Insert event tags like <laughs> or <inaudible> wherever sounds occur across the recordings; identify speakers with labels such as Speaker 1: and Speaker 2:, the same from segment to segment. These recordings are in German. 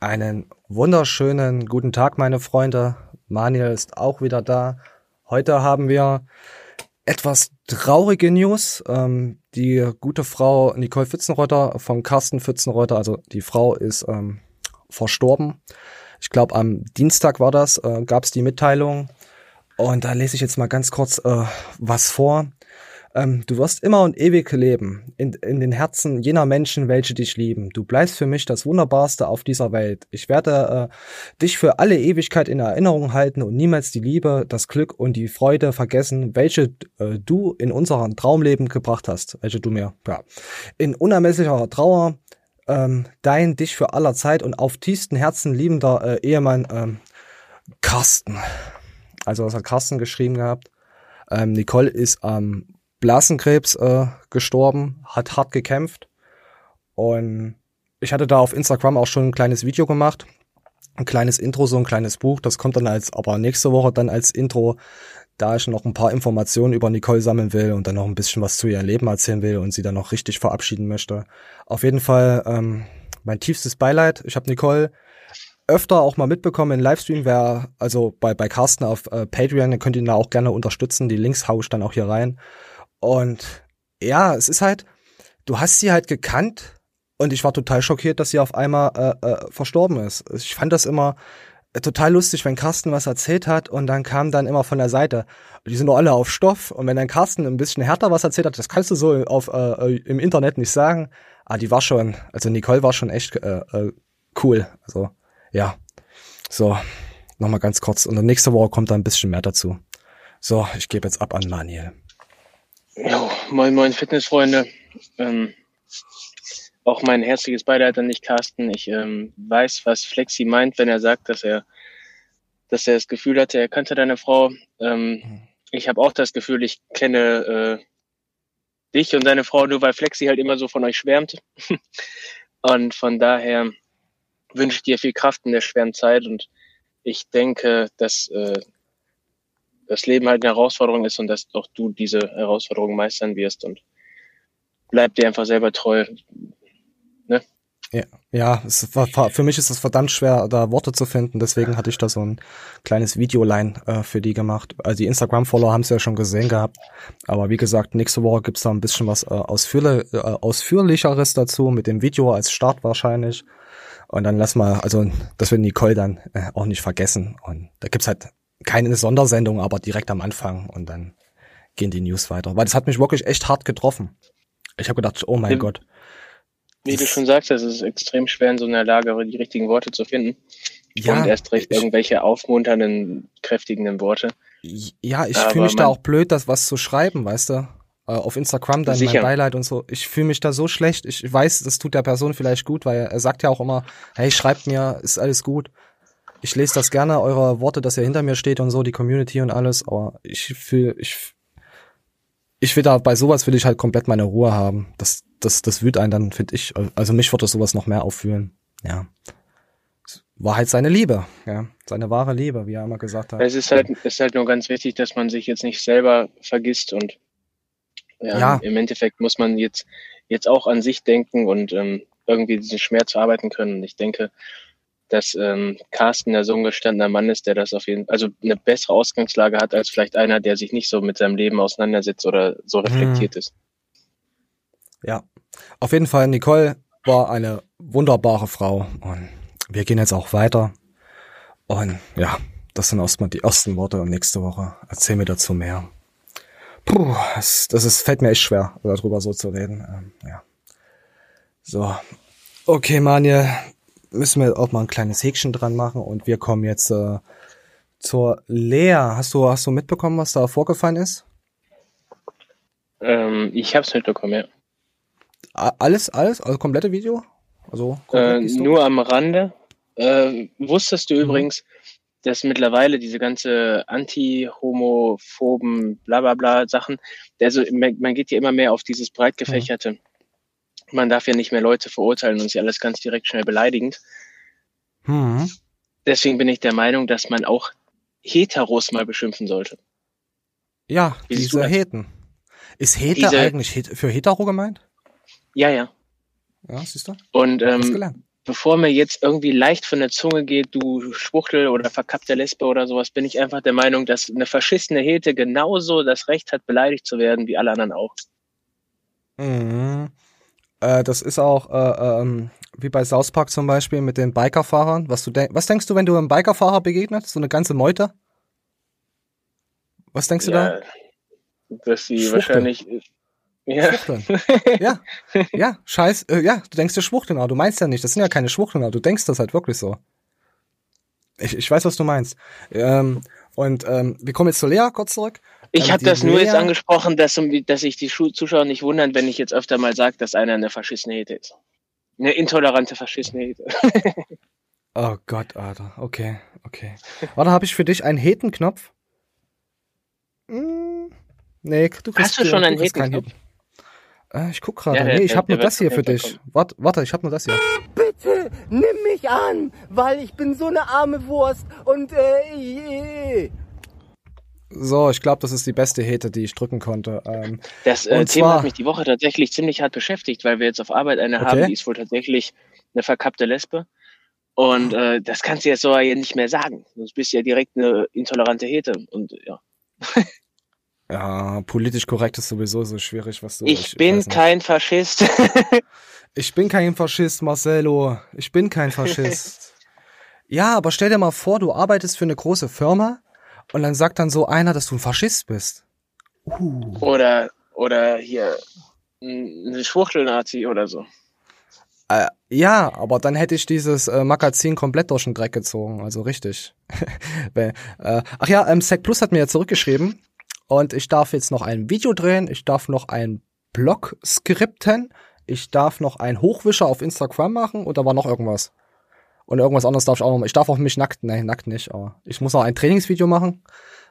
Speaker 1: Einen wunderschönen guten Tag, meine Freunde. Manuel ist auch wieder da. Heute haben wir etwas traurige News. Ähm, die gute Frau Nicole Pfützenreuter von Carsten Pfützenreuter, also die Frau ist ähm, verstorben. Ich glaube, am Dienstag war das, äh, gab es die Mitteilung. Und da lese ich jetzt mal ganz kurz äh, was vor. Ähm, du wirst immer und ewig leben, in, in den Herzen jener Menschen, welche dich lieben. Du bleibst für mich das Wunderbarste auf dieser Welt. Ich werde äh, dich für alle Ewigkeit in Erinnerung halten und niemals die Liebe, das Glück und die Freude vergessen, welche äh, du in unserem Traumleben gebracht hast, welche du mir, ja, in unermesslicher Trauer, ähm, dein dich für aller Zeit und auf tiefsten Herzen liebender äh, Ehemann ähm, Carsten. Also was hat Carsten geschrieben gehabt? Ähm, Nicole ist am Blasenkrebs äh, gestorben, hat hart gekämpft. Und ich hatte da auf Instagram auch schon ein kleines Video gemacht. Ein kleines Intro, so ein kleines Buch. Das kommt dann als, aber nächste Woche dann als Intro, da ich noch ein paar Informationen über Nicole sammeln will und dann noch ein bisschen was zu ihrem Leben erzählen will und sie dann noch richtig verabschieden möchte. Auf jeden Fall ähm, mein tiefstes Beileid. Ich habe Nicole öfter auch mal mitbekommen in Livestream, wer, also bei, bei Carsten auf äh, Patreon, ihr könnt ihn da auch gerne unterstützen. Die Links haue ich dann auch hier rein. Und ja, es ist halt, du hast sie halt gekannt und ich war total schockiert, dass sie auf einmal äh, äh, verstorben ist. Ich fand das immer äh, total lustig, wenn Carsten was erzählt hat und dann kam dann immer von der Seite, die sind doch alle auf Stoff und wenn dann Carsten ein bisschen härter was erzählt hat, das kannst du so auf äh, im Internet nicht sagen. Ah, die war schon, also Nicole war schon echt äh, äh, cool. Also ja, so nochmal ganz kurz und nächste Woche kommt da ein bisschen mehr dazu. So, ich gebe jetzt ab an Daniel.
Speaker 2: Jo, moin, moin, Fitnessfreunde. Ähm, auch mein herzliches Beileid an dich, Carsten. Ich ähm, weiß, was Flexi meint, wenn er sagt, dass er, dass er das Gefühl hatte, er kannte deine Frau. Ähm, ich habe auch das Gefühl, ich kenne äh, dich und deine Frau nur, weil Flexi halt immer so von euch schwärmt. <laughs> und von daher wünsche ich dir viel Kraft in der schweren Zeit und ich denke, dass äh, das Leben halt eine Herausforderung ist und dass auch du diese Herausforderung meistern wirst und bleib dir einfach selber treu.
Speaker 1: Ne? Ja, ja es war, für mich ist es verdammt schwer, da Worte zu finden. Deswegen hatte ich da so ein kleines Videoline äh, für die gemacht. Also die Instagram-Follower haben es ja schon gesehen gehabt. Aber wie gesagt, nächste Woche gibt's da ein bisschen was äh, ausführli äh, ausführlicheres dazu, mit dem Video als Start wahrscheinlich. Und dann lass mal, also das wird Nicole dann äh, auch nicht vergessen. Und da gibt's halt keine Sondersendung, aber direkt am Anfang und dann gehen die News weiter. Weil das hat mich wirklich echt hart getroffen. Ich habe gedacht, oh mein
Speaker 2: wie,
Speaker 1: Gott.
Speaker 2: Wie du schon sagst, es ist extrem schwer in so einer Lage die richtigen Worte zu finden. Ja, und erst recht irgendwelche aufmunternden, kräftigenden Worte.
Speaker 1: Ja, ich fühle mich da auch blöd, das was zu schreiben, weißt du? Äh, auf Instagram dann Sicher. mein Beileid und so. Ich fühle mich da so schlecht. Ich weiß, das tut der Person vielleicht gut, weil er, er sagt ja auch immer, hey, schreibt mir, ist alles gut ich lese das gerne, eure Worte, dass ihr hinter mir steht und so, die Community und alles, aber ich fühl, ich, ich will da, bei sowas will ich halt komplett meine Ruhe haben. Das, das, das wühlt einen dann, finde ich, also mich würde sowas noch mehr auffühlen. Ja. War halt seine Liebe, ja. Seine wahre Liebe, wie er immer gesagt hat.
Speaker 2: Es ist halt, es ist halt nur ganz wichtig, dass man sich jetzt nicht selber vergisst und ja, ja. im Endeffekt muss man jetzt, jetzt auch an sich denken und ähm, irgendwie diesen Schmerz verarbeiten können. Und ich denke, dass ähm, Carsten ja so ein gestandener Mann ist, der das auf jeden Fall, also eine bessere Ausgangslage hat als vielleicht einer, der sich nicht so mit seinem Leben auseinandersetzt oder so reflektiert hm. ist.
Speaker 1: Ja, auf jeden Fall, Nicole war eine wunderbare Frau und wir gehen jetzt auch weiter. Und ja, das sind erstmal die ersten Worte und nächste Woche erzähl mir dazu mehr. Puh, das, das ist, fällt mir echt schwer, darüber so zu reden. Ähm, ja. So. Okay, Manje, müssen wir auch mal ein kleines Häkchen dran machen und wir kommen jetzt äh, zur Lea. Hast du, hast du mitbekommen, was da vorgefallen ist?
Speaker 2: Ähm, ich hab's mitbekommen, ja.
Speaker 1: Alles, alles? Also komplette Video? Also
Speaker 2: äh, nur am Rande. Äh, wusstest du mhm. übrigens, dass mittlerweile diese ganze anti-homophoben, bla bla bla Sachen, also man geht ja immer mehr auf dieses breit gefächerte. Mhm man darf ja nicht mehr Leute verurteilen und sie alles ganz direkt schnell beleidigend. Hm. Deswegen bin ich der Meinung, dass man auch Heteros mal beschimpfen sollte.
Speaker 1: Ja, Wie diese Heten. Ist Heter diese, eigentlich für Hetero gemeint?
Speaker 2: Ja, ja.
Speaker 1: Ja, siehst du?
Speaker 2: Und ähm, bevor mir jetzt irgendwie leicht von der Zunge geht, du Schwuchtel oder verkappte Lesbe oder sowas, bin ich einfach der Meinung, dass eine verschissene Hete genauso das Recht hat, beleidigt zu werden, wie alle anderen auch.
Speaker 1: Mhm. Äh, das ist auch äh, ähm, wie bei South Park zum Beispiel mit den Bikerfahrern. Was, du denk was denkst du, wenn du einem Bikerfahrer begegnet? So eine ganze Meute? Was denkst du ja,
Speaker 2: da? Dass sie wahrscheinlich
Speaker 1: ja. ja, <laughs> ja, scheiß, äh, ja, du denkst dir Schwuchteln, aber du meinst ja nicht, das sind ja keine Schwuchteln, aber du denkst das halt wirklich so. Ich, ich weiß, was du meinst. Ähm, und ähm, wir kommen jetzt zu Lea kurz zurück.
Speaker 2: Ich habe das nur jetzt angesprochen, dass, dass sich die Zuschauer nicht wundern, wenn ich jetzt öfter mal sage, dass einer eine faschistische Hete ist. Eine intolerante faschistische Hete. <laughs>
Speaker 1: oh Gott, Alter. Okay, okay. Warte, habe ich für dich einen Hetenknopf? Hm, nee, du
Speaker 2: kriegst, Hast du schon einen Hetenknopf?
Speaker 1: Äh, ich guck gerade. Ja, nee, ich habe nur das hier für dich. Warte, warte, ich habe nur das hier.
Speaker 3: Bitte nimm mich an, weil ich bin so eine arme Wurst und äh,
Speaker 1: so, ich glaube, das ist die beste Hete, die ich drücken konnte. Ähm,
Speaker 2: das äh, Thema zwar, hat mich die Woche tatsächlich ziemlich hart beschäftigt, weil wir jetzt auf Arbeit eine okay. haben, die ist wohl tatsächlich eine verkappte Lesbe. Und äh, das kannst du jetzt so ja nicht mehr sagen. Sonst bist du ja direkt eine intolerante Hete. Und ja. <laughs>
Speaker 1: Ja, politisch korrekt ist sowieso so schwierig, was du.
Speaker 2: Ich, ich bin kein Faschist. <laughs>
Speaker 1: ich bin kein Faschist, Marcelo. Ich bin kein <laughs> Faschist. ja, aber stell dir mal vor, du arbeitest für eine große Firma und dann sagt dann so einer, dass du ein Faschist bist.
Speaker 2: Uh. Oder, oder hier, ein Schwuchtelnazi oder so.
Speaker 1: Äh, ja, aber dann hätte ich dieses äh, Magazin komplett durch den Dreck gezogen, also richtig. <laughs> äh, ach ja, ähm, Sec Plus hat mir ja zurückgeschrieben, und ich darf jetzt noch ein Video drehen, ich darf noch ein Blog skripten, ich darf noch einen Hochwischer auf Instagram machen und da war noch irgendwas. Und irgendwas anderes darf ich auch noch. Ich darf auch mich nackt, nein, nackt nicht, aber ich muss noch ein Trainingsvideo machen.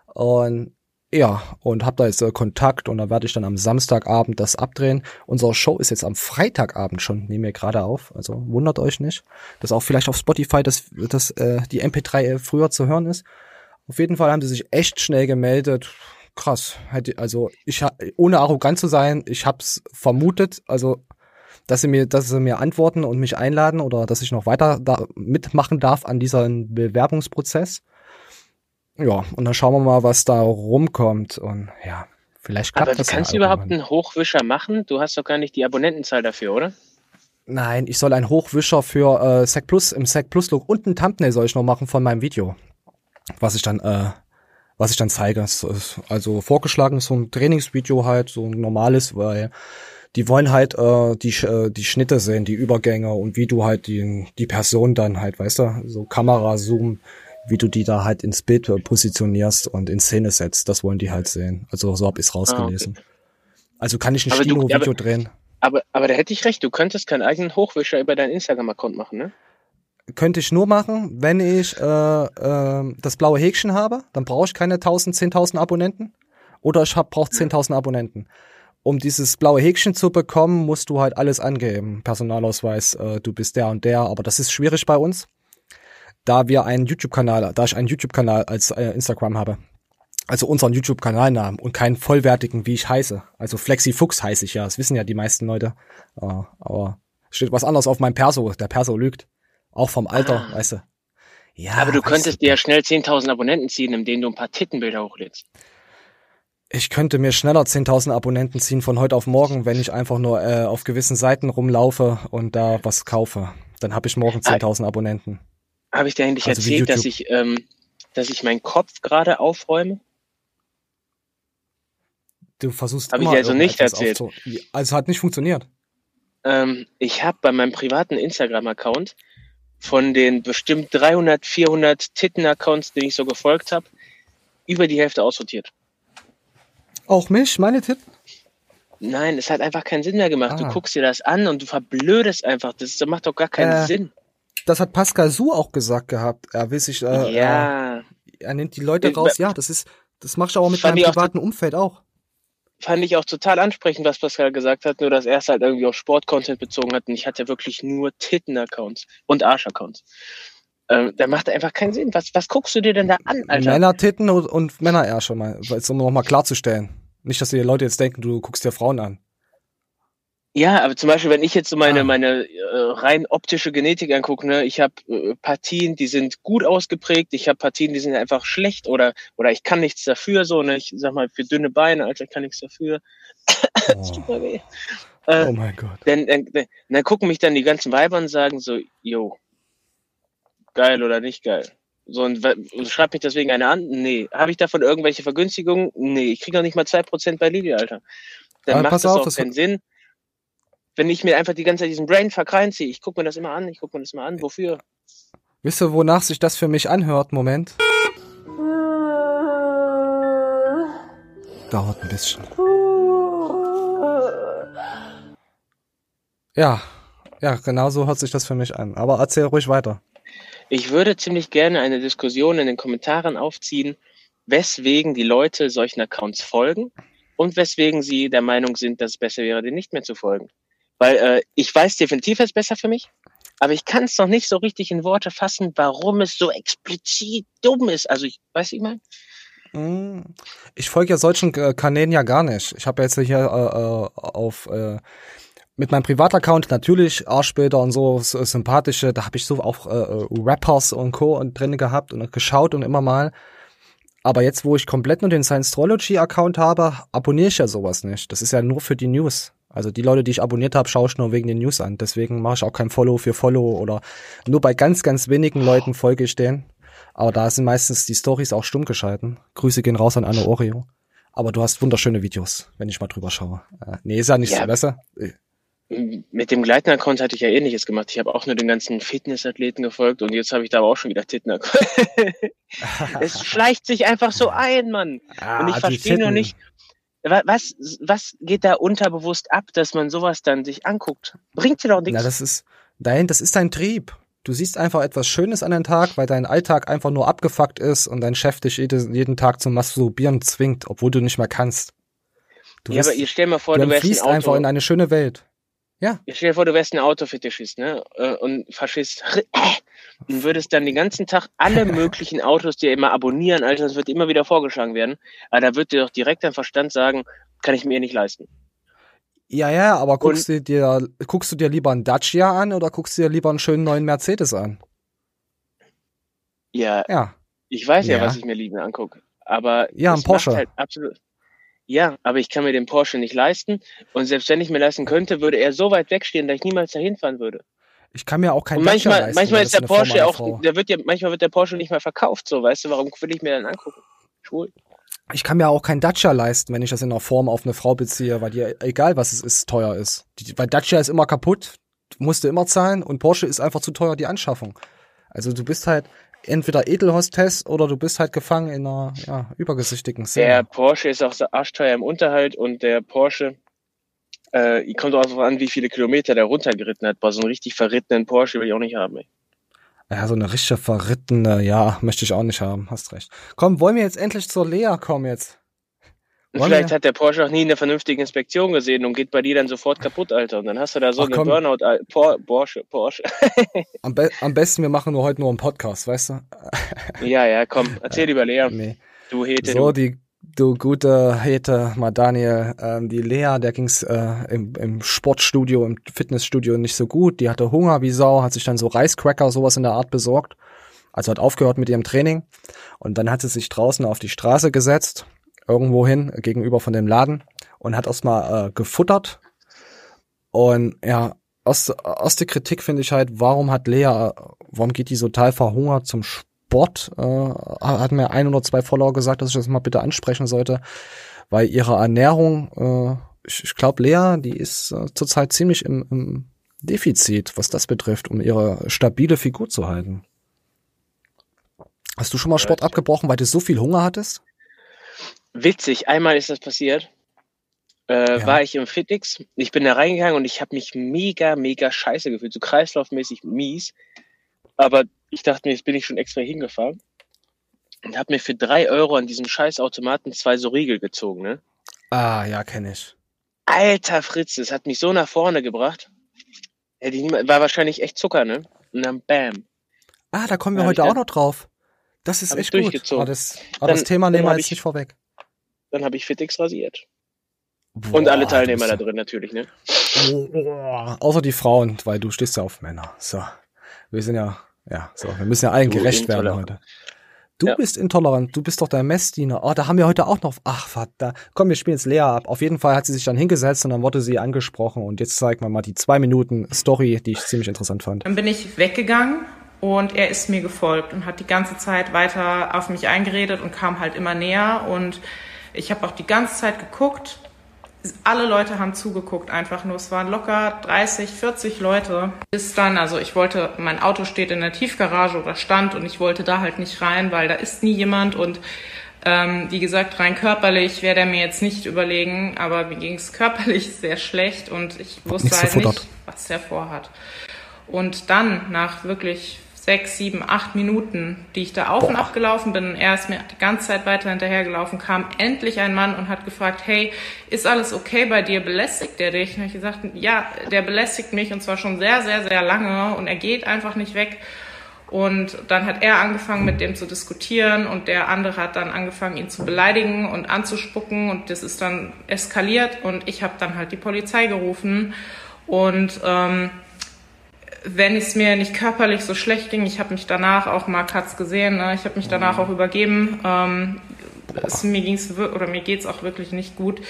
Speaker 1: Und ja, und hab da jetzt äh, Kontakt und da werde ich dann am Samstagabend das abdrehen. Unsere Show ist jetzt am Freitagabend schon, nehmen wir gerade auf, also wundert euch nicht, dass auch vielleicht auf Spotify das, das äh, die MP3 äh, früher zu hören ist. Auf jeden Fall haben sie sich echt schnell gemeldet krass. Also ich ohne arrogant zu sein, ich hab's vermutet, also dass sie mir, dass sie mir antworten und mich einladen oder dass ich noch weiter da mitmachen darf an diesem Bewerbungsprozess. Ja, und dann schauen wir mal, was da rumkommt und ja, vielleicht klappt
Speaker 2: Aber
Speaker 1: das.
Speaker 2: Aber kannst du überhaupt einen Hochwischer machen? Du hast doch gar nicht die Abonnentenzahl dafür, oder?
Speaker 1: Nein, ich soll einen Hochwischer für äh, Sec Plus im Sec Plus Look und ein Thumbnail soll ich noch machen von meinem Video, was ich dann äh, was ich dann zeige. Also vorgeschlagen ist so ein Trainingsvideo halt, so ein normales, weil die wollen halt äh, die, äh, die Schnitte sehen, die Übergänge und wie du halt die, die Person dann halt, weißt du, so Kamera, Zoom, wie du die da halt ins Bild äh, positionierst und in Szene setzt. Das wollen die halt sehen. Also so hab ich's rausgelesen. Ah, okay. Also kann ich ein Stino-Video drehen.
Speaker 2: Aber, aber da hätte ich recht, du könntest keinen eigenen Hochwischer über deinen Instagram-Account machen, ne?
Speaker 1: könnte ich nur machen, wenn ich äh, äh, das blaue Häkchen habe. Dann brauche ich keine 1000, 10.000 Abonnenten. Oder ich brauche 10.000 Abonnenten. Um dieses blaue Häkchen zu bekommen, musst du halt alles angeben. Personalausweis, äh, du bist der und der. Aber das ist schwierig bei uns, da wir einen YouTube-Kanal, da ich einen YouTube-Kanal als äh, Instagram habe. Also unseren YouTube-Kanalnamen und keinen vollwertigen, wie ich heiße. Also Flexi Fuchs heiße ich ja. Das wissen ja die meisten Leute. Uh, aber steht was anderes auf meinem Perso. Der Perso lügt. Auch vom Alter, ah. weißt du.
Speaker 2: Ja, aber du könntest dir ja schnell 10.000 Abonnenten ziehen, indem du ein paar Tittenbilder hochlädst.
Speaker 1: Ich könnte mir schneller 10.000 Abonnenten ziehen von heute auf morgen, wenn ich einfach nur äh, auf gewissen Seiten rumlaufe und da was kaufe. Dann habe ich morgen 10.000 ah. Abonnenten.
Speaker 2: Habe ich dir eigentlich also erzählt, dass ich, ähm, dass ich meinen Kopf gerade aufräume?
Speaker 1: Du versuchst
Speaker 2: Hab immer ich also nicht erzählt.
Speaker 1: Also hat nicht funktioniert.
Speaker 2: Ähm, ich habe bei meinem privaten Instagram-Account von den bestimmt 300, 400 Titten-Accounts, denen ich so gefolgt habe, über die Hälfte aussortiert.
Speaker 1: Auch mich, meine Titten?
Speaker 2: Nein, es hat einfach keinen Sinn mehr gemacht. Ah. Du guckst dir das an und du verblödest einfach. Das, das macht doch gar keinen äh, Sinn.
Speaker 1: Das hat Pascal Su auch gesagt gehabt. Er will sich, äh, ja. Äh, er nimmt die Leute raus. Ja, das ist, das machst du aber mit deinem privaten Umfeld auch
Speaker 2: fand ich auch total ansprechend, was Pascal gesagt hat, nur dass er es halt irgendwie auf Sport-Content bezogen hat und ich hatte wirklich nur Titten-Accounts und Arsch-Accounts. Ähm, da macht einfach keinen Sinn. Was, was guckst du dir denn da an,
Speaker 1: Alter? Männer-Titten und, und Männer-Ärsche, um noch mal klarzustellen. Nicht, dass die Leute jetzt denken, du guckst dir Frauen an.
Speaker 2: Ja, aber zum Beispiel, wenn ich jetzt so meine,
Speaker 1: Ah.
Speaker 2: meine äh, rein optische Genetik angucke, ne, ich habe äh, Partien, die sind gut ausgeprägt, ich habe Partien, die sind einfach schlecht oder oder ich kann nichts dafür, so, ne, ich sag mal, für dünne Beine, Alter, ich kann nichts dafür. <laughs> Das tut mir weh. Äh,
Speaker 1: Oh mein Gott.
Speaker 2: dann, dann, dann, dann gucken mich dann die ganzen Weiber und sagen so, yo, geil oder nicht geil. So, und schreibt mich deswegen eine an? Nee. Habe ich davon irgendwelche Vergünstigungen? Nee, ich kriege noch nicht mal 2% bei Lidl, Alter. Dann
Speaker 1: Aber
Speaker 2: macht das
Speaker 1: auf,
Speaker 2: auch
Speaker 1: das-
Speaker 2: keinen Sinn. Wenn ich mir einfach die ganze Zeit diesen Brainfuck reinziehe, ich gucke mir das immer an, ich gucke mir das immer an, wofür?
Speaker 1: Wisst ihr, wonach sich das für mich anhört? Moment. Dauert ein bisschen. Ja, ja, genau so hört sich das für mich an. Aber erzähl ruhig weiter.
Speaker 2: Ich würde ziemlich gerne eine Diskussion in den Kommentaren aufziehen, weswegen die Leute solchen Accounts folgen und weswegen sie der Meinung sind, dass es besser wäre, denen nicht mehr zu folgen. Weil äh, ich weiß definitiv, es ist besser für mich, aber ich kann es noch nicht so richtig in Worte fassen, warum es so explizit dumm ist. Also ich weiß ich mal.
Speaker 1: Hm, Ich folge ja solchen äh, Kanälen ja gar nicht. Ich habe jetzt hier äh, äh, auf äh, mit meinem Privataccount natürlich Arschbilder und so, so sympathische, da habe ich so auch äh, äh, Rappers und Co. und drin gehabt und geschaut und immer mal. Aber jetzt, wo ich komplett nur den Science-Astrology-Account habe, abonniere ich ja sowas nicht. Das ist ja nur für die News. Also die Leute, die ich abonniert habe, schaue ich nur wegen den News an. Deswegen mache ich auch kein Follow für Follow oder nur bei ganz, ganz wenigen Leuten folge ich denen. Aber da sind meistens die Stories auch stumm geschalten. Grüße gehen raus an Anne Oreo. Aber du hast wunderschöne Videos, wenn ich mal drüber schaue. Äh, nee, ist ja nicht
Speaker 2: Ja.
Speaker 1: so besser.
Speaker 2: Mit dem Gleiten-Account hatte ich ja ähnliches gemacht. Ich habe auch nur den ganzen Fitnessathleten gefolgt und jetzt habe ich da aber auch schon wieder Titten. <laughs> es schleicht sich einfach so ein, Mann.
Speaker 1: Ah,
Speaker 2: Und ich verstehe nur nicht, wa- was, was geht da unterbewusst ab, dass man sowas dann sich anguckt? Bringt dir doch nichts.
Speaker 1: Na, das ist, nein, das ist dein Trieb. Du siehst einfach etwas Schönes an den Tag, weil dein Alltag einfach nur abgefuckt ist und dein Chef dich jede, jeden Tag zum Masturbieren zwingt, obwohl du nicht mehr kannst. Du,
Speaker 2: ja,
Speaker 1: bist,
Speaker 2: aber ihr stell mal vor,
Speaker 1: du
Speaker 2: du, wärst ein Auto.
Speaker 1: einfach in eine schöne Welt. Ja,
Speaker 2: Ich stell dir vor, du wärst ein Autofetischist, ne? äh, Und Faschist. <laughs> Und würdest dann den ganzen Tag alle <laughs> möglichen Autos dir immer abonnieren, Alter, das wird immer wieder vorgeschlagen werden. Aber da wird dir doch direkt dein Verstand sagen, kann ich mir nicht leisten.
Speaker 1: ja, ja, aber guckst du dir, guckst du dir lieber einen Dacia an oder guckst du dir lieber einen schönen neuen Mercedes an?
Speaker 2: Ja,
Speaker 1: Ja,
Speaker 2: ich weiß ja,
Speaker 1: Ja.
Speaker 2: was ich mir lieben angucke. Aber
Speaker 1: Ja, ein Porsche.
Speaker 2: halt absolut. Ja, aber ich kann mir den Porsche nicht leisten. Und selbst wenn ich mir leisten könnte, würde er so weit wegstehen, dass ich niemals dahin fahren würde.
Speaker 1: ich kann mir auch kein
Speaker 2: Und manchmal,
Speaker 1: leisten,
Speaker 2: manchmal ist der Porsche auch,
Speaker 1: Frau.
Speaker 2: der wird ja, manchmal wird der Porsche nicht mehr verkauft, so, weißt du, warum will ich mir dann angucken? Schwul.
Speaker 1: Ich kann mir auch kein Dacia leisten, wenn ich das in der Form auf eine Frau beziehe, weil die, egal was es ist, teuer ist. Die, weil Dacia ist immer kaputt, musst du immer zahlen und Porsche ist einfach zu teuer, die Anschaffung. Also du bist halt entweder Edelhostess oder du bist halt gefangen in einer ja, übergesichtigen
Speaker 2: Der
Speaker 1: Szene.
Speaker 2: Porsche ist auch so arschteuer im Unterhalt und der Porsche, äh, kommt auch darauf an, wie viele Kilometer der runtergeritten hat. Boah, so einen richtig verrittenen Porsche will ich auch nicht haben, ey.
Speaker 1: Ja, so eine richtige verrittene, ja, möchte ich auch nicht haben, hast recht. Komm, wollen wir jetzt endlich zur Lea kommen jetzt?
Speaker 2: Und
Speaker 1: Wollen
Speaker 2: vielleicht
Speaker 1: wir-
Speaker 2: hat der Porsche auch nie eine vernünftige Inspektion gesehen und geht bei dir dann sofort kaputt, Alter. Und dann hast du da so
Speaker 1: Ach,
Speaker 2: eine
Speaker 1: komm.
Speaker 2: Burnout, Al- Por Porsche, Porsche. <laughs>
Speaker 1: Am, be am besten, wir machen nur heute nur einen Podcast, weißt du? <laughs>
Speaker 2: ja, ja, komm, erzähl über Lea.
Speaker 1: Nee.
Speaker 2: Du Hete,
Speaker 1: So, die du gute Hete, mal Daniel, ähm, die Lea, der ging's äh, im, im Sportstudio, im Fitnessstudio nicht so gut. Die hatte Hunger wie Sau, hat sich dann so Reiscracker, sowas in der Art besorgt. Also hat aufgehört mit ihrem Training. Und dann hat sie sich draußen auf die Straße gesetzt, irgendwo hin, gegenüber von dem Laden, und hat erstmal äh, gefuttert. Und ja, aus, aus der Kritik finde ich halt, warum hat Lea, äh, warum geht die so total verhungert zum Sport? Äh, hat mir ein oder zwei Follower gesagt, dass ich das mal bitte ansprechen sollte, weil ihre Ernährung, äh, ich, ich glaube, Lea, die ist äh, zurzeit ziemlich im, im Defizit, was das betrifft, um ihre stabile Figur zu halten. Hast du schon mal Sport abgebrochen, weil du so viel Hunger hattest?
Speaker 2: Witzig, einmal ist das passiert. Äh,
Speaker 1: Ja.
Speaker 2: War ich im Fitix. Ich bin da reingegangen und ich habe mich mega, mega scheiße gefühlt. So kreislaufmäßig mies. Aber ich dachte mir, jetzt bin ich schon extra hingefahren. Und habe mir für drei Euro an diesem scheiß Automaten zwei so Riegel gezogen, ne?
Speaker 1: Ah, ja, kenne ich.
Speaker 2: Alter Fritz, das hat mich so nach vorne gebracht. Hätte ich niemals, war wahrscheinlich echt Zucker, ne? Und dann bam.
Speaker 1: Ah, da kommen wir heute auch noch drauf. Das ist echt gut. Aber das, aber
Speaker 2: Dann-
Speaker 1: das Thema nehmen wir jetzt
Speaker 2: ich-
Speaker 1: nicht vorweg.
Speaker 2: Dann habe ich Fitix rasiert. Und
Speaker 1: Boah,
Speaker 2: alle Teilnehmer da drin natürlich, ne?
Speaker 1: Boah, Außer die Frauen, weil du stehst ja auf Männer. So. Wir sind ja, ja, so. Wir müssen ja allen
Speaker 2: Du
Speaker 1: gerecht werden heute. Du
Speaker 2: Ja.
Speaker 1: bist intolerant. Du bist doch der Messdiener. Oh, da haben wir heute auch noch. Ach, verdammt. Komm, wir spielen jetzt Lea ab. Auf jeden Fall hat sie sich dann hingesetzt und dann wurde sie angesprochen. Und jetzt zeigt man mal die zwei Minuten Story, die ich ziemlich interessant fand.
Speaker 4: Dann bin ich weggegangen und er ist mir gefolgt und hat die ganze Zeit weiter auf mich eingeredet und kam halt immer näher und ich habe auch die ganze Zeit geguckt. Alle Leute haben zugeguckt einfach nur. Es waren locker 30, 40 Leute. Bis dann, also ich wollte, mein Auto steht in der Tiefgarage oder stand und ich wollte da halt nicht rein, weil da ist nie jemand und ähm, wie gesagt, rein körperlich wäre der mir jetzt nicht überlegen, aber mir ging es <laughs> körperlich sehr schlecht und ich wusste halt nicht, was er vorhat. Und dann, nach wirklich sechs, sieben, acht Minuten, die ich da auf und ab gelaufen bin, er ist mir die ganze Zeit weiter hinterhergelaufen, kam endlich ein Mann und hat gefragt, hey, ist alles okay bei dir? Belästigt der dich? Und ich gesagt, ja, der belästigt mich und zwar schon sehr, sehr, sehr lange und er geht einfach nicht weg. Und dann hat er angefangen, mit dem zu diskutieren und der andere hat dann angefangen, ihn zu beleidigen und anzuspucken und das ist dann eskaliert und ich habe dann halt die Polizei gerufen und ähm, wenn es mir nicht körperlich so schlecht ging, ich habe mich danach auch Mark hat's gesehen, ne? ich habe mich danach auch übergeben. Ähm, es, mir ging's oder mir geht's auch wirklich nicht gut,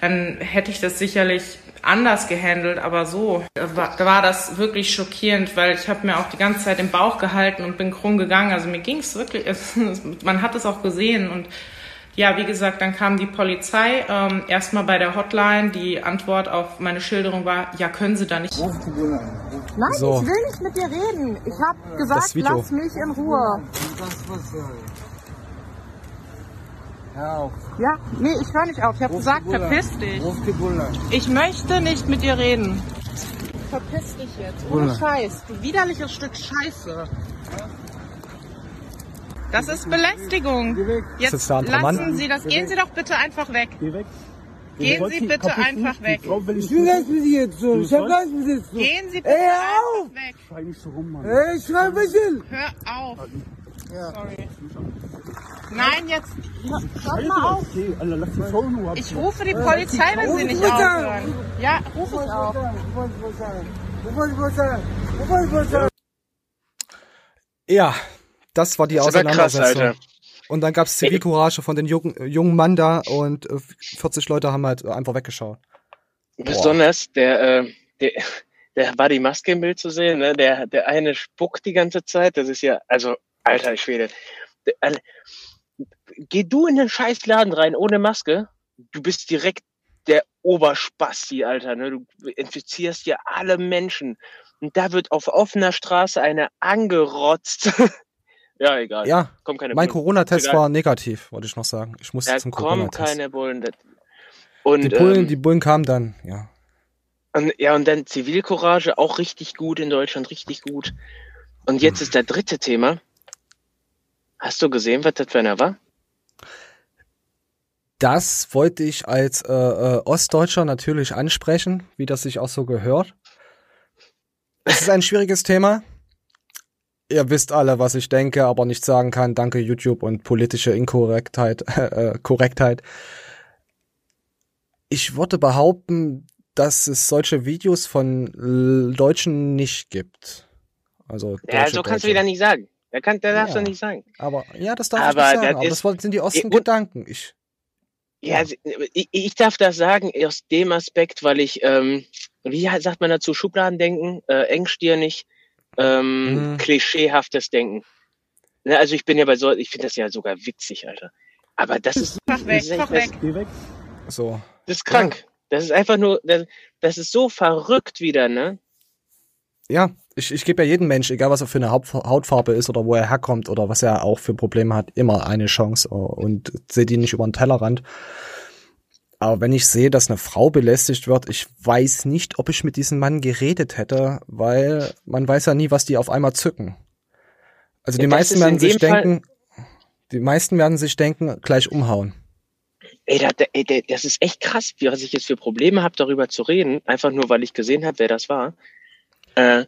Speaker 4: dann hätte ich das sicherlich anders gehandelt, aber so da war, war das wirklich schockierend, weil ich habe mir auch die ganze Zeit im Bauch gehalten und bin krumm gegangen. Also mir ging's wirklich, <laughs> es, man hat es auch gesehen und ja, wie gesagt, dann kam die Polizei. Ähm, erstmal bei der Hotline. Die Antwort auf meine Schilderung war, ja, können Sie da nicht.
Speaker 5: Nein,
Speaker 1: So.
Speaker 5: ich will nicht mit dir reden. Ich habe gesagt, lass mich in Ruhe.
Speaker 6: Hör auf.
Speaker 5: Ja, nee, ich höre nicht auf. Ich habe
Speaker 6: Ruf
Speaker 5: gesagt,
Speaker 6: die Bullen.
Speaker 5: verpiss dich.
Speaker 6: Ruf die Bullen.
Speaker 5: Ich möchte nicht mit dir reden. Verpiss dich jetzt. Ohne
Speaker 6: Bullen.
Speaker 5: Scheiß. Du widerliches Stück Scheiße. Das ist Belästigung. Jetzt
Speaker 1: das
Speaker 5: lassen
Speaker 1: Mann?
Speaker 5: Sie das. Gehen Sie doch bitte einfach weg.
Speaker 6: Geh weg.
Speaker 5: Gehen Sie bitte einfach weg.
Speaker 7: Ich will mit dir jetzt so. Ich hab mit dir zu.
Speaker 5: Gehen Sie bitte
Speaker 7: Ey,
Speaker 5: einfach weg.
Speaker 6: Schrei nicht so rum, Mann.
Speaker 7: Ey, ich schreib mich hin.
Speaker 5: Hör auf. Sorry. Nein, jetzt. Hört mal auf. Ich rufe die Polizei, wenn Sie nicht aufhören. Ja, rufe ich
Speaker 7: sagen?
Speaker 1: Ja, das war die
Speaker 2: Das krass,
Speaker 1: Auseinandersetzung.
Speaker 2: Alter.
Speaker 1: Und dann gab's Zivilcourage von den jungen, äh, jungen Mann da und äh, 40 Leute haben halt einfach weggeschaut.
Speaker 2: Besonders der, äh, der, der war die Maske im Bild zu sehen, ne? Der, der eine spuckt die ganze Zeit. Das ist ja, also, alter Schwede. Der, alle- geh du in den Scheißladen rein ohne Maske, du bist direkt der Oberspasti, Alter. Ne? Du infizierst ja alle Menschen. Und da wird auf offener Straße einer angerotzt. <laughs> ja, egal.
Speaker 1: Ja, mein. Corona-Test war negativ, wollte ich noch sagen. Ich musste
Speaker 2: Da
Speaker 1: zum
Speaker 2: kommen
Speaker 1: Corona-Test.
Speaker 2: keine Bullen. Und,
Speaker 1: Die Bullen,
Speaker 2: ähm,
Speaker 1: die Bullen kamen dann, ja.
Speaker 2: Und, ja, und dann Zivilcourage auch richtig gut in Deutschland, richtig gut. Und jetzt ist der dritte Thema. Hast du gesehen, was das für einer war?
Speaker 1: Das wollte ich als äh, äh, Ostdeutscher natürlich ansprechen, wie das sich auch so gehört. Es ist ein schwieriges Thema. Ihr wisst alle, was ich denke, aber nicht sagen kann. Danke YouTube und politische Inkorrektheit, <laughs> äh, Korrektheit. Ich würde behaupten, dass es solche Videos von Deutschen nicht gibt. Also
Speaker 2: Ja, so kannst du wieder nicht sagen. Da kann, da darfst
Speaker 1: Ja.
Speaker 2: du nicht sagen.
Speaker 1: Aber ja, das darf
Speaker 2: Aber
Speaker 1: ich nicht sagen.
Speaker 2: das
Speaker 1: aber das sind die osten Gedanken. Ich
Speaker 2: Ja, ich, ich darf das sagen aus dem Aspekt, weil ich, ähm, wie sagt man dazu, Schubladendenken, äh, engstirnig, ähm,
Speaker 1: Mhm.
Speaker 2: klischeehaftes Denken. Ne, also ich bin ja bei so, ich finde das ja sogar witzig, Alter. Aber das ist,
Speaker 5: Mach weg,
Speaker 2: das ist,
Speaker 5: mach weg.
Speaker 6: Geh weg.
Speaker 1: so.
Speaker 2: das ist krank. Das ist einfach nur, das, das ist so verrückt wieder, ne?
Speaker 1: Ja, ich, ich gebe ja jedem Mensch, egal was er für eine Hautfarbe ist oder wo er herkommt oder was er auch für Probleme hat, immer eine Chance äh, und sehe die nicht über den Tellerrand. Aber wenn ich sehe, dass eine Frau belästigt wird, ich weiß nicht, ob ich mit diesem Mann geredet hätte, weil man weiß ja nie, was die auf einmal zücken. Also die
Speaker 2: Ja, das
Speaker 1: meisten
Speaker 2: ist
Speaker 1: werden sich
Speaker 2: Fall-
Speaker 1: denken, die meisten werden sich denken, gleich umhauen.
Speaker 2: Ey, da, da, das ist echt krass, was ich jetzt für Probleme habe, darüber zu reden, einfach nur, weil ich gesehen habe, wer das war. Äh,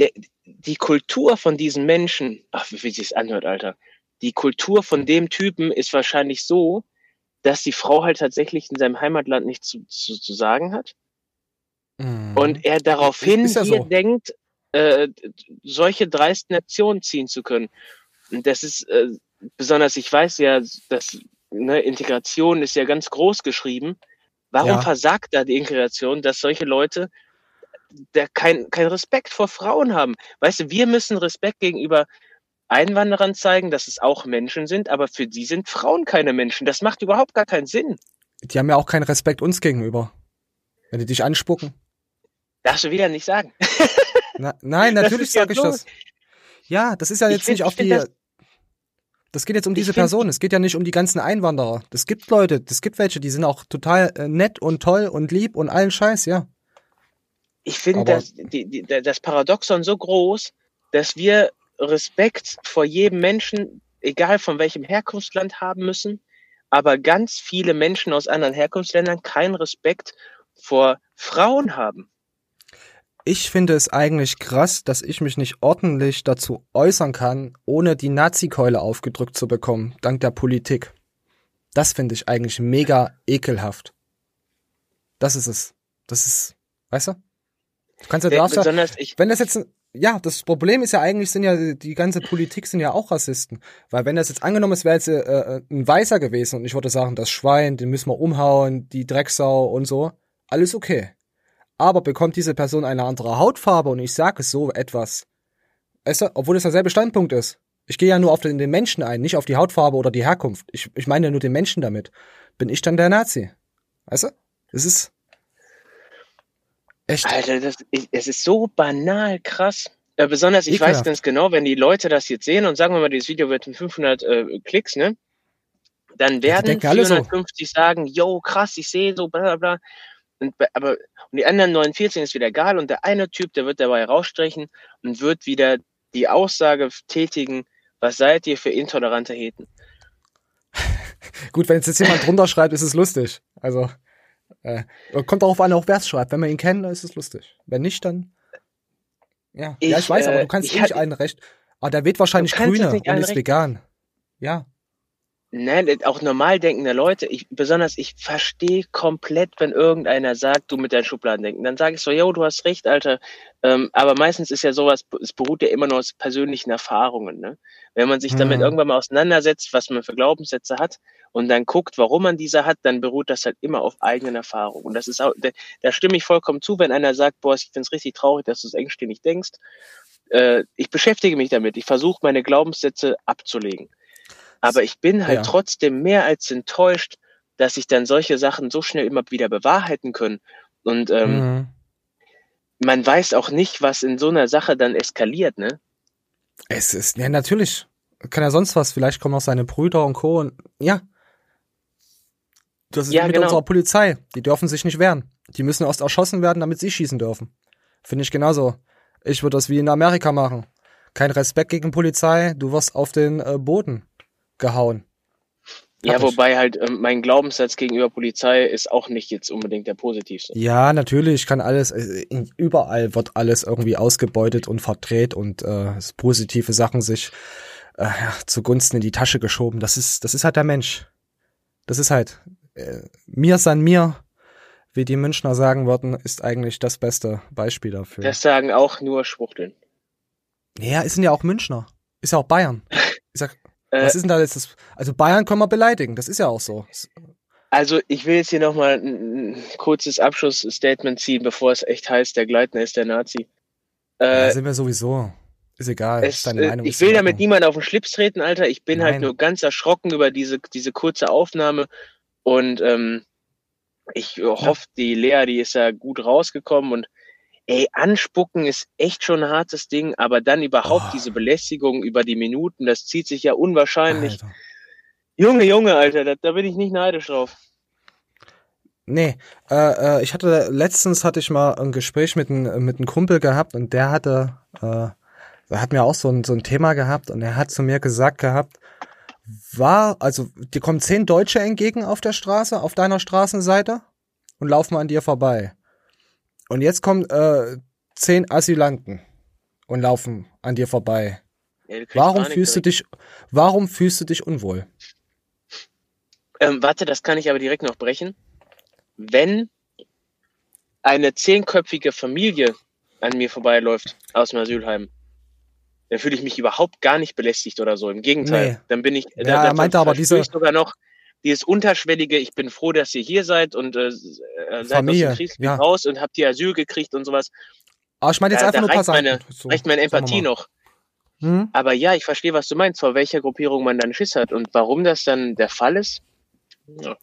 Speaker 2: der, die Kultur von diesen Menschen, ach, wie, sich's anhört, Alter. Die Kultur von dem Typen ist wahrscheinlich so, dass die Frau halt tatsächlich in seinem Heimatland nichts zu, zu, zu sagen hat.
Speaker 1: Mhm.
Speaker 2: Und er daraufhin
Speaker 1: ja
Speaker 2: hier
Speaker 1: so.
Speaker 2: denkt, äh, solche dreisten Aktionen ziehen zu können. Und das ist äh, besonders, ich weiß ja, dass ne, Integration ist ja ganz groß geschrieben. Warum
Speaker 1: Ja.
Speaker 2: versagt da die Integration, dass solche Leute da kein, kein Respekt vor Frauen haben? Weißt du, wir müssen Respekt gegenüber Einwanderern zeigen, dass es auch Menschen sind, aber für die sind Frauen keine Menschen. Das macht überhaupt gar keinen Sinn.
Speaker 1: Die haben ja auch keinen Respekt uns gegenüber. Wenn die dich anspucken.
Speaker 2: Darfst du wieder nicht sagen. <laughs>
Speaker 1: Na, nein, natürlich
Speaker 2: ist ja
Speaker 1: sage ich das. Ja, das ist ja jetzt
Speaker 2: find-
Speaker 1: nicht auf die.
Speaker 2: das-
Speaker 1: Das, geht jetzt um diese
Speaker 2: find-
Speaker 1: Person. Es geht ja nicht um die ganzen Einwanderer. Das gibt Leute, das gibt welche, die sind auch total äh, nett und toll und lieb und allen Scheiß, ja.
Speaker 2: Ich finde das, die, die, das Paradoxon so groß, dass wir Respekt vor jedem Menschen, egal von welchem Herkunftsland, haben müssen, aber ganz viele Menschen aus anderen Herkunftsländern keinen Respekt vor Frauen haben.
Speaker 1: Ich finde es eigentlich krass, dass ich mich nicht ordentlich dazu äußern kann, ohne die Nazi-Keule aufgedrückt zu bekommen, dank der Politik. Das finde ich eigentlich mega ekelhaft. Das ist es. Das ist, weißt du? Du kannst ja, du darfst ja, wenn das jetzt, ein- ja, das Problem ist ja eigentlich, sind ja, die ganze Politik sind ja auch Rassisten. Weil wenn das jetzt angenommen, es wäre jetzt äh, äh, ein Weißer gewesen und ich würde sagen, das Schwein, den müssen wir umhauen, die Drecksau und so, alles okay. Aber bekommt diese Person eine andere Hautfarbe und ich sage so etwas, weißt du, obwohl es derselbe Standpunkt ist. Ich gehe ja nur auf den, den Menschen ein, nicht auf die Hautfarbe oder die Herkunft. Ich, ich meine ja nur den Menschen damit. Bin ich dann der Nazi? Weißt du? Das ist echt.
Speaker 2: Alter, das, es ist so banal krass. Äh, besonders, ich
Speaker 1: Ekelhaft.
Speaker 2: weiß ganz genau, wenn die Leute das jetzt sehen und sagen wir mal, dieses Video wird mit 500 äh, Klicks, ne? Dann werden
Speaker 1: denken alle so.
Speaker 2: 450 sagen, yo, krass, ich sehe so, bla bla bla. Und, be- aber und die anderen 49 ist wieder egal und der eine Typ, der wird dabei rausstrechen und wird wieder die Aussage tätigen, was seid ihr für intolerante Heten? <laughs>
Speaker 1: Gut, wenn jetzt jemand drunter schreibt, ist es lustig. Also äh, kommt darauf an, auch wer es schreibt. Wenn man ihn kennt, dann ist es lustig. Wenn nicht, dann ja.
Speaker 2: Ich,
Speaker 1: ja, ich weiß, aber
Speaker 2: äh,
Speaker 1: du kannst
Speaker 2: ich
Speaker 1: eh nicht
Speaker 2: hatte-
Speaker 1: allen recht. Aber der wählt wahrscheinlich
Speaker 2: Du kannst es
Speaker 1: Grüne
Speaker 2: nicht
Speaker 1: und ist vegan. Ja.
Speaker 2: Nein, auch normal denkende Leute, ich, besonders ich verstehe komplett, wenn irgendeiner sagt, du mit deinen Schubladen denken. Dann sage ich so, yo, du hast recht, Alter. Ähm, aber meistens ist ja sowas, es beruht ja immer nur aus persönlichen Erfahrungen. Ne? Wenn man sich damit
Speaker 1: Mhm.
Speaker 2: irgendwann mal auseinandersetzt, was man für Glaubenssätze hat und dann guckt, warum man diese hat, dann beruht das halt immer auf eigenen Erfahrungen. Und das ist auch, da, da stimme ich vollkommen zu, wenn einer sagt, boah, ich finde es richtig traurig, dass du es engstirnig denkst. Äh, ich beschäftige mich damit. Ich versuche meine Glaubenssätze abzulegen. Aber ich bin halt
Speaker 1: Ja.
Speaker 2: trotzdem mehr als enttäuscht, dass sich dann solche Sachen so schnell immer wieder bewahrheiten können. Und ähm,
Speaker 1: Mhm.
Speaker 2: man weiß auch nicht, was in so einer Sache dann eskaliert, ne?
Speaker 1: Es ist, ja, natürlich. Kann ja sonst was. Vielleicht kommen auch seine Brüder und Co. Und, ja. Das ist
Speaker 2: Ja,
Speaker 1: mit
Speaker 2: genau.
Speaker 1: unserer Polizei. Die dürfen sich nicht wehren. Die müssen erst erschossen werden, damit sie schießen dürfen. Finde ich genauso. Ich würde das wie in Amerika machen. Kein Respekt gegen Polizei, du wirst auf den äh, Boden gehauen.
Speaker 2: Ja,
Speaker 1: ich.
Speaker 2: wobei halt ähm, mein Glaubenssatz gegenüber Polizei ist auch nicht jetzt unbedingt der positivste.
Speaker 1: Ja, natürlich kann alles, äh, überall wird alles irgendwie ausgebeutet und verdreht und äh, es positive Sachen sich äh, zugunsten in die Tasche geschoben. Das ist, das ist halt der Mensch. Das ist halt, äh, mir san mir, wie die Münchner sagen würden, ist eigentlich das beste Beispiel dafür.
Speaker 2: Das sagen auch nur Schwuchteln.
Speaker 1: ja, ist ja auch Münchner. Ist ja auch Bayern. <laughs> Ich sag,
Speaker 2: Äh,
Speaker 1: was ist denn da jetzt das? Also Bayern können wir beleidigen, das ist ja auch so.
Speaker 2: Also ich will jetzt hier nochmal ein, kurzes Abschlussstatement ziehen, bevor es echt heißt, der Gleitner ist der Nazi.
Speaker 1: Ja,
Speaker 2: Äh,
Speaker 1: sind wir sowieso. Ist egal.
Speaker 2: es,
Speaker 1: ist deine
Speaker 2: äh,
Speaker 1: Meinung,
Speaker 2: ich
Speaker 1: ist
Speaker 2: will damit niemand auf den Schlips treten, Alter. Ich bin halt
Speaker 1: Nein.
Speaker 2: nur ganz erschrocken über diese, diese kurze Aufnahme. Und ähm, ich hoffe, die Lea, die ist ja gut rausgekommen. Und ey, anspucken ist echt schon ein hartes Ding, aber dann überhaupt
Speaker 1: Oh.
Speaker 2: diese Belästigung über die Minuten, das zieht sich ja unwahrscheinlich.
Speaker 1: Alter.
Speaker 2: Junge, Junge, Alter, da, da bin ich nicht neidisch drauf.
Speaker 1: Nee, äh, äh, ich hatte letztens hatte ich mal ein Gespräch mit einem mit einem Kumpel gehabt und der hatte, äh, der hat mir auch so ein, so ein Thema gehabt und er hat zu mir gesagt gehabt, war, also dir kommen zehn Deutsche entgegen auf der Straße, auf deiner Straßenseite und laufen an dir vorbei. Und jetzt kommen äh, zehn Asylanten und laufen an dir vorbei.
Speaker 2: Ja, du
Speaker 1: Warum fühlst du dich, warum fühlst du dich unwohl?
Speaker 2: Ähm, warte, das kann ich aber direkt noch brechen. Wenn eine zehnköpfige Familie an mir vorbeiläuft aus dem Asylheim, dann fühle ich mich überhaupt gar nicht belästigt oder so. Im Gegenteil,
Speaker 1: Nee.
Speaker 2: dann bin ich.
Speaker 1: Ja,
Speaker 2: da,
Speaker 1: er meinte aber diese-
Speaker 2: ich sogar noch dieses unterschwellige. Ich bin froh, dass ihr hier seid und äh, äh, seid
Speaker 1: Familie,
Speaker 2: aus dem Kriegsgebiet
Speaker 1: ja.
Speaker 2: raus und habt ihr Asyl gekriegt und sowas.
Speaker 1: Aber ich meine jetzt
Speaker 2: Da-
Speaker 1: einfach
Speaker 2: da
Speaker 1: nur
Speaker 2: reicht meine-.
Speaker 1: So,
Speaker 2: Reicht meine Empathie noch.
Speaker 1: Hm?
Speaker 2: Aber ja, ich verstehe, was du meinst, vor welcher Gruppierung man dann Schiss hat und warum das dann der Fall ist. Ja.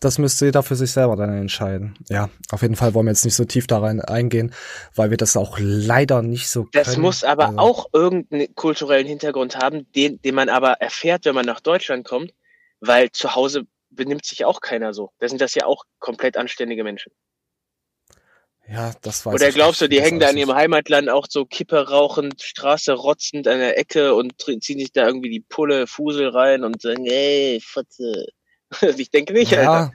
Speaker 1: Das müsste jeder für sich selber dann entscheiden. Ja, auf jeden Fall wollen wir jetzt nicht so tief da rein eingehen, weil wir das auch leider nicht so
Speaker 2: Das
Speaker 1: können.
Speaker 2: muss aber
Speaker 1: Also,
Speaker 2: auch irgendeinen kulturellen Hintergrund haben, den, den man aber erfährt, wenn man nach Deutschland kommt, weil zu Hause benimmt sich auch keiner so. Da sind das ja auch komplett anständige Menschen.
Speaker 1: Ja, das weiß
Speaker 2: Oder glaubst du, die hängen da in ihrem. Heimatland auch so Kippe rauchend, Straße rotzend an der Ecke und ziehen sich da irgendwie die Pulle, Fusel rein und sagen, ey, Fotze. <laughs> Ich denke nicht, Alter.
Speaker 1: Ja.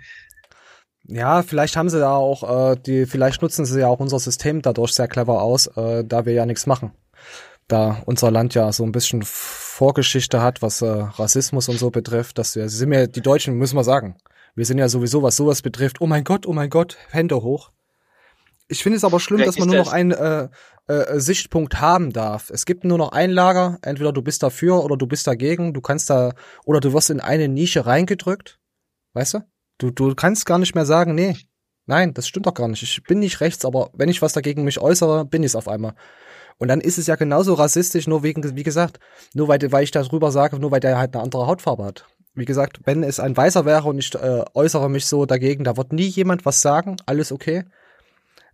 Speaker 1: Ja, vielleicht haben sie da auch, äh, die, vielleicht nutzen sie ja auch unser System dadurch sehr clever aus, äh, da wir ja nichts machen. Da unser Land ja so ein bisschen Vorgeschichte hat, was äh, Rassismus und so betrifft, dass wir, sind wir, die Deutschen, müssen wir sagen, wir sind ja sowieso, was sowas betrifft, oh mein Gott, oh mein Gott, Hände hoch. Ich finde es aber schlimm,
Speaker 2: Vielleicht
Speaker 1: dass man nur
Speaker 2: das-
Speaker 1: noch einen äh, äh, Sichtpunkt haben darf. Es gibt nur noch ein Lager, entweder du bist dafür oder du bist dagegen, du kannst da, oder du wirst in eine Nische reingedrückt, weißt du? Du, du kannst gar nicht mehr sagen, nee, nein, das stimmt doch gar nicht. Ich bin nicht rechts, aber wenn ich was dagegen mich äußere, bin ich es auf einmal. Und dann ist es ja genauso rassistisch, nur wegen, wie gesagt, nur weil, weil ich darüber sage, nur weil der halt eine andere Hautfarbe hat. Wie gesagt, wenn es ein Weißer wäre und ich äh, äußere mich so dagegen, da wird nie jemand was sagen, alles okay.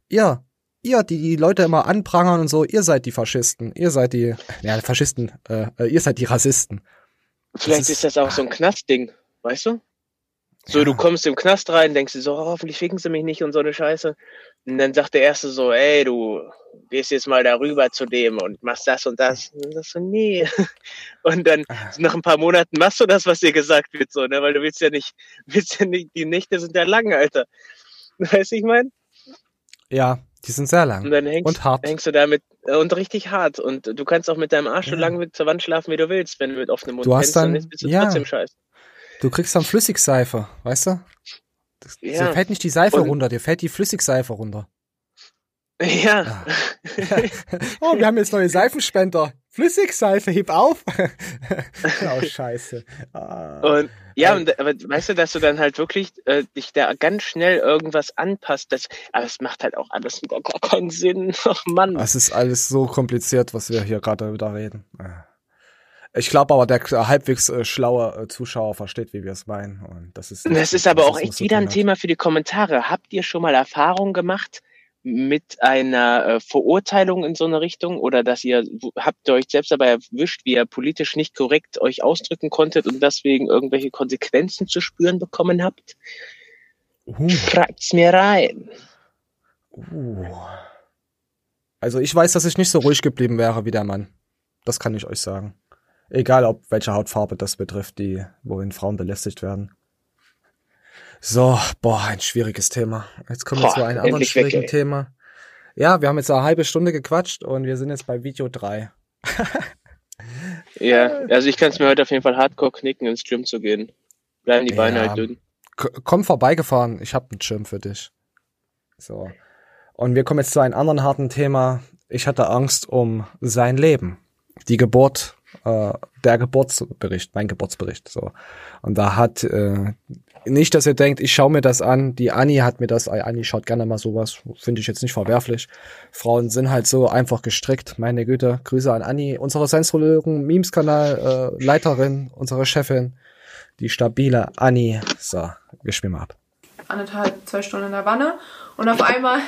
Speaker 1: Ihr, ihr, die die Leute immer anprangern und so, ihr seid die Faschisten, ihr seid die, ja, Faschisten, äh, äh, ihr seid die Rassisten.
Speaker 2: Vielleicht
Speaker 1: ist-
Speaker 2: ist, das auch so ein Knastding, weißt du? So,
Speaker 1: Ja.
Speaker 2: du kommst im Knast rein, denkst dir so, oh, hoffentlich ficken sie mich nicht und so eine Scheiße. Und dann sagt der Erste so, ey, du gehst jetzt mal darüber zu dem und machst das und das. Und das so, nee. <laughs> Und dann
Speaker 1: Ah.
Speaker 2: nach ein paar Monaten machst du das, was dir gesagt wird, so, ne? Weil du willst ja nicht, <laughs> willst ja nicht, die Nächte sind ja lang, Alter. <laughs> Weißt du, ich mein?
Speaker 1: Ja, die sind sehr
Speaker 2: Und
Speaker 1: lang
Speaker 2: dann hängst,
Speaker 1: und hart.
Speaker 2: hängst du damit äh, und richtig hart. Und du kannst auch mit deinem Arsch so
Speaker 1: Ja.
Speaker 2: lange mit zur Wand schlafen, wie du willst. Wenn du mit offenem Mund
Speaker 1: Du hast
Speaker 2: dann
Speaker 1: dann-
Speaker 2: ist- bist du
Speaker 1: ja.
Speaker 2: trotzdem scheiße.
Speaker 1: Du kriegst dann Flüssigseife, weißt du? Das,
Speaker 2: Ja.
Speaker 1: Dir fällt nicht die Seife
Speaker 2: Und-
Speaker 1: runter, dir fällt die Flüssigseife runter.
Speaker 2: Ja. <laughs>
Speaker 1: oh, wir haben jetzt neue Seifenspender. Flüssigseife, heb auf. <laughs> oh, scheiße. Ah.
Speaker 2: Und ja,
Speaker 1: Ähm.
Speaker 2: und, aber weißt du, dass du dann halt wirklich äh, dich da ganz schnell irgendwas anpasst, das, aber es macht halt auch alles wieder gar keinen Sinn. Ach <laughs> Mann.
Speaker 1: Es ist alles so kompliziert, was wir hier gerade wieder reden. Ich glaube aber, der halbwegs äh, schlaue äh, Zuschauer versteht, wie wir es meinen. Und das ist,
Speaker 2: Das ist aber auch
Speaker 1: Rassismus
Speaker 2: echt wieder ein. Thema für die Kommentare. Habt ihr schon mal Erfahrung gemacht mit einer äh, Verurteilung in so eine Richtung oder dass ihr habt ihr euch selbst dabei erwischt, wie ihr politisch nicht korrekt euch ausdrücken konntet und deswegen irgendwelche Konsequenzen zu spüren bekommen habt?
Speaker 1: Uh,
Speaker 2: Schreibt's mir rein.
Speaker 1: uh. Also ich weiß, dass ich nicht so ruhig geblieben wäre wie der Mann. Das kann ich euch sagen. Egal, ob welche Hautfarbe das betrifft, die, wohin Frauen belästigt werden. So, boah, ein schwieriges Thema. Jetzt kommen wir zu einem anderen
Speaker 2: weg,
Speaker 1: schwierigen
Speaker 2: ey.
Speaker 1: Thema. Ja, wir haben jetzt eine halbe Stunde gequatscht und wir sind jetzt bei Video 3.
Speaker 2: Ja, also ich kann es mir heute auf jeden Fall hardcore knicken, ins Gym zu gehen. Bleiben die Beine
Speaker 1: Ja.
Speaker 2: halt dünn.
Speaker 1: K komm vorbeigefahren, ich hab einen Schirm für dich. So. Und wir kommen jetzt zu einem anderen harten Thema. Ich hatte Angst um sein Leben. Die Geburt, äh, der Geburtsbericht, mein Geburtsbericht. So. Und da hat, äh, nicht, dass ihr denkt, ich schaue mir das an. Die Anni hat mir das, äh, Anni schaut gerne mal sowas, finde ich jetzt nicht verwerflich. Frauen sind halt so einfach gestrickt. Meine Güte, Grüße an Anni, unsere Sensologen, Memes-Kanal, äh, Leiterin, unsere Chefin, die stabile Anni. So, wir mal ab.
Speaker 8: anderthalb, zwei Stunden in der Wanne und auf einmal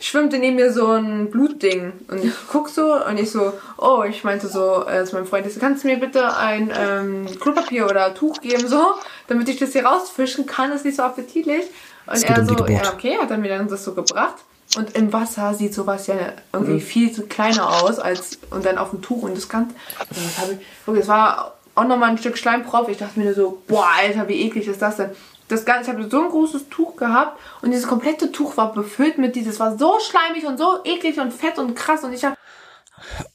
Speaker 8: schwimmte neben mir so ein Blutding und ich guck so und ich so, oh, ich meinte so äh, zu meinem Freund, kannst du mir bitte ein ähm, Klopapier oder Tuch geben, so, damit ich das hier rausfischen kann, das ist nicht so appetitlich. Und
Speaker 1: geht
Speaker 8: er so, ja, okay, hat er mir dann das so gebracht. Und im Wasser sieht sowas ja
Speaker 1: Mhm.
Speaker 8: irgendwie viel zu kleiner aus als und dann auf dem Tuch und das kann, das, ich, das war auch nochmal ein Stück Schleim drauf. Ich dachte mir nur so, boah, Alter, wie eklig ist das denn? Das Ganze, ich habe so ein großes Tuch gehabt und dieses komplette Tuch war befüllt mit dieses, war so schleimig und so eklig und fett und krass und ich habe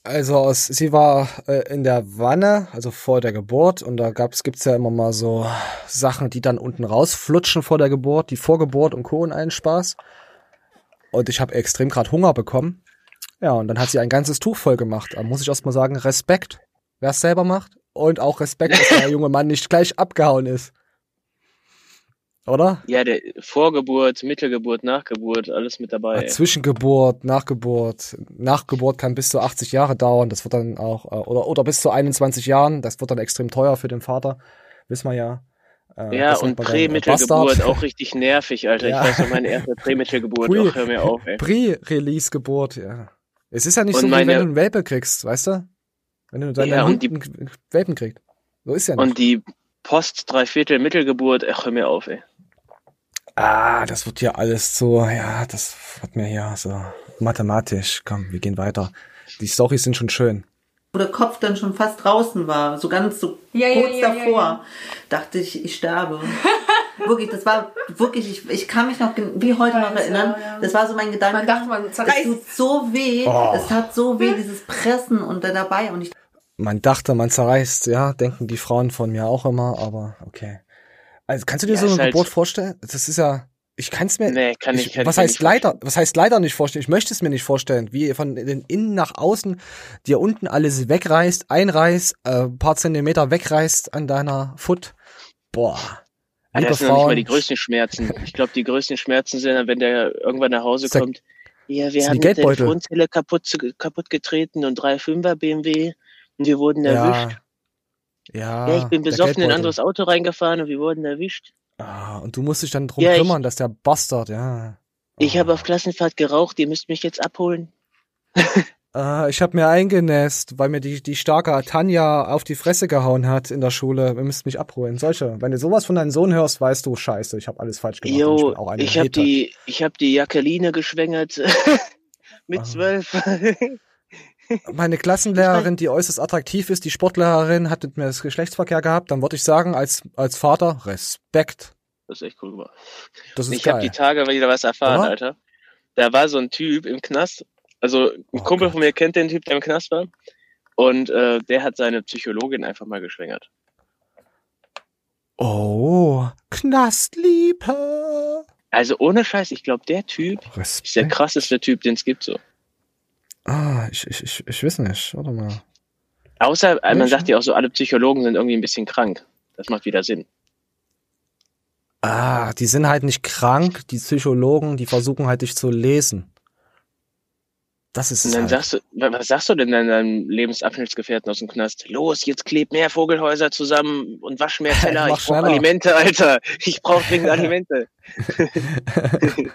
Speaker 1: Also aus, sie war äh, in der Wanne, also vor der Geburt, und da gab's gibt's ja immer mal so Sachen, die dann unten rausflutschen vor der Geburt, die Vorgeburt und Co. und allen Spaß. Und ich habe extrem grad Hunger bekommen. Ja, und dann hat sie ein ganzes Tuch voll gemacht. Da muss ich erst mal sagen, Respekt, wer es selber macht. Und auch Respekt, dass der <laughs> junge Mann nicht gleich abgehauen ist. Oder?
Speaker 2: Ja, der Vorgeburt, Mittelgeburt, Nachgeburt, alles mit dabei.
Speaker 1: Ja,
Speaker 2: ey.
Speaker 1: Zwischengeburt, Nachgeburt. Nachgeburt kann bis zu 80 Jahre dauern. Das wird dann auch, äh, oder, oder bis zu 21 Jahren. Das wird dann extrem teuer für den Vater. Wissen wir ja. Äh,
Speaker 2: Ja, und
Speaker 1: dann, äh,
Speaker 2: Prä-Mittelgeburt auch richtig nervig, Alter.
Speaker 1: Ja.
Speaker 2: Ich weiß noch, meine erste Prä-Mittelgeburt. Ach, hör mir auf, ey.
Speaker 1: Pre-Release-Geburt, ja. Es ist ja nicht
Speaker 2: Und
Speaker 1: so, wie
Speaker 2: meine-
Speaker 1: wenn du einen Welpe kriegst, weißt du? Wenn du deinen
Speaker 2: Ja,
Speaker 1: einen Welpen kriegst. So ist ja nicht.
Speaker 2: Und die Post-Dreiviertel-Mittelgeburt, ach, hör mir auf, ey.
Speaker 1: Ah, das wird hier alles so, ja, das wird mir hier so mathematisch. Komm, wir gehen weiter. Die Storys sind schon schön.
Speaker 9: wo der Kopf dann schon fast draußen war, so ganz so
Speaker 8: Ja, ja,
Speaker 9: kurz
Speaker 8: ja, ja,
Speaker 9: davor,
Speaker 8: ja.
Speaker 9: dachte ich, ich sterbe. <laughs> wirklich, das war wirklich, ich, ich kann mich noch wie heute noch erinnern,
Speaker 8: ja, ja.
Speaker 9: das war so mein Gedanke.
Speaker 8: Man dachte, man
Speaker 9: es
Speaker 8: zerreißt.
Speaker 9: tut so weh,
Speaker 1: Oh.
Speaker 9: es hat so weh, dieses Pressen und dabei und ich
Speaker 1: Man dachte, man zerreißt, ja, denken die Frauen von mir auch immer, aber okay. Also kannst du dir
Speaker 2: Ja,
Speaker 1: so eine
Speaker 2: halt-
Speaker 1: Geburt vorstellen? Das ist ja, ich kann es mir,
Speaker 2: Nee, kann ich, kann
Speaker 1: was
Speaker 2: ich mir
Speaker 1: heißt
Speaker 2: nicht
Speaker 1: leider, was heißt leider nicht vorstellen? Ich möchte es mir nicht vorstellen, wie von den Innen nach außen dir unten alles wegreißt, einreißt, äh, ein paar Zentimeter wegreißt an deiner Foot. Boah.
Speaker 2: Ah,
Speaker 1: Liebe
Speaker 2: das sind noch nicht mal die größten Schmerzen. Ich glaube, die größten Schmerzen sind, wenn der irgendwann nach Hause kommt. Ja, wir haben die
Speaker 1: Geldbeutel.
Speaker 2: Telefonzelle kaputt, kaputt getreten und drei Fünfer BMW und wir wurden erwischt.
Speaker 1: ja,
Speaker 2: Ja, ich bin besoffen in ein anderes Auto reingefahren und wir wurden erwischt.
Speaker 1: Ah, und du musst dich dann drum
Speaker 2: Ja, ich-
Speaker 1: kümmern, dass der Bastard, ja.
Speaker 2: Ich
Speaker 1: Ah.
Speaker 2: habe auf Klassenfahrt geraucht, ihr müsst mich jetzt abholen. <laughs>
Speaker 1: Ah, ich habe mir eingenässt, weil mir die, die starke Tanja auf die Fresse gehauen hat in der Schule. Ihr müsst mich abholen. Solche. Wenn du sowas von deinem Sohn hörst, weißt du, scheiße, ich habe alles falsch gemacht. ich
Speaker 2: Jo,
Speaker 1: eine
Speaker 2: ich habe die, ich habe die Jacqueline geschwängert <laughs> mit
Speaker 1: Ah.
Speaker 2: zwölf. <laughs>
Speaker 1: Meine Klassenlehrerin, die äußerst attraktiv ist, die Sportlehrerin, hat mit mir das Geschlechtsverkehr gehabt. Dann würde ich sagen, als, als Vater, Respekt.
Speaker 2: Das ist echt cool gemacht.
Speaker 1: Das ist
Speaker 2: Ich habe die Tage wieder was erfahren,
Speaker 1: Oder?
Speaker 2: Alter. Da war so ein Typ im Knast. Also ein
Speaker 1: Oh
Speaker 2: Kumpel
Speaker 1: Gott.
Speaker 2: von mir kennt den Typ, der im Knast war. Und äh, der hat seine Psychologin einfach mal geschwängert.
Speaker 1: Oh, Knastliebe.
Speaker 2: Also ohne Scheiß, ich glaube, der Typ ist der
Speaker 1: Respekt.
Speaker 2: krasseste Typ, den es gibt so.
Speaker 1: Ah, ich, ich, ich, ich weiß nicht. Warte mal.
Speaker 2: Außer, äh, man sagt ja auch so, alle Psychologen sind irgendwie ein bisschen krank. Das macht wieder Sinn.
Speaker 1: Ah, die sind halt nicht krank, die Psychologen, die versuchen halt dich zu lesen. Das ist
Speaker 2: Und dann
Speaker 1: halt.
Speaker 2: sagst du, wa- was sagst du denn deinem Lebensabschnittsgefährten aus dem Knast? Los, jetzt kleb mehr Vogelhäuser zusammen und wasch mehr <laughs> Teller. Ich brauch
Speaker 1: schneller.
Speaker 2: Alimente, Alter. Ich brauch dringend Alimente. <laughs>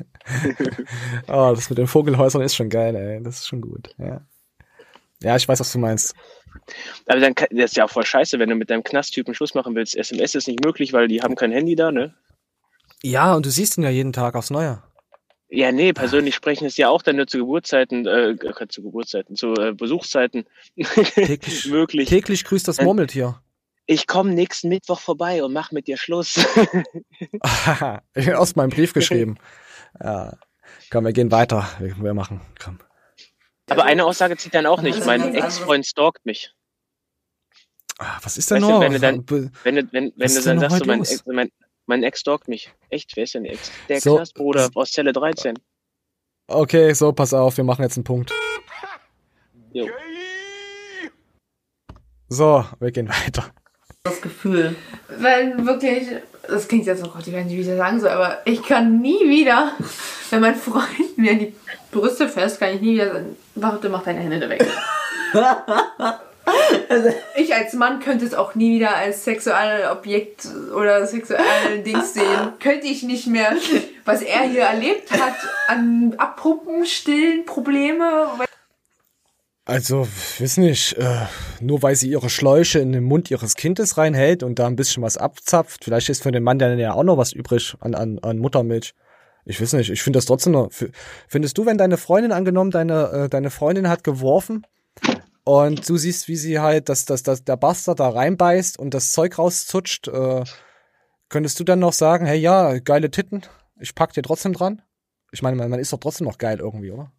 Speaker 1: oh, das mit den Vogelhäusern ist schon geil, ey. Das ist schon gut. Ja, ja ich weiß, was du meinst.
Speaker 2: Aber dann, kann- das ist ja auch voll scheiße, wenn du mit deinem Knasttypen Schluss machen willst. SMS ist nicht möglich, weil die haben kein Handy da, ne?
Speaker 1: Ja, und du siehst ihn ja jeden Tag aufs Neue.
Speaker 2: Ja, nee, persönlich sprechen ist ja auch dann nur zu Geburtszeiten, äh, zu Geburtszeiten, zu äh, Besuchszeiten <laughs>
Speaker 1: Täglich,
Speaker 2: möglich.
Speaker 1: täglich grüßt das
Speaker 2: Äh,
Speaker 1: Murmeltier.
Speaker 2: Ich komme nächsten Mittwoch vorbei und mach mit dir Schluss.
Speaker 1: ich <laughs> habe aus meinem Brief geschrieben. Ja. Komm, wir gehen weiter. Wir, machen. Komm.
Speaker 2: Aber eine Aussage zieht dann auch nicht. Mein Ex-Freund stalkt mich.
Speaker 1: Ah, was ist denn
Speaker 2: Weißt du,
Speaker 1: noch?
Speaker 2: wenn du dann- Wenn du, wenn, wenn
Speaker 1: Was
Speaker 2: du dann sagst, so, mein, mein, mein Ex stalkt mich. Echt, wer ist denn der Ex? Der
Speaker 1: So,
Speaker 2: Knastbruder aus Zelle 13.
Speaker 1: Okay, so, pass auf, wir machen jetzt einen Punkt.
Speaker 2: Jo.
Speaker 1: So, wir gehen weiter.
Speaker 9: das Gefühl.
Speaker 8: Wenn wirklich, das klingt jetzt, oh Gott, ich weiß nicht, wie ich das sagen soll, aber ich kann nie wieder, wenn mein Freund mir in die Brüste fest, kann ich nie wieder sagen, warte, mach deine Hände da <laughs> weg. Ich als Mann könnte es auch nie wieder als Sexualobjekt oder sexuellen Dings sehen. Könnte ich nicht mehr, was er hier erlebt hat an Abpumpen, Stillen, Probleme.
Speaker 1: Also, weiß nicht, äh, nur weil sie ihre Schläuche in den Mund ihres Kindes reinhält und da ein bisschen was abzapft, vielleicht ist für den Mann dann ja auch noch was übrig an, an, an Muttermilch. Ich weiß nicht, ich finde das trotzdem noch. Findest du, wenn deine Freundin angenommen, deine, äh, deine Freundin hat geworfen und du siehst, wie sie halt, dass, dass, dass der Bastard da reinbeißt und das Zeug rauszutscht, äh, könntest du dann noch sagen, hey ja, geile Titten, ich pack dir trotzdem dran? Ich meine, man, man ist doch trotzdem noch geil irgendwie, oder?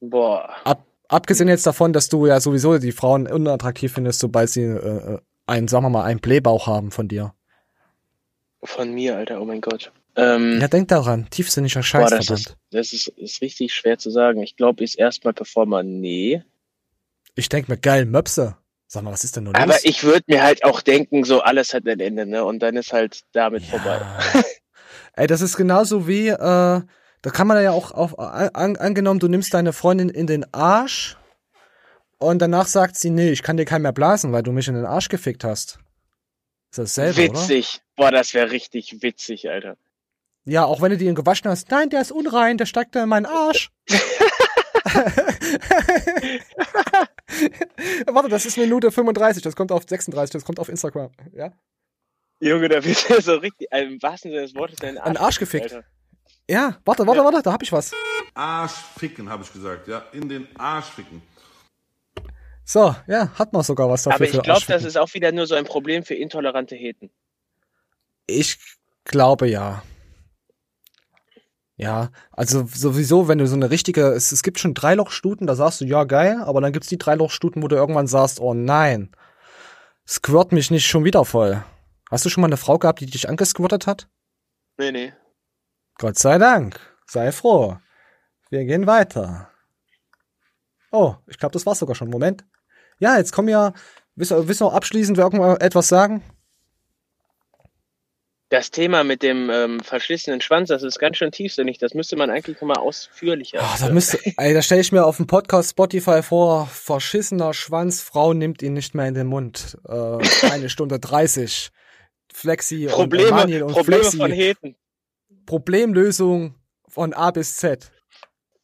Speaker 2: Boah.
Speaker 1: Ab, Abgesehen jetzt davon, dass du ja sowieso die Frauen unattraktiv findest, sobald sie äh, einen, sagen wir mal, einen Blähbauch haben von dir.
Speaker 2: Von mir, Alter, oh mein Gott. Ähm,
Speaker 1: Ja, denk daran, tiefsinniger Scheiß,
Speaker 2: boah, das
Speaker 1: verdammt.
Speaker 2: ist, das ist, ist richtig schwer zu sagen. Ich glaube, ist erstmal Performer, nee.
Speaker 1: Ich denk mir, geil, Möpse. Sag mal, was ist denn nur los?
Speaker 2: Aber ich würde mir halt auch denken, so alles hat ein Ende, ne? Und dann ist halt damit vorbei. <laughs>
Speaker 1: Ey, das ist genauso wie, äh, da kann man ja auch auf, an, angenommen, du nimmst deine Freundin in den Arsch und danach sagt sie, nee, ich kann dir keinen mehr blasen, weil du mich in den Arsch gefickt hast. Ist das dasselbe, oder?
Speaker 2: Witzig. Boah, das wäre richtig witzig, Alter.
Speaker 1: Ja, auch wenn du den gewaschen hast. Nein, der ist unrein, der steigt da in meinen Arsch. <laughs> <laughs> Warte, das ist Minute 35, das kommt auf 36, das kommt auf Instagram. Ja?
Speaker 2: Junge, da wird er <laughs> so richtig, also im wahrsten Sinne des Wortes, in den
Speaker 1: An den Arsch gefickt.
Speaker 2: Alter.
Speaker 1: Ja, warte, warte, warte, da hab ich was.
Speaker 10: Arsch ficken, habe ich gesagt, ja. In den Arsch ficken.
Speaker 1: So, ja, hat man sogar was dafür
Speaker 2: Aber ich glaube, das ist auch wieder nur so ein Problem für intolerante Heten.
Speaker 1: Ich glaube ja. Ja, also sowieso, wenn du so eine richtige, es, es gibt schon Dreilochstuten, da sagst du, ja geil, aber dann gibt's die Dreilochstuten, wo du irgendwann sagst, oh nein, squirt mich nicht schon wieder voll. Hast du schon mal eine Frau gehabt, die dich angesquirtet hat?
Speaker 2: Nee, nee.
Speaker 1: Gott sei Dank. Sei froh. Wir gehen weiter. Oh, ich glaube, das war's sogar schon. Moment. Ja, jetzt kommen ja, willst du, willst du noch abschließend irgendetwas sagen?
Speaker 2: Das Thema mit dem ähm, verschlissenen Schwanz, das ist ganz schön tiefsinnig. Das müsste man eigentlich nochmal ausführlicher.
Speaker 1: Ah, da müsste, ey, da stelle ich mir auf dem Podcast Spotify vor, verschissener Schwanz, Frau nimmt ihn nicht mehr in den Mund. Äh, eine Stunde 30. Flexi und
Speaker 2: Probleme,
Speaker 1: Manuel und
Speaker 2: Probleme
Speaker 1: Flexi.
Speaker 2: von Heten.
Speaker 1: Problemlösung von A bis Z.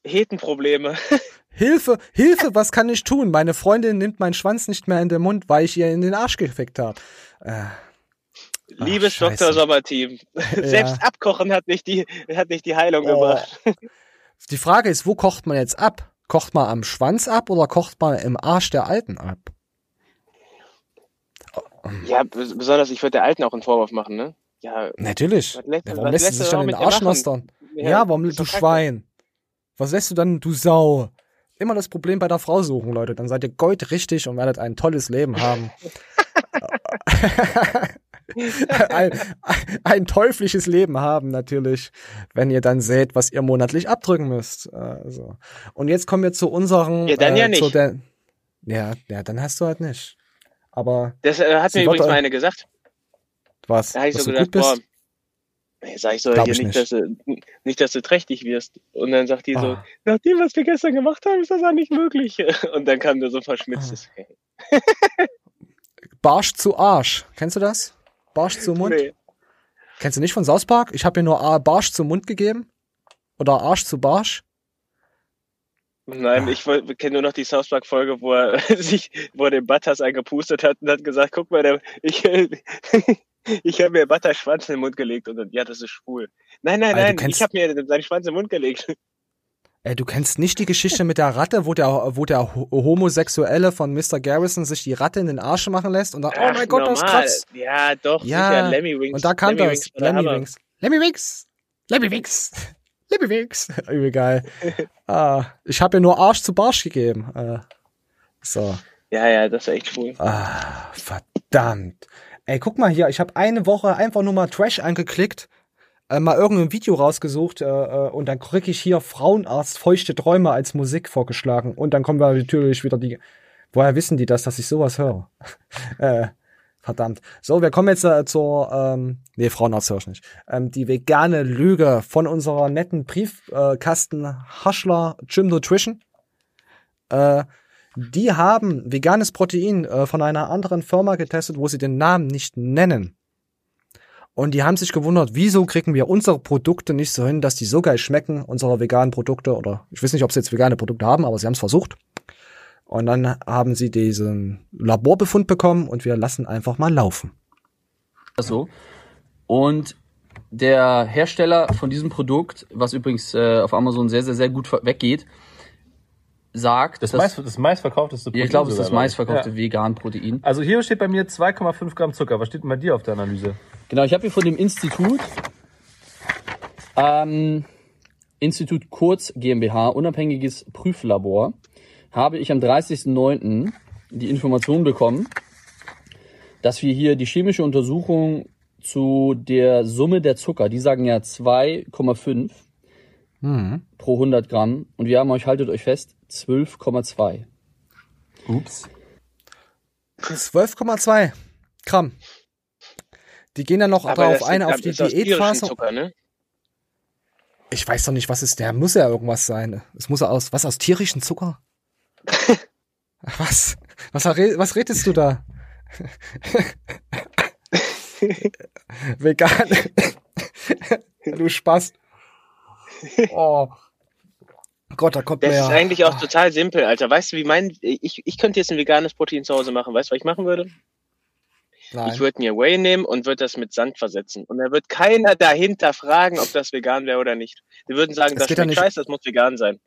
Speaker 2: Hetenprobleme. <laughs>
Speaker 1: Hilfe, Hilfe, was kann ich tun? Meine Freundin nimmt meinen Schwanz nicht mehr in den Mund, weil ich ihr in den Arsch gefickt habe. Äh,
Speaker 2: Liebes
Speaker 1: Scheiße.
Speaker 2: Dr. Sommerteam. <laughs> Selbst abkochen hat nicht die, hat nicht die Heilung
Speaker 1: Oh.
Speaker 2: gebracht.
Speaker 1: die Frage ist, wo kocht man jetzt ab? Kocht man am Schwanz ab oder kocht man im Arsch der Alten ab?
Speaker 2: Ja, bes- besonders, ich würde der Alten auch einen Vorwurf machen, ne? Ja,
Speaker 1: Natürlich.
Speaker 2: Lässt-
Speaker 1: ja, warum lässt
Speaker 2: lässt
Speaker 1: sich
Speaker 2: du
Speaker 1: dann den Arsch nostern?
Speaker 2: Ja,
Speaker 1: Ja, warum, du. Schwein? Was lässt du dann, du Sau? Immer das Problem bei der Frau suchen, Leute. Dann seid ihr gold richtig und werdet ein tolles Leben haben. <laughs> <laughs> <laughs> ein, ein teuflisches Leben haben, natürlich, wenn ihr dann seht, was ihr monatlich abdrücken müsst. Also. Und jetzt kommen wir zu unseren.
Speaker 2: Ja, dann ja
Speaker 1: Zu
Speaker 2: nicht.
Speaker 1: der, ja, ja, dann hast du halt nicht. Aber
Speaker 2: Das äh, hat mir übrigens mal eine gesagt.
Speaker 1: was?
Speaker 2: Da habe ich so gedacht, boah, sag ich so, hier
Speaker 1: ich
Speaker 2: nicht,
Speaker 1: nicht.
Speaker 2: Dass du, nicht, dass du trächtig wirst. Und dann sagt die so,
Speaker 1: Ah.
Speaker 2: nachdem, was wir gestern gemacht haben, ist das auch nicht möglich. <laughs> Und dann kam da so ein verschmitztes.
Speaker 1: Ah. Barsch zu Arsch. Kennst du das? Barsch zu Mund?
Speaker 2: Nee.
Speaker 1: Kennst du nicht von South Park? Ich habe mir nur A- Barsch zum Mund gegeben. Oder Arsch zu Barsch.
Speaker 2: Nein, ich kenne nur noch die South Park Folge, wo er <laughs> sich, wo er den Butters eingepustet hat und hat gesagt, guck mal, der, ich, <laughs> ich habe mir Butter Schwanz in den Mund gelegt und dann, ja, das ist schwul. Nein, nein,
Speaker 1: du
Speaker 2: nein, ich habe mir seinen Schwanz in den Mund gelegt.
Speaker 1: Ey, du kennst nicht die Geschichte mit der Ratte, wo der, wo der Ho- Homosexuelle von Mr. Garrison sich die Ratte in den Arsch machen lässt und dann, oh
Speaker 2: Ach,
Speaker 1: mein Gott, das kratzt.
Speaker 2: Ja, doch,
Speaker 1: Ja,
Speaker 2: sicher, Lemmy Wings.
Speaker 1: und da kam
Speaker 2: Lemmy
Speaker 1: das. Lemmy. Wings. Lemmy Wings. Lemmy Wings. Lemmy Wings. <laughs> Übel geil. <laughs> ah, ich habe ihr nur Arsch zu Barsch gegeben. Äh, so.
Speaker 2: Ja, ja, das war echt cool.
Speaker 1: Ah, verdammt. Ey, guck mal hier, ich habe eine Woche einfach nur mal Trash angeklickt, äh, mal irgendein Video rausgesucht äh, äh, und dann krieg ich hier Frauenarzt feuchte Träume als Musik vorgeschlagen und dann kommen wir natürlich wieder die. Woher wissen die das, dass ich sowas höre? <laughs> äh, verdammt. So, wir kommen jetzt äh, zur, ähm, nee, Frauenarzt höre ich nicht. Ähm, die vegane Lüge von unserer netten Briefkasten Haschler Gym Nutrition. Äh, die haben veganes Protein äh, von einer anderen Firma getestet, wo sie den Namen nicht nennen. Und die haben sich gewundert, wieso kriegen wir unsere Produkte nicht so hin, dass die so geil schmecken, unsere veganen Produkte, oder ich weiß nicht, ob sie jetzt vegane Produkte haben, aber sie haben es versucht. Und dann haben sie diesen Laborbefund bekommen und wir lassen einfach mal laufen.
Speaker 11: so. Und der Hersteller von diesem Produkt, was übrigens äh, auf Amazon sehr, sehr, sehr gut weggeht, sagt,
Speaker 12: Das,
Speaker 11: dass-
Speaker 12: meist, das meistverkaufteste
Speaker 11: Ja, ich glaube, es ist das meistverkaufte
Speaker 12: Ja.
Speaker 11: Vegan-Protein.
Speaker 12: Also hier steht bei mir 2,5 Gramm Zucker. Was steht denn bei dir auf der Analyse?
Speaker 11: Genau, ich habe hier von dem Institut, ähm, Institut Kurz GmbH, unabhängiges Prüflabor, habe ich am 30.09. die Information bekommen, dass wir hier die chemische Untersuchung zu der Summe der Zucker, die sagen ja 2,5
Speaker 1: Mhm.
Speaker 11: pro 100 Gramm und wir haben euch, haltet euch fest, 12,2.
Speaker 12: Ups.
Speaker 1: 12,2 Gramm. Die gehen dann noch
Speaker 2: Aber
Speaker 1: darauf ein, auf die
Speaker 2: tierischem
Speaker 1: Diätphase.
Speaker 2: Ne?
Speaker 1: Ich weiß doch nicht, was ist der? Muss ja irgendwas sein. Es muss ja aus, was aus tierischen Zucker? <laughs> was? Was, was redest du da? <laughs> Vegan. <laughs> du Spaß. Oh. Gott, da kommt
Speaker 2: Das
Speaker 1: mir
Speaker 2: ist eigentlich auch total simpel, Alter. Weißt du, wie mein, ich, ich könnte jetzt ein veganes Protein zu Hause machen. Weißt du, was ich machen würde?
Speaker 1: Nein.
Speaker 2: Ich würde mir Whey nehmen und würde das mit Sand versetzen. Und da wird keiner dahinter fragen, ob das vegan wäre oder nicht. Die würden sagen,
Speaker 1: Es
Speaker 2: das
Speaker 1: geht ja
Speaker 2: scheiße, das muss vegan sein.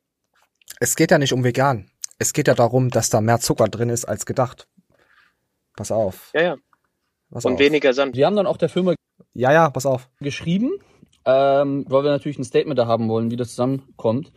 Speaker 1: Es geht ja nicht um vegan. Es geht ja darum, dass da mehr Zucker drin ist als gedacht. Pass auf.
Speaker 2: Ja, ja.
Speaker 1: Pass
Speaker 2: Und
Speaker 1: auf.
Speaker 2: weniger Sand.
Speaker 11: Wir haben dann auch der Firma
Speaker 1: Ja, ja, pass auf.
Speaker 11: geschrieben, ähm, weil wir natürlich ein Statement da haben wollen, wie das zusammenkommt.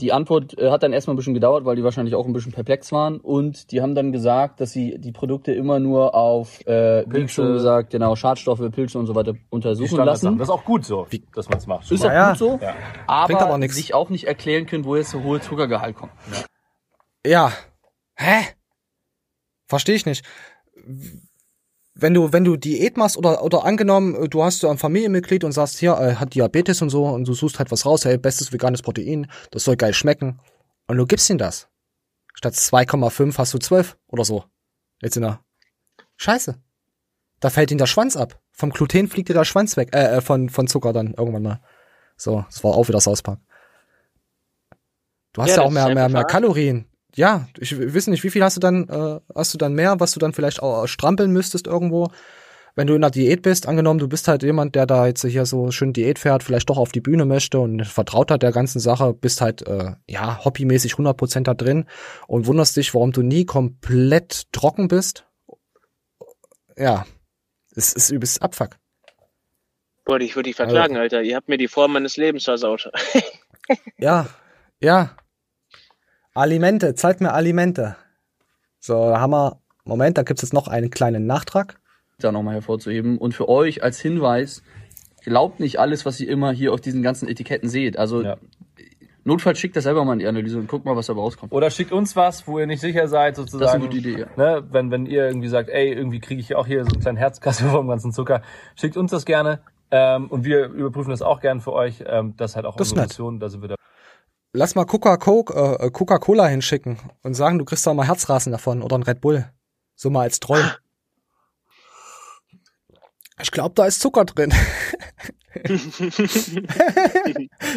Speaker 11: Die Antwort äh, hat dann erstmal ein bisschen gedauert, weil die wahrscheinlich auch ein bisschen perplex waren. Und die haben dann gesagt, dass sie die Produkte immer nur auf, äh, wie schon gesagt, genau, Schadstoffe, Pilze und so weiter untersuchen lassen.
Speaker 12: Das ist auch gut so, dass man es macht.
Speaker 11: Ist auch
Speaker 12: mal.
Speaker 11: gut so,
Speaker 12: Ja.
Speaker 11: aber,
Speaker 1: aber
Speaker 11: sich auch nicht erklären können, wo jetzt so hohe Zuckergehalt kommt.
Speaker 1: Ja. Hä? Verstehe ich nicht. Wenn du, wenn du Diät machst oder, oder angenommen, äh, du hast so ein Familienmitglied und sagst, hier, äh, hat Diabetes und so und du suchst halt was raus, hey, bestes veganes Protein, das soll geil schmecken. Und du gibst ihm das. Statt 2,5 hast du 12 oder so. Jetzt in der Scheiße. Da fällt ihm der Schwanz ab. Vom Gluten fliegt dir der Schwanz weg, äh, äh, von, von Zucker dann irgendwann mal. So, das war auch wieder South Park. Du hast
Speaker 2: Ja,
Speaker 1: ja, auch mehr, mehr, mehr. Kalorien. Ja, ich weiß nicht, wie viel hast du dann, äh, hast du dann mehr, was du dann vielleicht auch strampeln müsstest irgendwo, wenn du in der Diät bist. Angenommen, du bist halt jemand, der da jetzt hier so schön Diät fährt, vielleicht doch auf die Bühne möchte und vertraut hat der ganzen Sache, bist halt, äh, ja, hobbymäßig 100% da drin und wunderst dich, warum du nie komplett trocken bist. Ja, es ist übelst Abfuck.
Speaker 2: Boah, ich würde dich verklagen,
Speaker 1: Also-
Speaker 2: Alter. Ihr habt mir die Form meines Lebens versaut.
Speaker 1: Ja, ja. Alimente, zahlt mir Alimente. So, da haben wir, Moment, da gibt's jetzt noch einen kleinen Nachtrag.
Speaker 11: Da nochmal hervorzuheben. Und für euch als Hinweis, glaubt nicht alles, was ihr immer hier auf diesen ganzen Etiketten seht. Also, notfalls schickt das selber mal in die Analyse und guckt mal, was dabei rauskommt.
Speaker 12: Oder schickt uns was, wo ihr nicht sicher seid, sozusagen.
Speaker 11: Das ist eine gute Idee, ja.
Speaker 12: Ne, wenn, wenn ihr irgendwie sagt, ey, irgendwie kriege ich auch hier so einen kleinen Herzkasse <laughs> vom ganzen Zucker, schickt uns das gerne. Ähm, und wir überprüfen das auch gerne für euch. Ähm, das ist halt auch
Speaker 1: Das
Speaker 12: unsere. Mission. Da sind wir da.
Speaker 1: Lass mal Coca-Cola äh, Coca-Cola hinschicken und sagen, du kriegst da mal Herzrasen davon oder ein Red Bull. So mal als Troll. <laughs> Ich glaube, da ist Zucker drin. <laughs>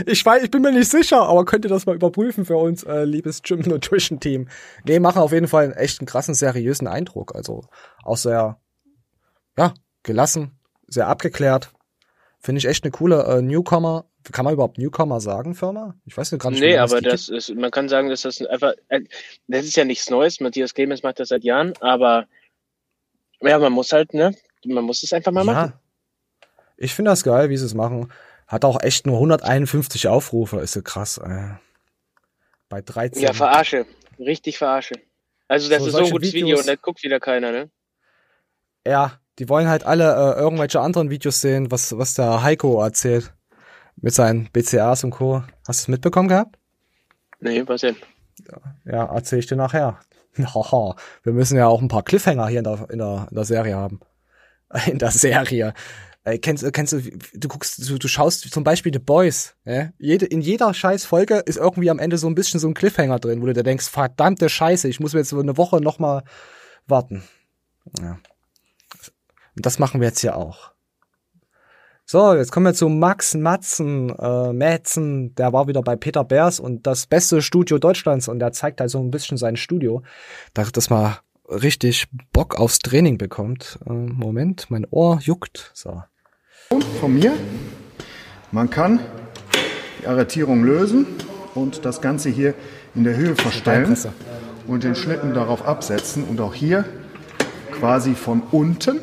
Speaker 1: ich weiß, ich bin mir nicht sicher, aber könnt ihr das mal überprüfen für uns, äh, liebes Gym Nutrition Team? Nee, machen auf jeden Fall einen echt einen krassen, seriösen Eindruck. Also auch sehr, ja, gelassen, sehr abgeklärt. Finde ich echt eine coole äh, Newcomer. Kann man überhaupt Newcomer sagen, Firma? Ich weiß gar nicht,
Speaker 2: nee, aber das ist, man kann sagen, dass das einfach, äh, das ist ja nichts Neues. Matthias Clemens macht das seit Jahren, aber ja, man muss halt, ne, man muss es einfach mal machen.
Speaker 1: Ja. Ich finde das geil, wie sie es machen. Hat auch echt nur 151 Aufrufe, ist so krass. Äh. Bei 13.
Speaker 2: Ja, verarsche. Richtig verarsche. Also, das
Speaker 1: So,
Speaker 2: ist so ein gutes Video
Speaker 1: Videos-
Speaker 2: und da guckt wieder keiner, ne?
Speaker 1: Ja, die wollen halt alle äh, irgendwelche anderen Videos sehen, was, was der Heiko erzählt. Mit seinen BCAs und Co. Hast du es mitbekommen gehabt?
Speaker 2: Nee, was denn?
Speaker 1: Ja, erzähl ich dir nachher. <laughs> Haha, wir müssen ja auch ein paar Cliffhanger hier in der, in der, in der Serie haben. <laughs> In der Serie. Äh, kennst, du- kennst du, du guckst, du, du schaust zum Beispiel The Boys, ja? Jede, in jeder scheiß Folge ist irgendwie am Ende so ein bisschen so ein Cliffhanger drin, wo du dir denkst, verdammte Scheiße, ich muss mir jetzt so eine Woche nochmal warten. Ja. Und das machen wir jetzt hier auch. So, jetzt kommen wir zu Max Matzen, äh, Mätzen, der war wieder bei Peter Beers und das beste Studio Deutschlands und der zeigt halt so ein bisschen sein Studio, da- dass man richtig Bock aufs Training bekommt. Äh, Moment, mein Ohr juckt. So.
Speaker 13: von mir. Man kann die Arretierung lösen und das Ganze hier in der Höhe verstellen und den Schlitten darauf absetzen und auch hier quasi von unten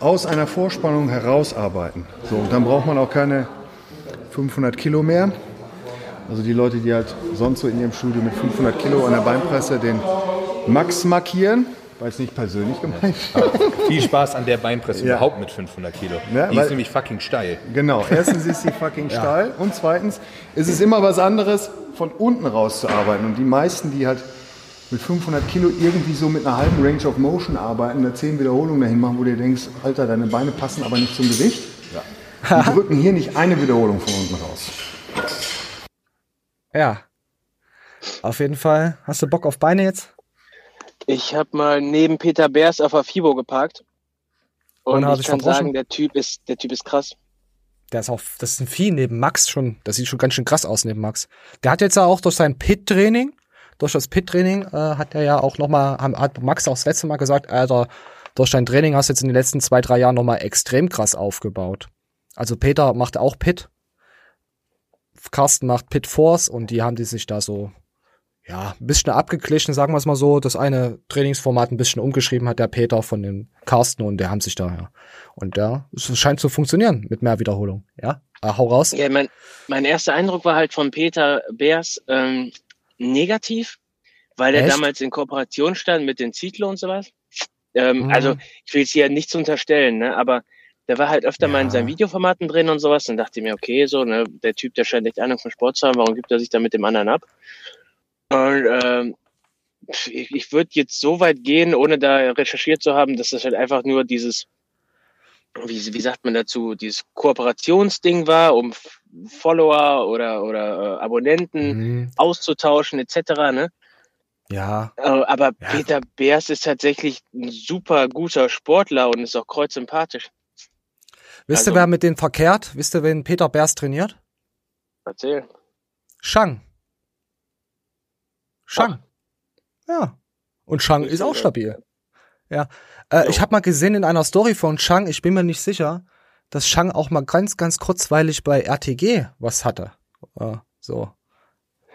Speaker 13: aus einer Vorspannung herausarbeiten. So, und dann braucht man auch keine 500 Kilo mehr. Also die Leute, die halt sonst so in ihrem Studio mit 500 Kilo an der Beinpresse den Max markieren, war jetzt nicht persönlich gemeint.
Speaker 14: Viel Spaß an der Beinpresse
Speaker 13: Ja.
Speaker 14: überhaupt mit 500 Kilo.
Speaker 13: Ja,
Speaker 14: Die
Speaker 13: weil-
Speaker 14: ist nämlich fucking steil.
Speaker 13: Genau, erstens ist sie fucking steil und zweitens ist es immer was anderes, von unten raus zu arbeiten. Und die meisten, die halt mit 500 Kilo irgendwie so mit einer halben Range of Motion arbeiten, eine 10 Wiederholungen dahin machen, wo du dir denkst, Alter, deine Beine passen aber nicht zum Gewicht. Die <laughs> drücken hier nicht eine Wiederholung von unten raus.
Speaker 1: Ja. Auf jeden Fall. Hast du Bock auf Beine jetzt?
Speaker 2: Ich habe mal neben Peter Beers auf der FIBO geparkt.
Speaker 1: Und
Speaker 2: Und, ich kann sagen, der Typ ist, der Typ ist krass.
Speaker 1: Der ist auch, das ist ein Vieh neben Max schon. Das sieht schon ganz schön krass aus neben Max. Der hat jetzt ja auch durch sein Pit-Training, durch das Pit-Training, äh, hat er ja auch nochmal, hat Max auch das letzte Mal gesagt, Alter, durch dein Training hast du jetzt in den letzten zwei, drei Jahren nochmal extrem krass aufgebaut. Also Peter macht auch Pit. Carsten macht Pit Force und die haben die sich da so, ja, ein bisschen abgeglichen, sagen wir es mal so. Das eine Trainingsformat ein bisschen umgeschrieben hat der Peter von dem Carsten und der haben sich da, ja. Und ja, es scheint zu funktionieren mit mehr Wiederholung. Ja, äh, hau raus.
Speaker 2: Ja, mein, mein erster Eindruck war halt von Peter Beers ähm, negativ, weil er damals in Kooperation stand mit den Zietlow und sowas. Ähm,
Speaker 1: Mhm.
Speaker 2: Also ich will jetzt hier nichts unterstellen, ne? aber der war halt öfter mal in seinen Videoformaten drin und sowas. Dann dachte ich mir, okay, so, ne, der Typ, der scheint echt Ahnung von Sport zu haben, warum gibt er sich da mit dem anderen ab? Und ähm, ich, ich würde jetzt so weit gehen, ohne da recherchiert zu haben, dass das halt einfach nur dieses, wie, wie sagt man dazu, dieses Kooperationsding war, um Follower oder, oder äh, Abonnenten
Speaker 1: Mhm.
Speaker 2: auszutauschen etc. Ne?
Speaker 1: Ja.
Speaker 2: Äh, aber Peter Beers ist tatsächlich ein super guter Sportler und ist auch kreuzsympathisch.
Speaker 1: Wisst
Speaker 2: Also-
Speaker 1: ihr, wer mit denen verkehrt? Wisst ihr, wen Peter Bers trainiert?
Speaker 2: Erzähl.
Speaker 1: Shang. Shang. Ja. Und Shang ist auch stabil. Ja. Äh, ich habe mal gesehen in einer Story von Shang, ich bin mir nicht sicher, dass Shang auch mal ganz, ganz kurzweilig bei RTG was hatte. Äh, so.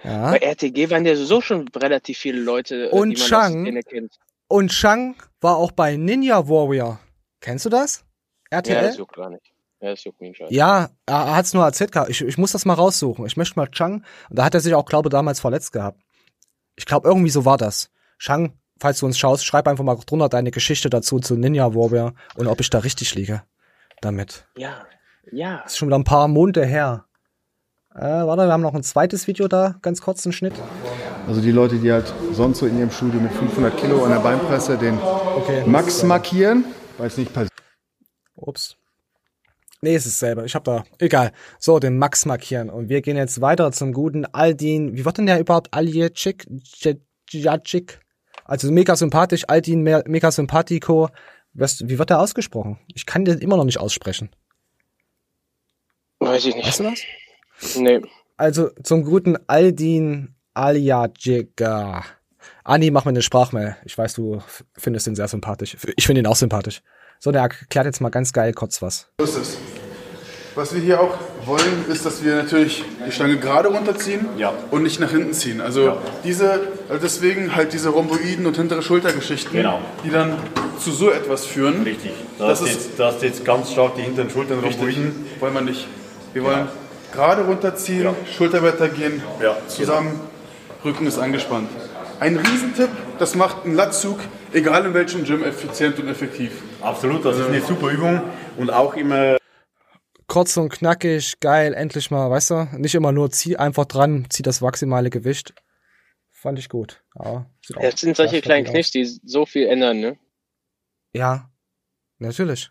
Speaker 1: Ja.
Speaker 2: Bei RTG waren ja so schon relativ viele Leute, äh,
Speaker 1: Und
Speaker 2: die man
Speaker 1: Chang-. Und Shang war auch bei Ninja Warrior. Kennst du das?
Speaker 2: Ja,
Speaker 1: RTL?
Speaker 2: das juckt gar nicht. Ja, das juckt mich nicht.
Speaker 1: Ja, er, er hat's nur erzählt gehabt. Ich, ich muss das mal raussuchen. Ich möchte mal Chang. Und da hat er sich auch, glaube damals verletzt gehabt. Ich glaube, irgendwie so war das. Chang, falls du uns schaust, schreib einfach mal drunter deine Geschichte dazu zu Ninja Warrior und ob ich da richtig liege. Damit.
Speaker 2: Ja, ja.
Speaker 1: Das ist schon wieder ein paar Monate her. Äh, warte, wir haben noch ein zweites Video da, ganz kurz einen Schnitt.
Speaker 13: Also die Leute, die halt sonst so in ihrem Studio mit 500 Kilo an der Beinpresse den Max markieren, weiß nicht persönlich.
Speaker 1: Ups. Nee, es ist selber. Ich hab da. Egal. So, den Max markieren. Und wir gehen jetzt weiter zum guten Aldin. Wie wird denn der überhaupt? Aljecik? Jacik? Also mega sympathisch. Aldin, me- mega sympathico. Was, wie wird der ausgesprochen? Ich kann den immer noch nicht aussprechen.
Speaker 2: Weiß ich nicht.
Speaker 1: Weißt du das?
Speaker 2: Nee.
Speaker 1: Also zum guten Aldin Aljacika. Ani, mach mir eine Sprachmail. Ich weiß, du findest ihn sehr sympathisch. Ich finde ihn auch sympathisch. So, der erklärt jetzt mal ganz geil kurz was.
Speaker 6: So ist es. Was wir hier auch wollen, ist, dass wir natürlich die Stange gerade runterziehen und nicht nach hinten ziehen. Also diese, also deswegen halt diese Rhomboiden und hintere Schultergeschichten,
Speaker 15: Genau.
Speaker 6: die dann zu so etwas führen.
Speaker 15: Richtig. Da
Speaker 6: Das ist
Speaker 15: jetzt, da hast jetzt ganz stark die hinteren Schultern. Rhomboiden.
Speaker 6: Wollen wir nicht. Wir wollen gerade runterziehen, Schulterblätter gehen, zusammen, Rücken ist angespannt. Ein Riesentipp, das macht einen Latzug, egal in welchem Gym, effizient und effektiv.
Speaker 15: Absolut, das ist eine super Übung und auch immer
Speaker 1: kurz und knackig, geil, endlich mal, weißt du? Nicht immer nur zieh einfach dran, zieh das maximale Gewicht. Fand ich gut. Ja,
Speaker 2: Das sind solche kleinen. Kniffs, die so viel ändern, ne?
Speaker 1: Ja, natürlich.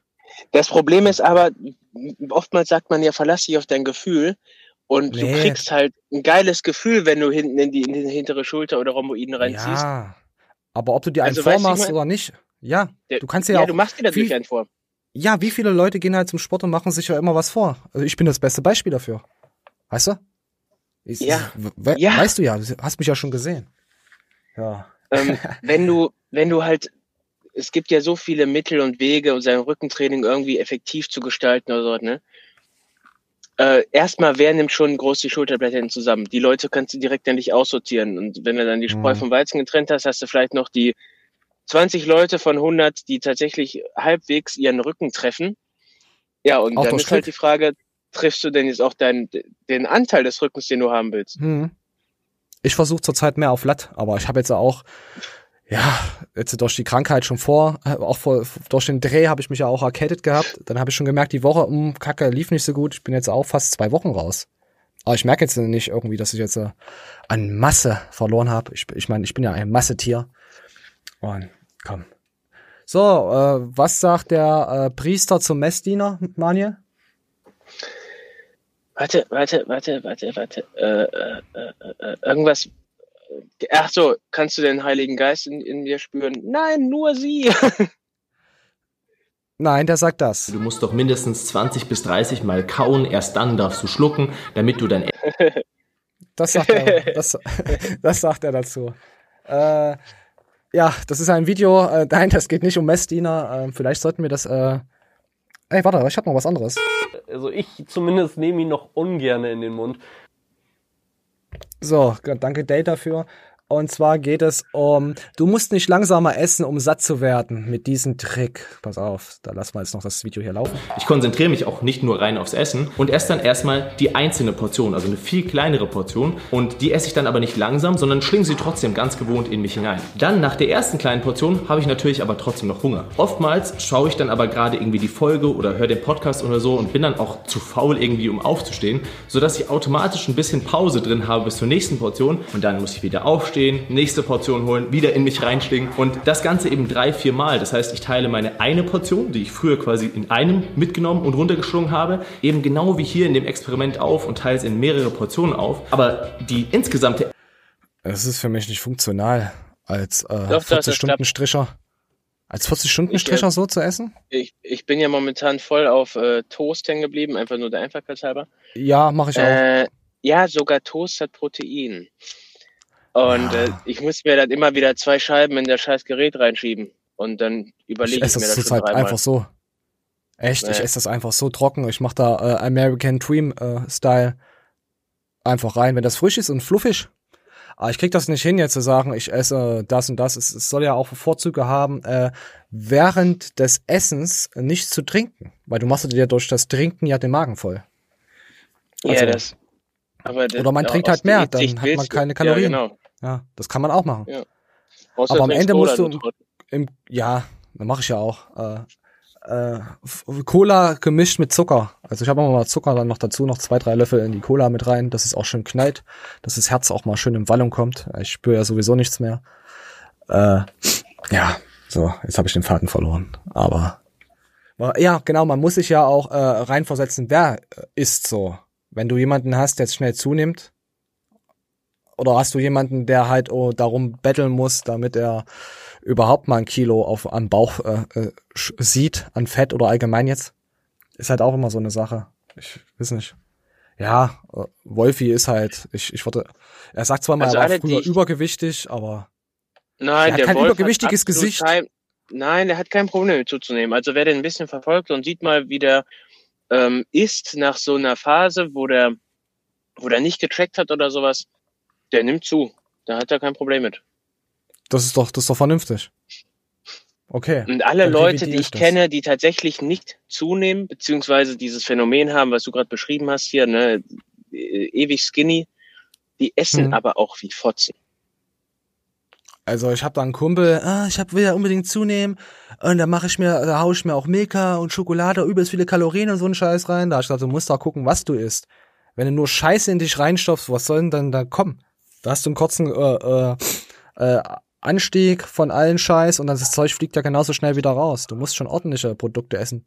Speaker 2: Das Problem ist aber, oftmals sagt man ja, verlass dich auf dein Gefühl. Und du
Speaker 1: Nee.
Speaker 2: kriegst halt ein geiles Gefühl, wenn du hinten in die, in die hintere Schulter oder Rhomboiden reinziehst.
Speaker 1: Ja. Aber ob du dir einen
Speaker 2: Also, du,
Speaker 1: vormachst
Speaker 2: ich mein-
Speaker 1: oder nicht, ja.
Speaker 2: Der-
Speaker 1: Du kannst dir
Speaker 2: ja,
Speaker 1: auch.
Speaker 2: du machst dir natürlich
Speaker 1: wie,
Speaker 2: einen vor.
Speaker 1: Ja, wie viele Leute gehen halt zum Sport und machen sich ja immer was vor? Also ich bin das beste Beispiel dafür. Weißt du? Ich,
Speaker 2: Ja.
Speaker 1: we
Speaker 2: Ja.
Speaker 1: Weißt du ja, du hast mich ja schon gesehen. Ja.
Speaker 2: ähm, <laughs> wenn du, wenn du halt, es gibt ja so viele Mittel und Wege, um sein Rückentraining irgendwie effektiv zu gestalten oder so, ne? Äh, erstmal, wer nimmt schon groß die Schulterblätter hinten zusammen? Die Leute kannst du direkt dann nicht aussortieren. Und wenn du dann die Spreu
Speaker 1: Mhm.
Speaker 2: vom Weizen getrennt hast, hast du vielleicht noch die 20 Leute von 100, die tatsächlich halbwegs ihren Rücken treffen. Ja, und
Speaker 1: Auch
Speaker 2: dann ist halt
Speaker 1: Klick.
Speaker 2: die Frage, triffst du denn jetzt auch deinen, den Anteil des Rückens, den du haben willst?
Speaker 1: Hm. Ich versuche zurzeit mehr auf Latt, aber ich habe jetzt auch, ja, jetzt durch die Krankheit schon vor, äh, auch vor, durch den Dreh habe ich mich ja auch erkältet gehabt. Dann habe ich schon gemerkt, die Woche um Kacke lief nicht so gut. Ich bin jetzt auch fast zwei Wochen raus. Aber ich merke jetzt nicht irgendwie, dass ich jetzt äh, an Masse verloren habe. Ich, ich meine, ich bin ja ein Massetier. Und komm. So, äh, was sagt der äh, Priester zum Messdiener, Maniel?
Speaker 2: Warte, warte, warte, warte, warte. Äh, äh, äh, äh, irgendwas. Ach so, kannst du den Heiligen Geist in, in dir spüren? Nein, nur sie. <laughs>
Speaker 1: Nein, der sagt das.
Speaker 16: Du musst doch mindestens 20 bis 30 Mal kauen, erst dann darfst du schlucken, damit du dann. <laughs>
Speaker 1: Das sagt er, das, <laughs> das sagt er dazu. Äh, ja, das ist ein Video. Äh, <laughs> nein, das geht nicht um Messdiener. Äh, vielleicht sollten wir das. Äh, ey, warte, ich hab noch was anderes.
Speaker 17: Also ich zumindest nehme ihn noch ungern in den Mund.
Speaker 1: So, danke Date dafür. Und zwar geht es um, du musst nicht langsamer essen, um satt zu werden mit diesem Trick. Pass auf, da lassen wir jetzt noch das Video hier laufen.
Speaker 16: Ich konzentriere mich auch nicht nur rein aufs Essen und esse dann erstmal die einzelne Portion, also eine viel kleinere Portion. Und die esse ich dann aber nicht langsam, sondern schlinge sie trotzdem ganz gewohnt in mich hinein. Dann nach der ersten kleinen Portion habe ich natürlich aber trotzdem noch Hunger. Oftmals schaue ich dann aber gerade irgendwie die Folge oder höre den Podcast oder so und bin dann auch zu faul irgendwie, um aufzustehen, sodass ich automatisch ein bisschen Pause drin habe bis zur nächsten Portion und dann muss ich wieder aufstehen nächste Portion holen, wieder in mich reinschlingen und das Ganze eben drei, vier Mal. Das heißt, ich teile meine eine Portion, die ich früher quasi in einem mitgenommen und runtergeschlungen habe, eben genau wie hier in dem Experiment auf und teile es in mehrere Portionen auf. Aber die insgesamte...
Speaker 1: Es ist für mich nicht funktional, als äh,
Speaker 2: Doch,
Speaker 1: 40-Stunden-Stricher. Als 40-Stunden-Stricher so zu essen?
Speaker 2: Ich, ich bin ja momentan voll auf äh, Toast hängen geblieben, einfach nur der Einfachheit halber.
Speaker 1: Ja, mache ich auch.
Speaker 2: Äh, ja, sogar Toast hat Protein. Und äh, ich muss mir dann immer wieder zwei Scheiben in das scheiß Gerät reinschieben. Und dann überlege
Speaker 1: Ich
Speaker 2: ich,
Speaker 1: esse
Speaker 2: mir
Speaker 1: das
Speaker 2: das
Speaker 1: zurzeit
Speaker 2: dreimal.
Speaker 1: einfach so. Echt, ich
Speaker 2: Nee.
Speaker 1: esse das einfach so trocken. Ich mache da äh, American Dream äh, Style einfach rein, wenn das frisch ist und fluffig. Aber ich krieg das nicht hin, jetzt zu sagen, ich esse das und das. Es, es soll ja auch Vorzüge haben, äh, während des Essens nichts zu trinken. Weil du machst dir durch das Trinken ja den Magen voll.
Speaker 2: Ja,
Speaker 1: Also-
Speaker 2: das. Aber das,
Speaker 1: Oder man
Speaker 2: ja,
Speaker 1: trinkt
Speaker 2: aus
Speaker 1: halt mehr, dann hat man keine Kalorien.
Speaker 2: Ja, genau.
Speaker 1: Ja, das kann man auch machen.
Speaker 2: Ja.
Speaker 1: Aber am Ende musst du im, im ja, mache ich ja auch. Äh, äh, Cola gemischt mit Zucker. Also ich habe auch mal Zucker dann noch dazu, noch zwei, drei Löffel in die Cola mit rein, dass es auch schön knallt, dass das Herz auch mal schön in Wallung kommt. Ich spüre ja sowieso nichts mehr. Äh, ja, so, jetzt habe ich den Faden verloren. Aber ja, genau, man muss sich ja auch äh, reinversetzen, wer äh, ist so. Wenn du jemanden hast, der jetzt schnell zunimmt, oder hast du jemanden, der halt oh, darum betteln muss, damit er überhaupt mal ein Kilo auf am Bauch äh, äh, sieht, an Fett oder allgemein jetzt? Ist halt auch immer so eine Sache. Ich weiß nicht. Ja, äh, Wolfi ist halt, ich, ich wollte, er sagt zwar mal,
Speaker 2: Also
Speaker 1: er war früher übergewichtig, aber
Speaker 2: Nein,
Speaker 1: Er hat kein
Speaker 2: Wolf
Speaker 1: übergewichtiges
Speaker 2: hat
Speaker 1: Gesicht.
Speaker 2: Kein, nein, der hat kein Problem mit zuzunehmen. Also wer den ein bisschen verfolgt und sieht mal, wie der ähm, isst nach so einer Phase, wo der, wo der nicht getrackt hat oder sowas, der nimmt zu. Da hat er kein Problem mit.
Speaker 1: das ist doch, das ist doch vernünftig. Okay.
Speaker 2: Und alle Leute, die ich
Speaker 1: das.
Speaker 2: kenne, die tatsächlich nicht zunehmen, beziehungsweise dieses Phänomen haben, was du gerade beschrieben hast hier, ne, äh, ewig skinny, die essen
Speaker 1: Mhm.
Speaker 2: aber auch wie Fotzen.
Speaker 1: Also ich habe da einen Kumpel, ah, ich hab, will ja unbedingt zunehmen und da mache ich mir, da hau ich mir auch Milka und Schokolade, übelst viele Kalorien und so einen Scheiß rein. Da ich gesagt, du musst da gucken, was du isst. Wenn du nur Scheiße in dich reinstopfst, was soll denn dann da kommen? Da hast du einen kurzen äh, äh, äh, Anstieg von allen Scheiß und dann das Zeug fliegt ja genauso schnell wieder raus. Du musst schon ordentliche Produkte essen.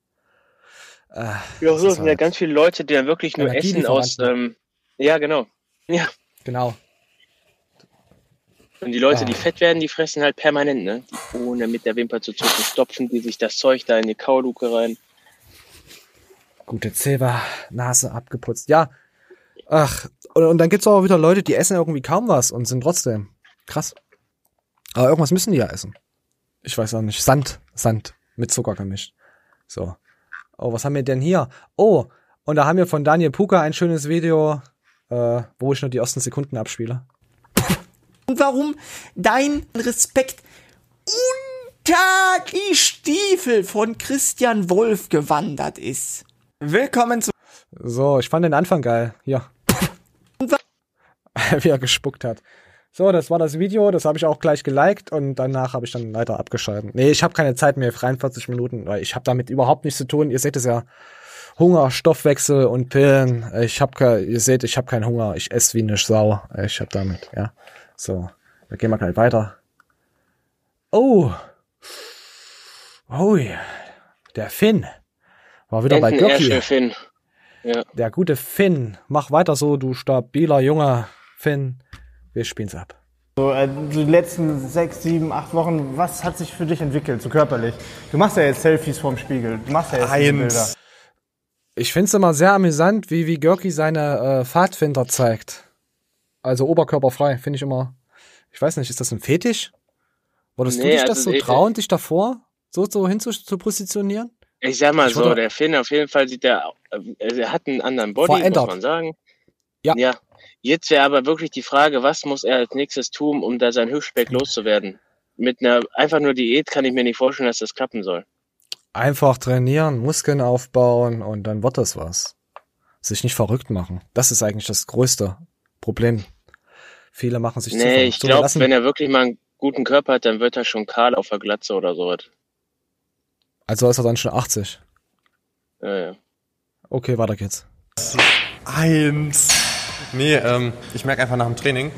Speaker 1: Äh,
Speaker 2: Ja, so sind ja ganz viele Leute, die dann wirklich nur essen aus, ähm, ja, genau. Ja.
Speaker 1: Genau.
Speaker 2: Und die Leute,
Speaker 1: Ah.
Speaker 2: die fett werden, die fressen halt permanent, ne? Die ohne mit der Wimper zu zucken, stopfen die sich das Zeug da in die Kauluke rein.
Speaker 1: Gute Silber, Nase abgeputzt. Ja. Ach, und, und dann gibt's auch wieder Leute, die essen irgendwie kaum was und sind trotzdem krass. Aber irgendwas müssen die ja essen. Ich weiß auch nicht. Sand, Sand mit Zucker gemischt. So. Oh, was haben wir denn hier? Oh, und da haben wir von Daniel Puka ein schönes Video, äh, wo ich nur die ersten Sekunden abspiele.
Speaker 18: Und warum dein Respekt unter die Stiefel von Christian Wolf gewandert ist. Willkommen zu.
Speaker 1: So, ich fand den Anfang geil. Hier. <laughs> Wie er gespuckt hat. So, das war das Video, das habe ich auch gleich geliked und danach habe ich dann leider abgeschaltet. Nee, ich habe keine Zeit mehr, 43 Minuten, weil ich habe damit überhaupt nichts zu tun. Ihr seht es ja. Hunger, Stoffwechsel und Pillen. Ich habe ihr seht, ich habe keinen Hunger. Ich esse wie eine Sau. Ich habe damit, ja. So, wir gehen mal gleich weiter. Oh. Oh ja. Der Finn war wieder bei
Speaker 2: Entenersche
Speaker 1: Göcki.
Speaker 2: Finn. Ja.
Speaker 1: Der gute Finn. Mach weiter so, du stabiler junger Finn. Wir spielen's ab.
Speaker 19: So, äh, die letzten sechs, sieben, acht Wochen, was hat sich für dich entwickelt, so körperlich? Du machst ja jetzt Selfies vorm Spiegel, du machst ja jetzt Bilder.
Speaker 1: Ich find's immer sehr amüsant, wie, wie Görki seine äh, Pfadfinder zeigt. Also oberkörperfrei, finde ich immer. Ich weiß nicht, ist das ein Fetisch? Würdest du
Speaker 2: Nee,
Speaker 1: dich das
Speaker 2: also
Speaker 1: so trauen, dich davor so, so hin zu, zu positionieren?
Speaker 2: Ich sag mal
Speaker 1: Ich
Speaker 2: so, der Finn auf jeden Fall sieht der, äh, er hat einen anderen Body,
Speaker 1: Verändert.
Speaker 2: muss man sagen.
Speaker 1: Ja.
Speaker 2: ja. Jetzt wäre aber wirklich die Frage, was muss er als nächstes tun, um da sein Hüftspeck loszuwerden? Mit einer einfach nur Diät kann ich mir nicht vorstellen, dass das klappen soll.
Speaker 1: Einfach trainieren, Muskeln aufbauen und dann wird das was. Sich nicht verrückt machen. Das ist eigentlich das größte Problem. Viele machen sich zu
Speaker 2: Nee,
Speaker 1: verrückt.
Speaker 2: ich glaube, wenn er wirklich mal einen guten Körper hat, dann wird er schon kahl auf der Glatze oder sowas.
Speaker 1: Also ist er dann schon 80.
Speaker 2: Ja, ja.
Speaker 1: Okay, weiter geht's.
Speaker 20: Eins. Nee, ähm, ich merke einfach nach dem Training,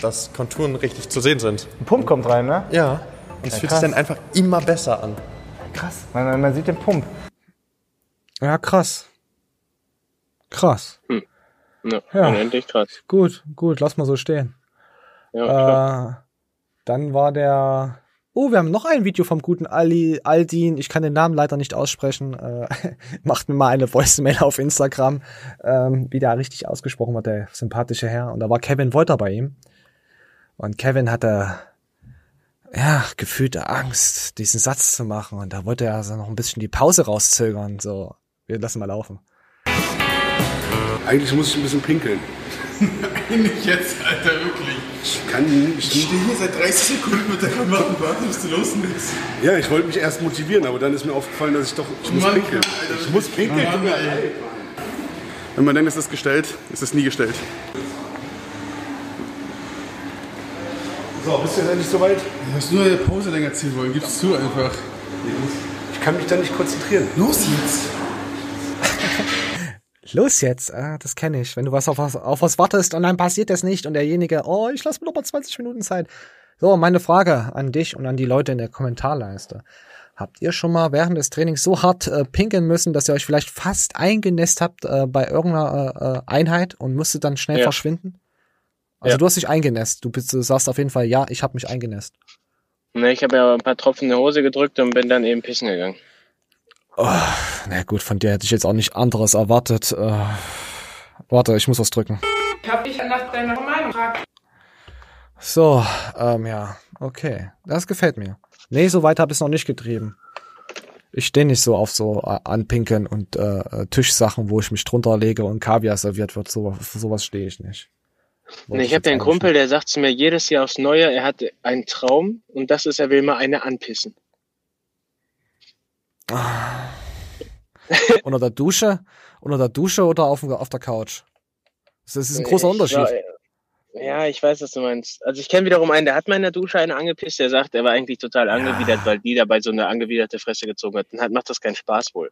Speaker 20: dass Konturen richtig zu sehen sind.
Speaker 19: Ein Pump kommt rein, ne?
Speaker 20: Ja. Und es
Speaker 19: Ja,
Speaker 20: fühlt sich dann einfach immer besser an.
Speaker 19: Krass, man, man sieht den Pump.
Speaker 1: Ja, krass. Krass.
Speaker 2: Ja,
Speaker 1: Ja.
Speaker 2: unendlich krass.
Speaker 1: Gut, gut, lass mal so stehen.
Speaker 2: Ja,
Speaker 1: äh, dann war der. Oh, wir haben noch ein Video vom guten Ali Aldin. Ich kann den Namen leider nicht aussprechen. Äh, <laughs> macht mir mal eine Voicemail auf Instagram, ähm, wie der richtig ausgesprochen wird, der sympathische Herr. Und da war Kevin Wolter bei ihm. Und Kevin hatte ja gefühlte Angst, diesen Satz zu machen. Und da wollte er so noch ein bisschen die Pause rauszögern. So, wir lassen mal laufen.
Speaker 6: Eigentlich muss ich ein bisschen pinkeln. <laughs>
Speaker 15: Nicht jetzt, Alter, wirklich.
Speaker 6: Ich kann nicht.
Speaker 15: Ich stehe hier seit 30 Sekunden mit der Kamera und warte, bis du loslegst.
Speaker 6: Ja, ich wollte mich erst motivieren, aber dann ist mir aufgefallen, dass ich doch. Ich muss
Speaker 15: Mann,
Speaker 6: pinkeln.
Speaker 15: Alter,
Speaker 6: Ich muss pinkeln.
Speaker 15: Mann.
Speaker 6: Wenn man denkt, es ist gestellt, ist es nie gestellt. So, bist du jetzt endlich soweit?
Speaker 15: Du hast nur eine Pause länger ziehen wollen, gib's zu einfach.
Speaker 6: Ich kann mich da nicht konzentrieren.
Speaker 15: Los jetzt!
Speaker 1: Los jetzt, ah, das kenne ich. Wenn du was auf, was auf was wartest und dann passiert das nicht und derjenige, oh, ich lasse mir noch mal 20 Minuten Zeit. So, meine Frage an dich und an die Leute in der Kommentarleiste. Habt ihr schon mal während des Trainings so hart äh, pinkeln müssen, dass ihr euch vielleicht fast eingenässt habt äh, bei irgendeiner äh, Einheit und musstet dann schnell
Speaker 2: Ja.
Speaker 1: verschwinden? Also
Speaker 2: Ja.
Speaker 1: du hast dich eingenässt. Du, bist, du sagst auf jeden Fall, ja, ich habe mich eingenässt.
Speaker 2: Ne, ich habe ja ein paar Tropfen in die Hose gedrückt und bin dann eben pissen gegangen.
Speaker 1: Oh, na gut, von dir hätte ich jetzt auch nicht anderes erwartet. Äh, warte, ich muss was drücken.
Speaker 4: Ich habe dich nach deiner Meinung gefragt.
Speaker 1: So, ähm, ja, okay. Das gefällt mir. Nee, so weit habe ich es noch nicht getrieben. Ich stehe nicht so auf so äh, Anpinkeln und äh, äh, Tischsachen, wo ich mich drunter lege und Kaviar serviert wird. So, für sowas stehe ich nicht.
Speaker 2: Nee, ich habe einen Kumpel, der sagt zu mir jedes Jahr aufs Neue, er hat einen Traum und das ist, er will mal eine anpissen.
Speaker 1: Unter der Dusche? Unter der Dusche oder auf, auf der Couch? Das ist ein großer
Speaker 2: Ich
Speaker 1: Unterschied.
Speaker 2: ja, ich weiß, was du meinst. Also ich kenne wiederum einen, der hat mal in der Dusche eine angepisst, der sagt, er war eigentlich total angewidert, weil die dabei so eine angewiderte Fresse gezogen hat. Dann hat, macht das keinen Spaß wohl.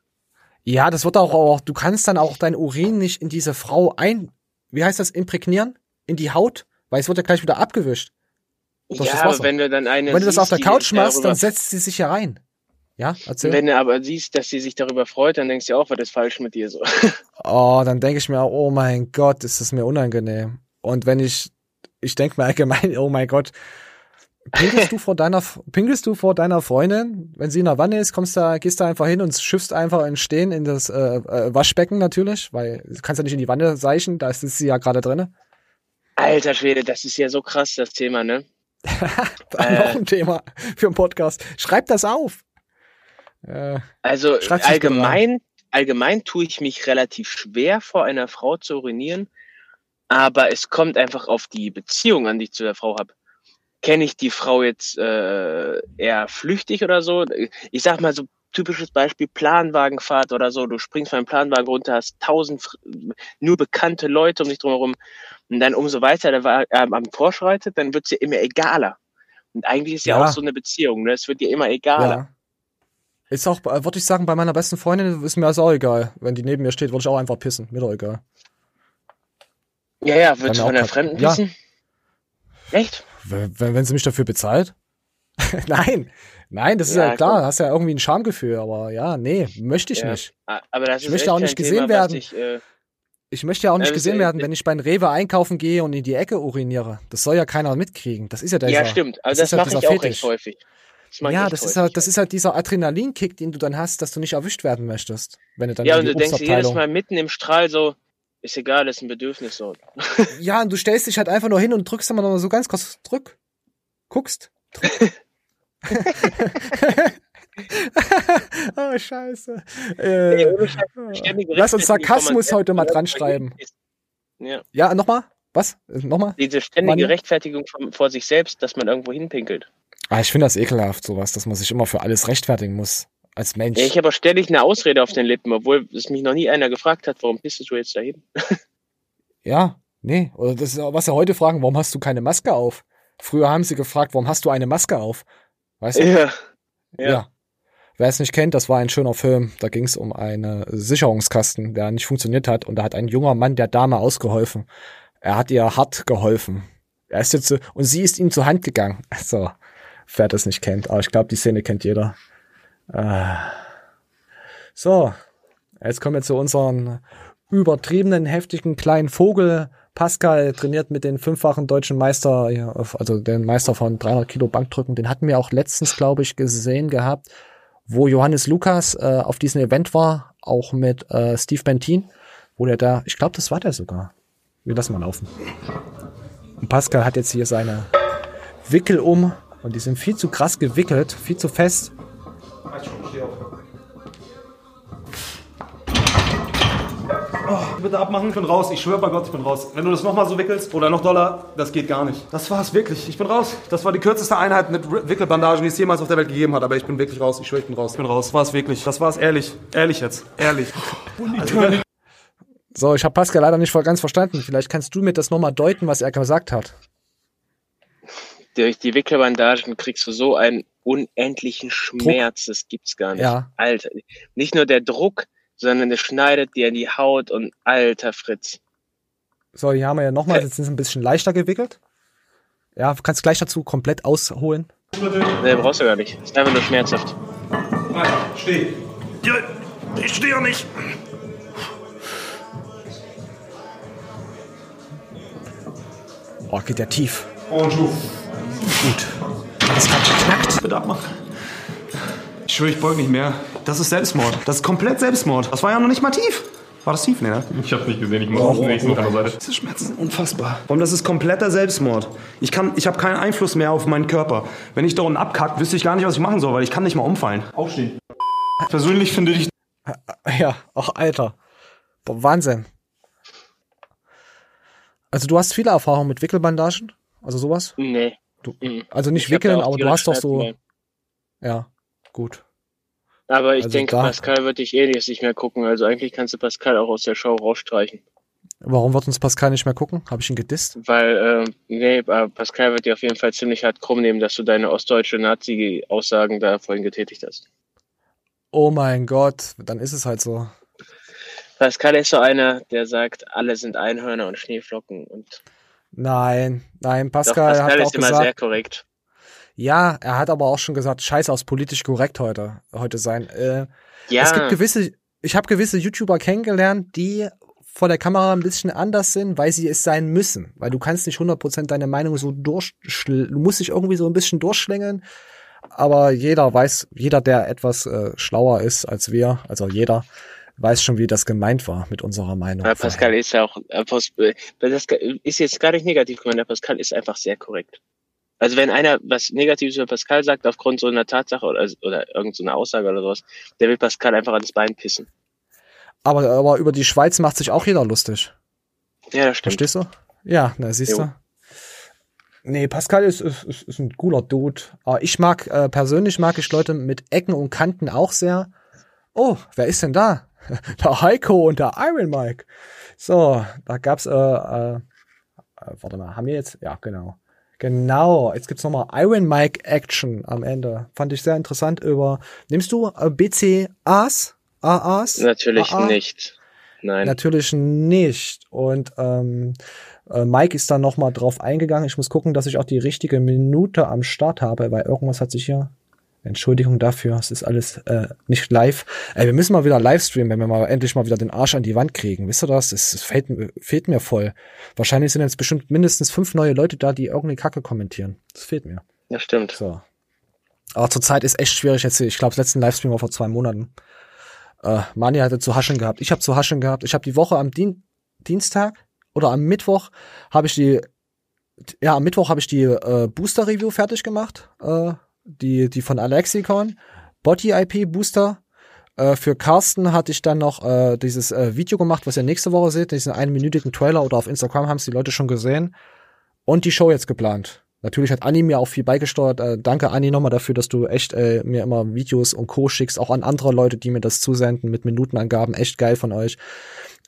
Speaker 1: Ja, das wird auch, auch, du kannst dann auch dein Urin nicht in diese Frau ein, wie heißt das, imprägnieren? In die Haut? Weil es wird ja gleich wieder abgewischt.
Speaker 2: Ja, aber wenn du dann eine
Speaker 1: Wenn du das auf der Couch machst, dann setzt sie sich ja rein. Ja, erzähl.
Speaker 2: Wenn du aber siehst, dass sie sich darüber freut, dann denkst du auch, was ist falsch mit dir so. <laughs>
Speaker 1: Oh, dann denke ich mir, oh mein Gott, ist das mir unangenehm. Und wenn ich, ich denke mir allgemein, oh mein Gott, pinkelst du vor deiner, pinkelst du vor deiner Freundin, wenn sie in der Wanne ist, kommst da, gehst da einfach hin und schiffst einfach in Stehen in das äh, äh, Waschbecken natürlich, weil du kannst ja nicht in die Wanne seichen, da ist sie ja gerade drinne.
Speaker 2: Alter Schwede, das ist ja so krass, das Thema, ne? <laughs> Äh.
Speaker 1: noch ein Thema für einen Podcast. Schreib das auf. Äh,
Speaker 2: Also allgemein, allgemein tue ich mich relativ schwer, vor einer Frau zu urinieren, aber es kommt einfach auf die Beziehung an, die ich zu der Frau habe. Kenne ich die Frau jetzt äh, eher flüchtig oder so? Ich sag mal so typisches Beispiel Planwagenfahrt oder so. Du springst von einem Planwagen runter, hast tausend nur bekannte Leute um dich drumherum. Und dann umso weiter der Wagen ähm, am vorschreitet, dann wird's dir immer egaler. Und eigentlich ist ja,
Speaker 1: Ja.
Speaker 2: auch so eine Beziehung, ne? Es wird dir immer egaler.
Speaker 1: Ja. Ist auch, äh, würde ich sagen, bei meiner besten Freundin ist mir das auch egal. Wenn die neben mir steht, würde ich auch einfach pissen. Mir doch egal.
Speaker 2: Ja, ja, würdest du von der Fremden
Speaker 1: Ja.
Speaker 2: wissen? Echt?
Speaker 1: Wenn, wenn wenn sie mich dafür bezahlt? <laughs> Nein. Nein, das ist
Speaker 2: Ja,
Speaker 1: ja, klar, hast ja irgendwie ein Schamgefühl, aber ja, nee, möchte ich
Speaker 2: Ja.
Speaker 1: nicht.
Speaker 2: Aber das
Speaker 1: Ich
Speaker 2: ist
Speaker 1: möchte auch nicht gesehen
Speaker 2: Thema,
Speaker 1: werden.
Speaker 2: Ich, äh,
Speaker 1: Ich möchte ja auch nicht
Speaker 2: Ja, das-
Speaker 1: gesehen werden, wenn ich beim Rewe einkaufen gehe und in die Ecke uriniere. Das soll ja keiner mitkriegen. Das ist ja der
Speaker 2: ja, stimmt. Also das,
Speaker 1: ja
Speaker 2: mache
Speaker 1: dieser
Speaker 2: ich auch
Speaker 1: Fetisch.
Speaker 2: recht häufig. Das
Speaker 1: Ja, das ist halt, das ist halt dieser Adrenalinkick, den du dann hast, dass du nicht erwischt werden möchtest, wenn du dann
Speaker 2: ja, und du denkst dir jedes. Mal mitten im Strahl so, ist egal, das ist ein Bedürfnis so. <laughs>
Speaker 1: Ja, und du stellst dich halt einfach nur hin und drückst immer noch so ganz kurz drück. Guckst. <laughs> <laughs> oh, scheiße. Äh,
Speaker 2: Ey, ohne Scheiß, ständige
Speaker 1: lass uns Sarkasmus heute mal
Speaker 2: Mann-
Speaker 1: dran schreiben.
Speaker 2: Ja.
Speaker 1: Ja, nochmal? Was? Äh, Nochmal?
Speaker 2: Diese ständige
Speaker 1: Manuel?
Speaker 2: Rechtfertigung vor sich selbst, dass man irgendwo hinpinkelt.
Speaker 1: Ah, ich finde das ekelhaft, sowas, dass man sich immer für alles rechtfertigen muss. Als Mensch.
Speaker 2: Ja, ich habe ständig eine Ausrede auf den Lippen, obwohl es mich noch nie einer gefragt hat, warum bist du jetzt dahin? <laughs>
Speaker 1: Ja, nee. Oder das ist was sie heute fragen, warum hast du keine Maske auf? Früher haben sie gefragt, warum hast du eine Maske auf? Weißt du?
Speaker 2: Ja.
Speaker 1: Ja. Wer es nicht kennt, das war ein schöner Film. Da ging es um einen Sicherungskasten, der nicht funktioniert hat. Und da hat ein junger Mann der Dame ausgeholfen. Er hat ihr hart geholfen. Er ist jetzt so, und sie ist ihm zur Hand gegangen. <laughs> So, wer das nicht kennt. Aber ich glaube, die Szene kennt jeder. Äh. So, jetzt kommen wir zu unseren übertriebenen, heftigen kleinen Vogel. Pascal trainiert mit den fünffachen deutschen Meister, also den Meister von 300 Kilo Bankdrücken. Den hatten wir auch letztens, glaube ich, gesehen gehabt, wo Johannes Lukas äh, auf diesem Event war, auch mit äh, Steve Bentin, wo der da, ich glaube, das war der sogar. Wir lassen mal laufen. Und Pascal hat jetzt hier seine Wickel um und die sind viel zu krass gewickelt, viel zu fest.
Speaker 21: Oh, bitte abmachen, ich bin raus. Ich schwöre bei Gott, ich bin raus. Wenn du das nochmal so wickelst oder noch doller, das geht gar nicht. Das war's wirklich. Ich bin raus. Das war die kürzeste Einheit mit Wickelbandagen, die es jemals auf der Welt gegeben hat. Aber ich bin wirklich raus. Ich schwöre, ich bin raus. Ich bin raus. Das war's wirklich. Das war's ehrlich. Ehrlich jetzt. Ehrlich. Also,
Speaker 1: So, ich habe Pascal leider nicht voll ganz verstanden. Vielleicht kannst du mir das nochmal deuten, was er gesagt hat.
Speaker 2: Durch die Wickelbandagen kriegst du so einen unendlichen Schmerz, das gibt's gar nicht.
Speaker 1: Ja.
Speaker 2: Alter, nicht nur der Druck, sondern es schneidet dir in die Haut und alter Fritz.
Speaker 1: So, hier haben wir ja nochmal, jetzt sind sie ein bisschen leichter gewickelt. Ja, du kannst gleich dazu komplett ausholen.
Speaker 2: Nee, brauchst du gar nicht. Ist einfach nur schmerzhaft.
Speaker 21: Steh. Ja, ich stehe ja nicht.
Speaker 1: Oh, geht der tief.
Speaker 21: Und du.
Speaker 1: Gut. Das hat geknackt.
Speaker 21: Bitte abmachen. Ich schwöre, ich beug nicht mehr. Das ist Selbstmord. Das ist komplett Selbstmord. Das war ja noch nicht mal tief. War das tief, ne?
Speaker 22: Ich hab's nicht gesehen, ich muss
Speaker 21: Oh,
Speaker 22: auf nächsten auf der Seite.
Speaker 21: Diese Schmerzen sind unfassbar. Und das ist kompletter Selbstmord. Ich kann, ich habe keinen Einfluss mehr auf meinen Körper. Wenn ich da unten abkacke, wüsste ich gar nicht, was ich machen soll, weil ich kann nicht mal umfallen. Aufstehen. Persönlich finde ich
Speaker 1: Ja, ach, Alter. Boah, Wahnsinn. Also du hast viele Erfahrungen mit Wickelbandagen? Also sowas?
Speaker 2: Nee.
Speaker 1: Du,
Speaker 2: Mhm.
Speaker 1: also nicht
Speaker 2: Ich
Speaker 1: wickeln, aber du hast doch so. Ja, gut.
Speaker 2: Aber ich
Speaker 1: Also
Speaker 2: denke, Pascal wird dich eh nicht mehr gucken. Also eigentlich kannst du Pascal auch aus der Show rausstreichen.
Speaker 1: Warum wird uns Pascal nicht mehr gucken? Habe ich ihn gedisst?
Speaker 2: Weil, ähm, nee, äh, Pascal wird dir auf jeden Fall ziemlich hart krumm nehmen, dass du deine ostdeutsche Nazi-Aussagen da vorhin getätigt hast.
Speaker 1: Oh mein Gott, dann ist es halt so.
Speaker 2: Pascal ist so einer, der sagt, alle sind Einhörner und Schneeflocken und
Speaker 1: Nein, nein,
Speaker 2: Pascal, Doch, Pascal
Speaker 1: hat
Speaker 2: ist
Speaker 1: auch
Speaker 2: immer
Speaker 1: gesagt.
Speaker 2: sehr korrekt.
Speaker 1: Ja, er hat aber auch schon gesagt, scheiß aus politisch korrekt heute, heute sein. Äh,
Speaker 2: Ja.
Speaker 1: Es gibt gewisse, ich habe gewisse YouTuber kennengelernt, die vor der Kamera ein bisschen anders sind, weil sie es sein müssen. Weil du kannst nicht 100% deine Meinung so durchschl, du musst dich irgendwie so ein bisschen durchschlängeln. Aber jeder weiß, jeder, der etwas äh, schlauer ist als wir, also jeder, weiß schon, wie das gemeint war mit unserer Meinung.
Speaker 2: Ja, Pascal ist ja auch, äh, äh, das ist jetzt gar nicht negativ gemeint, der Pascal ist einfach sehr korrekt. Also wenn einer was Negatives über Pascal sagt, aufgrund so einer Tatsache oder, oder irgendeiner so Aussage oder sowas, der will Pascal einfach ans Bein pissen.
Speaker 1: Aber, aber über die Schweiz macht sich auch jeder lustig.
Speaker 2: Ja, das stimmt.
Speaker 1: Verstehst du? Ja, na siehst
Speaker 2: Jo.
Speaker 1: du. Nee, Pascal ist, ist, ist, ist ein cooler Dude. Aber ich mag, äh, persönlich mag ich Leute mit Ecken und Kanten auch sehr. Oh, wer ist denn da? <laughs> Der Heiko und der Iron Mike. So, da gab's, äh, äh, äh, warte mal, haben wir jetzt? Ja, genau. Genau, jetzt gibt's nochmal Iron Mike Action am Ende. Fand ich sehr interessant über. Nimmst du äh, BCAs? AAs?
Speaker 2: Natürlich
Speaker 1: AA?
Speaker 2: nicht. Nein.
Speaker 1: Natürlich nicht. Und ähm, äh, Mike ist dann nochmal drauf eingegangen. Ich muss gucken, dass ich auch die richtige Minute am Start habe, weil irgendwas hat sich hier. Entschuldigung dafür, es ist alles äh, nicht live. Ey, wir müssen mal wieder Livestreamen, wenn wir mal endlich mal wieder den Arsch an die Wand kriegen. Wisst ihr das? Es, es fehlt, mir- fehlt mir voll. Wahrscheinlich sind jetzt bestimmt mindestens fünf neue Leute da, die irgendeine Kacke kommentieren. Das fehlt mir.
Speaker 2: Ja, stimmt.
Speaker 1: So. Aber zurzeit ist echt schwierig jetzt. Ich glaube, das letzten Livestream war vor zwei Monaten. Äh, Mani hatte zu haschen gehabt. Ich habe zu haschen gehabt. Ich habe die Woche am Dien Dienstag oder am Mittwoch habe ich die ja, am Mittwoch habe ich die äh, Booster Review fertig gemacht, äh, die die von Alexicon, Body IP Booster. Äh, für Carsten hatte ich dann noch äh, dieses äh, Video gemacht, was ihr nächste Woche seht, diesen einminütigen Trailer oder auf Instagram haben es die Leute schon gesehen und die Show jetzt geplant. Natürlich hat Anni mir auch viel beigesteuert. Äh, danke Anni nochmal dafür, dass du echt äh, mir immer Videos und Co schickst, auch an andere Leute, die mir das zusenden mit Minutenangaben. Echt geil von euch.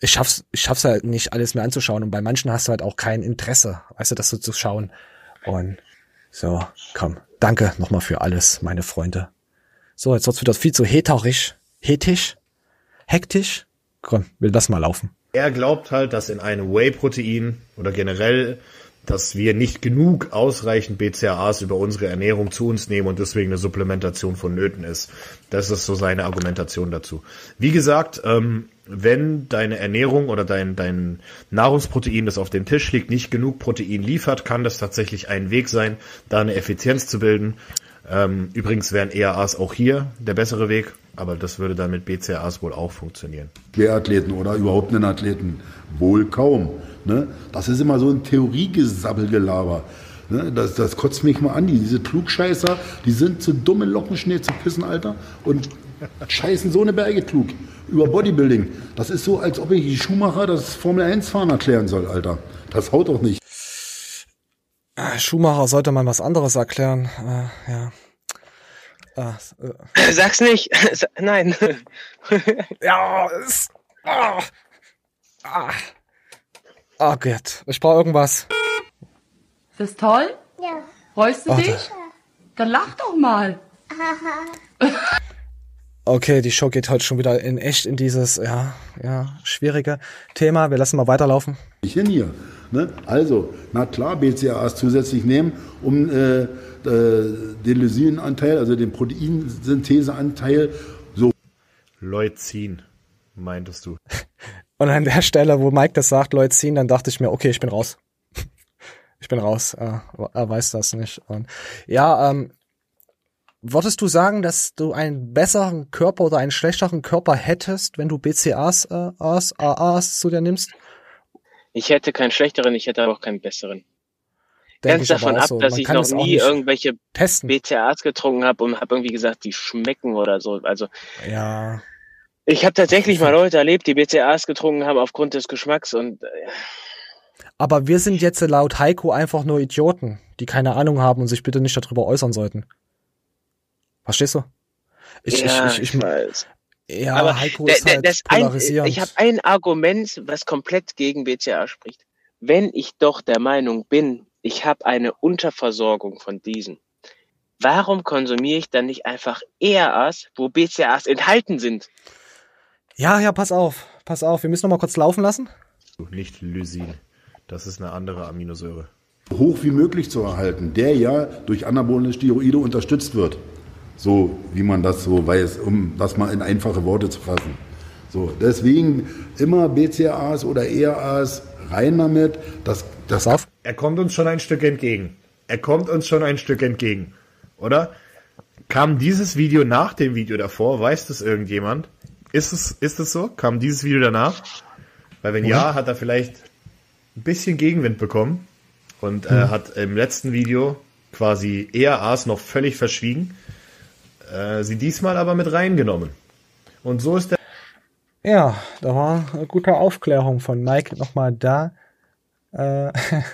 Speaker 1: Ich schaff's, ich schaff's halt nicht alles mir anzuschauen und bei manchen hast du halt auch kein Interesse, weißt du, das so zu schauen. Und so, komm, danke nochmal für alles, meine Freunde. So, jetzt wird's wieder viel zu heterisch, hetisch, hektisch. Komm, will das mal laufen.
Speaker 23: Er glaubt halt, dass in einem Whey-Protein oder generell, dass wir nicht genug ausreichend BCAAs über unsere Ernährung zu uns nehmen und deswegen eine Supplementation vonnöten ist. Das ist so seine Argumentation dazu. Wie gesagt, ähm, wenn deine Ernährung oder dein, dein Nahrungsprotein, das auf dem Tisch liegt, nicht genug Protein liefert, kann das tatsächlich ein Weg sein, da eine Effizienz zu bilden. Ähm, übrigens wären EAAs auch hier der bessere Weg, aber das würde dann mit BCAAs wohl auch funktionieren.
Speaker 22: Schwerathleten oder überhaupt einen Athleten? Wohl kaum. Ne? Das ist immer so ein Theoriegesabbelgelaber. Ne? Das, das kotzt mich mal an. Die, diese Klugscheißer, die sind zu dumme Lockenschnee zu pissen, Alter. Und scheißen so eine Berge klug. Über Bodybuilding. Das ist so, als ob ich die Schuhmacher das Formel 1 fahren erklären soll, Alter. Das haut doch nicht.
Speaker 1: Äh, Schumacher sollte mal was anderes erklären. Äh, ja. Ah, äh.
Speaker 2: Sag's nicht. <laughs> Nein. <laughs>
Speaker 1: ja, es. Ah, ah. Oh Gott, ich brauche irgendwas.
Speaker 24: Ist das toll?
Speaker 25: Ja.
Speaker 24: Freust du
Speaker 1: Ach,
Speaker 24: dich? Dann lach doch mal. <laughs>
Speaker 1: Okay, die Show geht heute schon wieder in echt in dieses, ja, ja, schwierige Thema. Wir lassen mal weiterlaufen.
Speaker 22: Ich hin hier. Ne? Also, na klar, BCAAs zusätzlich nehmen, um äh, äh, den Lysinanteil, also den Proteinsyntheseanteil, so.
Speaker 23: Leucin, meintest du. <laughs>
Speaker 1: Und an der Stelle, wo Mike das sagt, Leucin, dann dachte ich mir, okay, ich bin raus. <laughs> ich bin raus. Er, er weiß das nicht. Und ja, ähm, würdest du sagen, dass du einen besseren Körper oder einen schlechteren Körper hättest, wenn du BCAs, äh, As, AAs zu dir nimmst?
Speaker 2: Ich hätte keinen schlechteren, ich hätte aber auch keinen besseren.
Speaker 1: Denk
Speaker 2: Ganz davon ab,
Speaker 1: so.
Speaker 2: dass ich noch nie irgendwelche
Speaker 1: testen.
Speaker 2: BCAAs getrunken habe und habe irgendwie gesagt, die schmecken oder so. Also
Speaker 1: Ja.
Speaker 2: ich habe tatsächlich mal Leute erlebt, die BCAAs getrunken haben aufgrund des Geschmacks und äh,
Speaker 1: Aber wir sind jetzt laut Heiko einfach nur Idioten, die keine Ahnung haben und sich bitte nicht darüber äußern sollten. Verstehst du? Ich,
Speaker 2: ja,
Speaker 1: ich, ich, ich,
Speaker 2: weiß.
Speaker 1: Ja,
Speaker 2: aber
Speaker 1: Heiko ist halt
Speaker 2: das ein,
Speaker 1: polarisierend.
Speaker 2: ich habe ein Argument, was komplett gegen BCA spricht. Wenn ich doch der Meinung bin, ich habe eine Unterversorgung von diesen, warum konsumiere ich dann nicht einfach ERAs, wo BCAs enthalten sind?
Speaker 1: Ja, ja, pass auf, pass auf. Wir müssen noch mal kurz laufen lassen.
Speaker 23: Nicht Lysin. Das ist eine andere Aminosäure.
Speaker 22: hoch wie möglich zu erhalten, der ja durch anabole Steroide unterstützt wird. So wie man das so weiß, um das mal in einfache Worte zu fassen. So, deswegen immer BCAAs oder ERAs rein damit. Das, das.
Speaker 23: Er kommt uns schon ein Stück entgegen. Er kommt uns schon ein Stück entgegen. Oder? Kam dieses Video nach dem Video davor? Weiß das irgendjemand? Ist es, ist es so? Kam dieses Video danach? Weil wenn ja, hat er vielleicht ein bisschen Gegenwind bekommen und äh,
Speaker 1: Hm.
Speaker 23: hat im letzten Video quasi ERAs noch völlig verschwiegen, äh, sie diesmal aber mit reingenommen. Und so ist der
Speaker 1: Ja, da war eine gute Aufklärung von Mike nochmal da. Äh,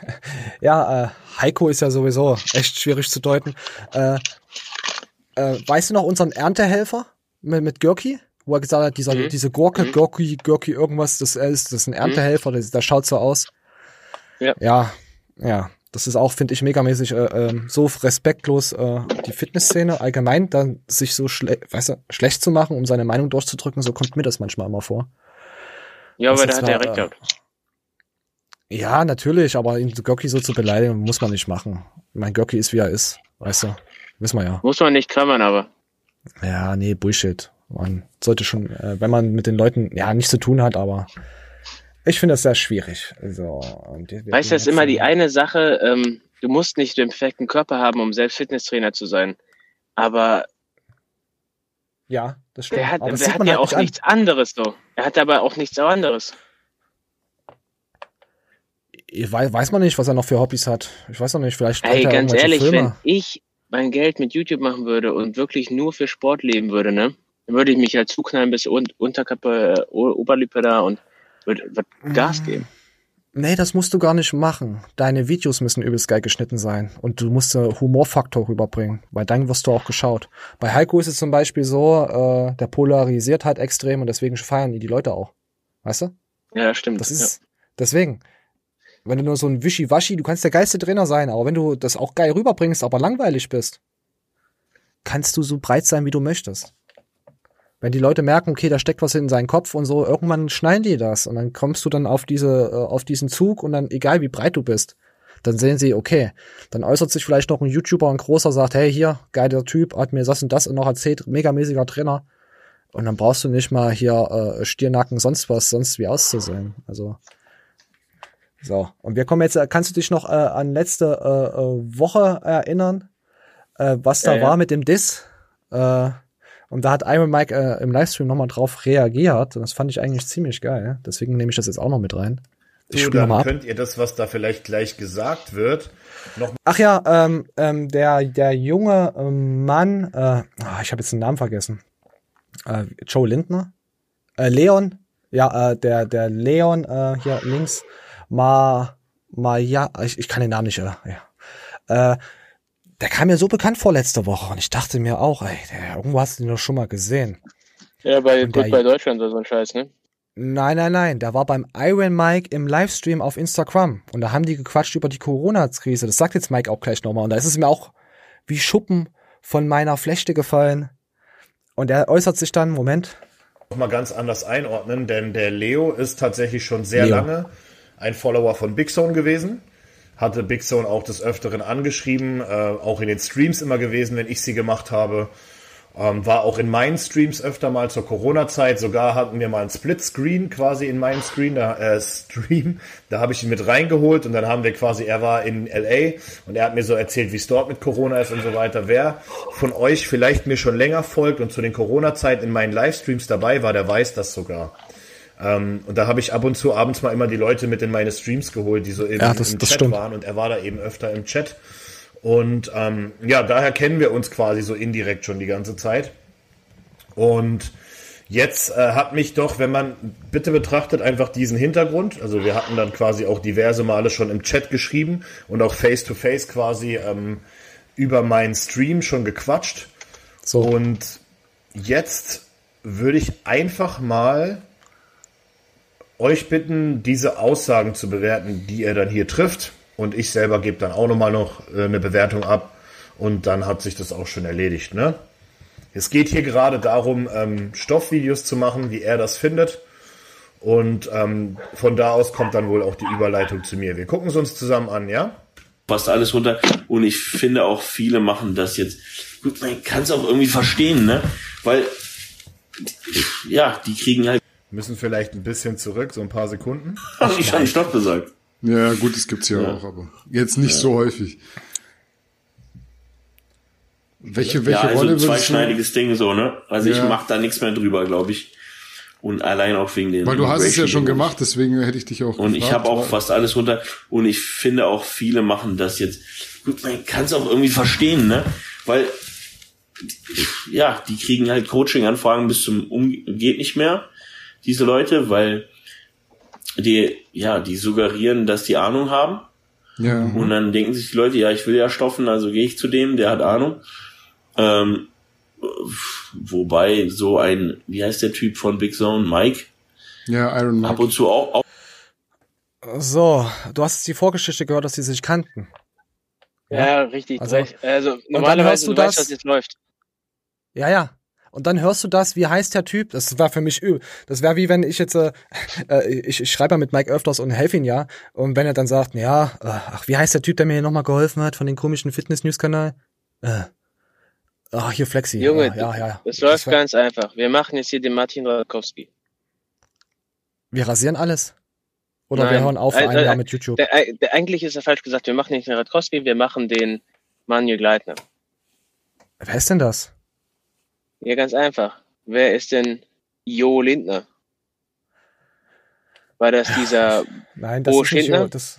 Speaker 1: <laughs> ja, äh, Heiko ist ja sowieso echt schwierig zu deuten. Äh, äh, weißt du noch unseren Erntehelfer mit, mit Görki? Wo er gesagt hat, dieser,
Speaker 2: Mhm.
Speaker 1: diese Gurke,
Speaker 2: Mhm.
Speaker 1: Görki, Görki irgendwas, das ist, das ist ein Erntehelfer, das, das schaut so aus.
Speaker 2: Ja.
Speaker 1: Ja, ja. Das ist auch, finde ich, megamäßig äh, ähm, so respektlos äh, die Fitnessszene allgemein, dann sich so schle weißt du, schlecht zu machen, um seine Meinung durchzudrücken, so kommt mir das manchmal immer vor.
Speaker 2: Ja, aber
Speaker 1: Das
Speaker 2: da hat er
Speaker 1: zwar,
Speaker 2: recht
Speaker 1: äh,
Speaker 2: gehabt.
Speaker 1: Ja, natürlich, aber ihn Göcki so zu beleidigen, muss man nicht machen. Mein Göcki ist, wie er ist, weißt du. Wissen wir ja.
Speaker 2: Muss man nicht klammern, aber.
Speaker 1: Ja, nee, Bullshit. Man sollte schon, äh, wenn man mit den Leuten, ja, nichts zu tun hat, aber ich finde das sehr schwierig. So, und wir
Speaker 2: Weißt du, das ist immer die eine Sache, ähm, du musst nicht den perfekten Körper haben, um selbst Fitnesstrainer zu sein. Aber
Speaker 1: Ja, das stimmt.
Speaker 2: er hat,
Speaker 1: aber
Speaker 2: er hat ja
Speaker 1: halt
Speaker 2: auch
Speaker 1: nicht an.
Speaker 2: nichts anderes so. Er hat aber auch nichts anderes.
Speaker 1: Ich Weiß, weiß man nicht, was er noch für Hobbys hat. Ich weiß noch nicht, vielleicht
Speaker 2: Ey, ganz ehrlich, wenn
Speaker 1: Filme.
Speaker 2: ich mein Geld mit YouTube machen würde und wirklich nur für Sport leben würde, ne, dann würde ich mich halt zuknallen bis un Unterkappe, äh, Oberlippe da und würde würd Gas
Speaker 1: Mm.
Speaker 2: geben.
Speaker 1: Nee, das musst du gar nicht machen. Deine Videos müssen übelst geil geschnitten sein. Und du musst äh, Humorfaktor rüberbringen, weil dann wirst du auch geschaut. Bei Heiko ist es zum Beispiel so, äh, der polarisiert halt extrem und deswegen feiern die die Leute auch. Weißt du?
Speaker 2: Ja, stimmt.
Speaker 1: Das ist, deswegen. Wenn du nur so ein Wischiwaschi, du kannst der geilste Trainer sein, aber wenn du das auch geil rüberbringst, aber langweilig bist, kannst du so breit sein, wie du möchtest. Wenn die Leute merken, okay, da steckt was in seinen Kopf und so, irgendwann schneiden die das und dann kommst du dann auf diese, äh, auf diesen Zug und dann, egal wie breit du bist, dann sehen sie, okay, dann äußert sich vielleicht noch ein YouTuber, ein großer, sagt, hey, hier, geiler Typ, hat mir das und das noch erzählt, megamäßiger Trainer. Und dann brauchst du nicht mal hier äh, Stiernacken, sonst was, sonst wie auszusehen. Also, so. Und wir kommen jetzt, äh, kannst du dich noch äh, an letzte äh, äh, Woche erinnern, äh, was da
Speaker 2: Ja, ja.
Speaker 1: war mit dem Diss? Äh, und da hat Iron Mike äh, im Livestream nochmal drauf reagiert. Und das fand ich eigentlich ziemlich geil. Deswegen nehme ich das jetzt auch noch mit rein. Ich
Speaker 23: So, dann
Speaker 1: ab.
Speaker 23: könnt ihr das, was da vielleicht gleich gesagt wird, noch
Speaker 1: Ach ja, ähm, ähm, der, der junge ähm, Mann, äh, ah, ich habe jetzt den Namen vergessen. Äh, Joe Lindner? Äh, Leon? Ja, äh, der, der Leon äh, hier links. Ma, Ma, ja, ich, ich kann den Namen nicht, äh, ja. Äh, der kam mir so bekannt vor letzte Woche und ich dachte mir auch, ey, der, irgendwo hast du den doch schon mal gesehen.
Speaker 2: Ja, bei
Speaker 1: der-
Speaker 2: Goodbye Deutschland oder so ein Scheiß, ne?
Speaker 1: Nein, nein, nein, der war beim Iron Mike im Livestream auf Instagram und da haben die gequatscht über die Corona-Krise. Das sagt jetzt Mike auch gleich nochmal und da ist es mir auch wie Schuppen von meiner Flechte gefallen. Und er äußert sich dann, Moment,
Speaker 23: noch mal ganz anders einordnen, denn der Leo ist tatsächlich schon sehr
Speaker 1: Leo.
Speaker 23: lange ein Follower von Big Zone gewesen. Hatte Big Zone auch des Öfteren angeschrieben, äh, auch in den Streams immer gewesen, wenn ich sie gemacht habe. Ähm, war auch in meinen Streams öfter mal zur Corona-Zeit. Sogar hatten wir mal einen Split-Screen quasi in meinen Screen, da, äh, <laughs> Stream. Da habe ich ihn mit reingeholt und dann haben wir quasi, er war in LA und er hat mir so erzählt, wie es dort mit Corona ist und so weiter. Wer von euch vielleicht mir schon länger folgt und zu den Corona-Zeiten in meinen Livestreams dabei war, der weiß das sogar. Ähm, und da habe ich ab und zu abends mal immer die Leute mit in meine Streams geholt, die so im,
Speaker 1: Ja, das-
Speaker 23: im Chat
Speaker 1: stimmt.
Speaker 23: waren und er war da eben öfter im Chat. Und ähm, ja, daher kennen wir uns quasi so indirekt schon die ganze Zeit. Und jetzt äh, hat mich doch, wenn man bitte betrachtet einfach diesen Hintergrund, also wir hatten dann quasi auch diverse Male schon im Chat geschrieben und auch face to face quasi ähm, über meinen Stream schon gequatscht.
Speaker 1: So.
Speaker 23: Und jetzt würde ich einfach mal euch bitten, diese Aussagen zu bewerten, die er dann hier trifft. Und ich selber gebe dann auch nochmal noch äh, eine Bewertung ab. Und dann hat sich das auch schon erledigt, ne? Es geht hier gerade darum, ähm, Stoffvideos zu machen, wie er das findet. Und ähm, von da aus kommt dann wohl auch die Überleitung zu mir. Wir gucken es uns zusammen an, ja?
Speaker 26: fast alles runter. Und ich finde auch viele machen das jetzt. Gut, man kann es auch irgendwie verstehen, ne? Weil, ja, die kriegen halt.
Speaker 23: Müssen vielleicht ein bisschen zurück, so ein paar Sekunden. <laughs>
Speaker 26: Hab ich schon Stopp gesagt.
Speaker 13: Ja, gut, das gibt's ja,
Speaker 26: Ja.
Speaker 13: auch, aber jetzt nicht
Speaker 26: Ja.
Speaker 13: so häufig. Welche, welche
Speaker 26: ja, also
Speaker 13: Rolle
Speaker 26: ein
Speaker 13: würdest du...
Speaker 26: zweischneidiges Ding so, ne? Also ich
Speaker 13: Ja.
Speaker 26: mach da nichts mehr drüber, glaube ich. Und allein auch wegen den
Speaker 13: Weil du hast es ja schon gemacht, deswegen hätte ich dich auch
Speaker 26: Und ich
Speaker 13: gefragt,
Speaker 26: habe auch
Speaker 13: weil-
Speaker 26: fast alles runter. Und ich finde auch viele machen das jetzt. Gut, man kann es auch irgendwie verstehen, ne? Weil ja, die kriegen halt Coaching-Anfragen bis zum um geht nicht mehr, diese Leute, weil die, ja, die suggerieren, dass die Ahnung haben.
Speaker 6: Ja.
Speaker 26: Und dann denken sich die Leute, ja, ich will ja stoffen, also gehe ich zu dem, der hat Ahnung. Ähm, wobei so ein, wie heißt der Typ von Big Zone, Mike,
Speaker 6: Ja, Iron Mike.
Speaker 26: ab und zu auch, auch
Speaker 1: So, du hast jetzt die Vorgeschichte gehört, dass die sich kannten.
Speaker 2: Ja, richtig.
Speaker 1: Also-
Speaker 2: Also, normalerweise, du, weißt,
Speaker 1: das-
Speaker 2: was jetzt läuft.
Speaker 1: Ja, ja. Und dann hörst du das, wie heißt der Typ? Das war für mich übel. Das wäre wie wenn ich jetzt, äh, äh, ich, ich schreibe ja mit Mike öfters und helfe ihn ja. Und wenn er dann sagt, ja, äh, ach, wie heißt der Typ, der mir hier nochmal geholfen hat von den komischen Fitness-News-Kanal? Äh, ach, hier Flexi.
Speaker 2: Junge,
Speaker 1: Ah, ja, ja.
Speaker 2: das läuft ganz einfach. Wir machen jetzt hier den Martin Radkowski.
Speaker 1: Wir rasieren alles. Oder wir
Speaker 2: Nein.
Speaker 1: hören auf für
Speaker 2: Äh,
Speaker 1: ein Jahr mit YouTube.
Speaker 2: Der, der, eigentlich ist er falsch gesagt. Wir machen nicht den Radkowski, wir machen den Manuel Gleitner.
Speaker 1: Wer ist denn das?
Speaker 2: Ja, ganz einfach. Wer ist denn Jo Lindner? War das dieser <laughs>
Speaker 1: Nein, das
Speaker 2: Bo
Speaker 1: ist nicht
Speaker 2: Schindler?
Speaker 1: Jo, das,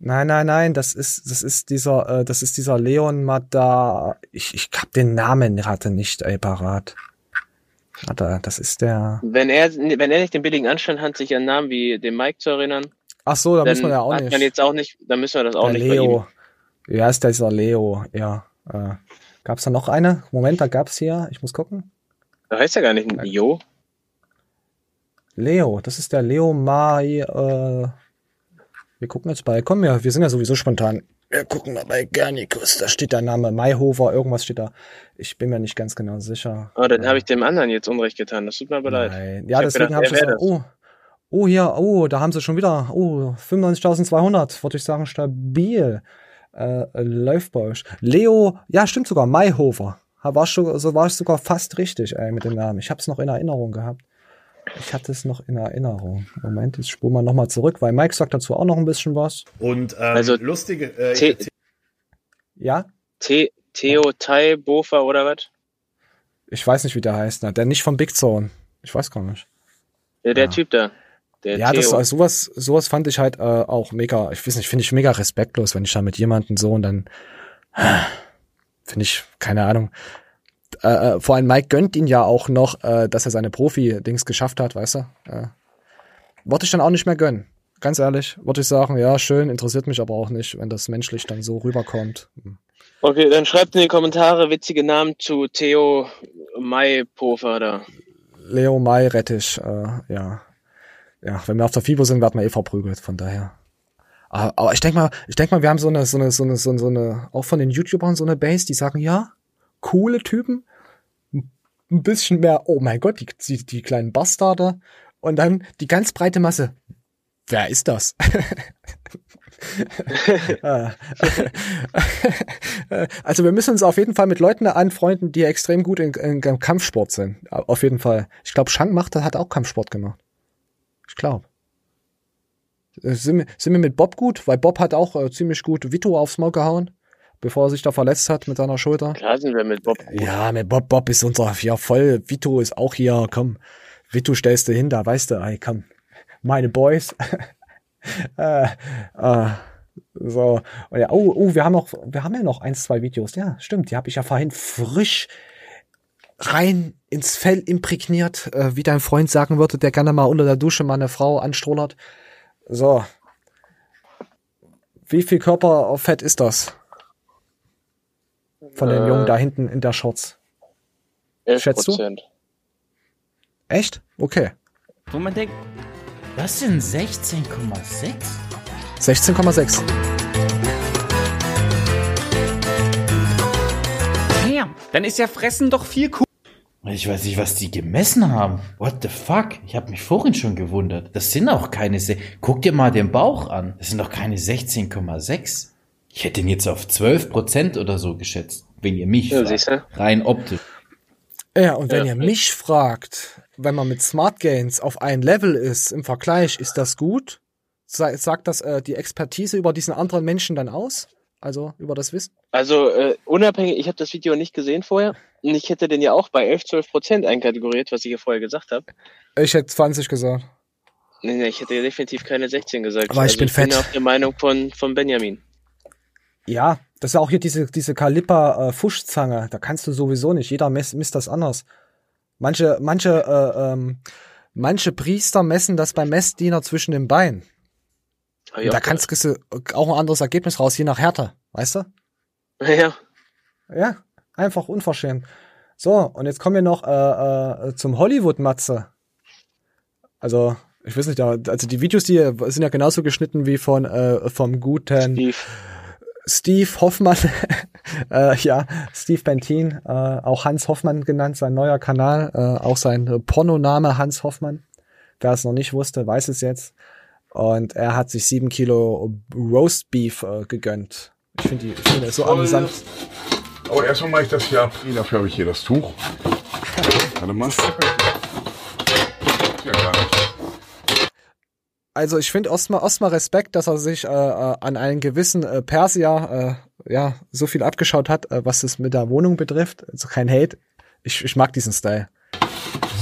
Speaker 1: Nein, nein, nein, das ist, das ist dieser, äh, das ist dieser Leon Mada. Ich, ich hab den Namen gerade nicht, ey, parat. Warte, das ist der.
Speaker 2: Wenn er, wenn er nicht den billigen Anstand hat, sich an Namen wie den Mike zu erinnern,
Speaker 1: Ach so, da
Speaker 2: dann
Speaker 1: muss man ja auch nicht.
Speaker 2: man jetzt auch nicht, dann müssen wir das auch
Speaker 1: der
Speaker 2: nicht.
Speaker 1: Leo. Ja, ist dieser Leo, ja. Äh, gab's da noch eine? Moment, da gab's hier, ich muss gucken.
Speaker 2: Da heißt ja gar nicht Jo.
Speaker 1: Leo, das ist der Leo Mai, äh, wir gucken jetzt bei, komm ja, wir sind ja sowieso spontan. Wir gucken mal bei Gernikus, da steht der Name Mayhofer, irgendwas steht da. Ich bin mir nicht ganz genau sicher.
Speaker 2: Oh, dann habe ich dem anderen jetzt Unrecht getan. Das tut mir aber leid.
Speaker 1: Nein. Ja,
Speaker 2: Ich
Speaker 1: deswegen habe ich das. Oh, oh, hier, oh, da haben sie schon wieder, oh, 95.200, würde ich sagen, stabil. Äh, läuft bei euch. Leo, ja, stimmt sogar, Mayhofer. Ha- War schon, so war ich sogar fast richtig, ey, mit dem Namen. Ich habe es noch in Erinnerung gehabt. Ich hatte es noch in Erinnerung. Moment, jetzt spulen wir nochmal zurück, weil Mike sagt dazu auch noch ein bisschen was.
Speaker 23: Und ähm,
Speaker 2: Also,
Speaker 23: lustige. Äh,
Speaker 2: T-
Speaker 1: Ja?
Speaker 2: The Theo Tai Bofa oder was?
Speaker 1: Ich weiß nicht, wie der heißt. Na, der nicht von Big Zone. Ich weiß gar nicht.
Speaker 2: Ja, der Typ da. Der
Speaker 1: ja, das
Speaker 2: Theo.
Speaker 1: also sowas, sowas fand ich halt äh, auch mega, ich weiß nicht, finde ich mega respektlos, wenn ich da mit jemandem so und dann <sighs> finde ich, keine Ahnung. Äh, äh, vor allem Mike gönnt ihn ja auch noch, äh, dass er seine Profi-Dings geschafft hat, weißt du? Äh, wollte ich dann auch nicht mehr gönnen. Ganz ehrlich, würde ich sagen, ja, schön, interessiert mich aber auch nicht, wenn das menschlich dann so rüberkommt.
Speaker 2: Okay, dann schreibt in die Kommentare witzige Namen zu Theo Mai Pofa da.
Speaker 1: Leo Mai Rettich, äh, ja. Ja, wenn wir auf der FIBO sind, werden wir eh verprügelt, von daher. Aber, aber ich denk mal, ich denk mal, wir haben so eine, so eine, so eine, so eine, so eine, auch von den YouTubern so eine Base, die sagen, ja, coole Typen, ein bisschen mehr, oh mein Gott, die, die, die kleinen Bastarde, und dann die ganz breite Masse. Wer ist das? Äh, <laughs> <laughs> also wir müssen uns auf jeden Fall mit Leuten anfreunden, die extrem gut in Kampfsport sind. Auf jeden Fall. Ich glaube, Shank macht, hat auch Kampfsport gemacht. Ich glaube. Sind, wir- sind wir mit Bob gut? Weil Bob hat auch äh, ziemlich gut Vito aufs Maul gehauen, bevor er sich da verletzt hat mit seiner Schulter.
Speaker 2: Klar sind wir mit Bob.
Speaker 1: Ja, mit Bob, Bob ist unser, ja voll, Vito ist auch hier, komm, Vito stellst du hin, da weißt du, ey, komm, meine Boys. <laughs> äh, äh, so, und ja, oh, oh, wir haben noch, wir haben ja noch eins, zwei Videos, ja, stimmt, die habe ich ja vorhin frisch rein ins Fell imprägniert, äh, wie dein Freund sagen würde, der gerne mal unter der Dusche mal eine Frau anstrollert. So. Wie viel Körperfett ist das? Von den
Speaker 2: Äh,
Speaker 1: Jungen da hinten in der Shorts.
Speaker 2: 11
Speaker 1: Schätzt du?
Speaker 2: Prozent.
Speaker 1: Echt? Okay.
Speaker 27: Wo man denkt, was sind 16,6?
Speaker 1: 16,6.
Speaker 27: Ja, dann ist ja Fressen doch viel cool. Ich weiß nicht, was die gemessen haben. What the fuck? Ich habe mich vorhin schon gewundert. Das sind auch keine. Se Guck dir mal den Bauch an. Das sind doch keine 16,6. Ich hätte ihn jetzt auf 12% oder so geschätzt, wenn ihr mich
Speaker 2: Ja,
Speaker 27: fragt. Rein optisch.
Speaker 1: Ja, und wenn
Speaker 2: Ja.
Speaker 1: ihr mich fragt, wenn man mit Smart Gains auf ein Level ist im Vergleich, ist das gut? Sa- Sagt das äh, die Expertise über diesen anderen Menschen dann aus? Also über das Wissen?
Speaker 2: Also äh, unabhängig, ich habe das Video nicht gesehen vorher und ich hätte den ja auch bei 11, 12 Prozent einkategoriert, was ich ja vorher gesagt habe.
Speaker 1: Ich hätte 20 gesagt.
Speaker 2: Nee, nee, ich hätte definitiv keine 16 gesagt.
Speaker 1: Aber ich
Speaker 2: also
Speaker 1: bin
Speaker 2: ich bin
Speaker 1: fett.
Speaker 2: auf der Meinung von, von Benjamin.
Speaker 1: Ja, das ist ja auch hier diese, diese Kaliper äh. Da kannst du sowieso nicht. Jeder misst, misst das anders. Manche, manche, äh, ähm, manche Priester messen das beim Messdiener zwischen den Beinen.
Speaker 2: Ich
Speaker 1: Und da kannst du auch ein anderes Ergebnis raus, je nach Härte, weißt du? <laughs>
Speaker 2: Ja.
Speaker 1: Ja, einfach unverschämt. So, und jetzt kommen wir noch äh, äh, zum Hollywood-Matze. Also, ich weiß nicht, also die Videos, die sind ja genauso geschnitten wie von äh, vom guten
Speaker 2: Steve,
Speaker 1: Steve Hoffmann. <laughs> äh, ja, Steve Bentin, äh, auch Hans Hoffmann genannt, sein neuer Kanal, äh, auch sein äh, Pornoname Hans Hoffmann. Wer es noch nicht wusste, weiß es jetzt. Und er hat sich sieben Kilo Roast Beef äh, gegönnt. Ich finde die, ich finde das so
Speaker 28: Voll.
Speaker 1: amüsant.
Speaker 28: Aber erstmal mache ich das hier ab. Dafür habe ich hier das Tuch. Warte mal. Ja, gar nicht.
Speaker 1: Also ich finde erstmal erstmal Respekt, dass er sich äh, äh, an einen gewissen äh, Persier äh, ja so viel abgeschaut hat, äh, was es mit der Wohnung betrifft. Also kein Hate. Ich, ich mag diesen Style.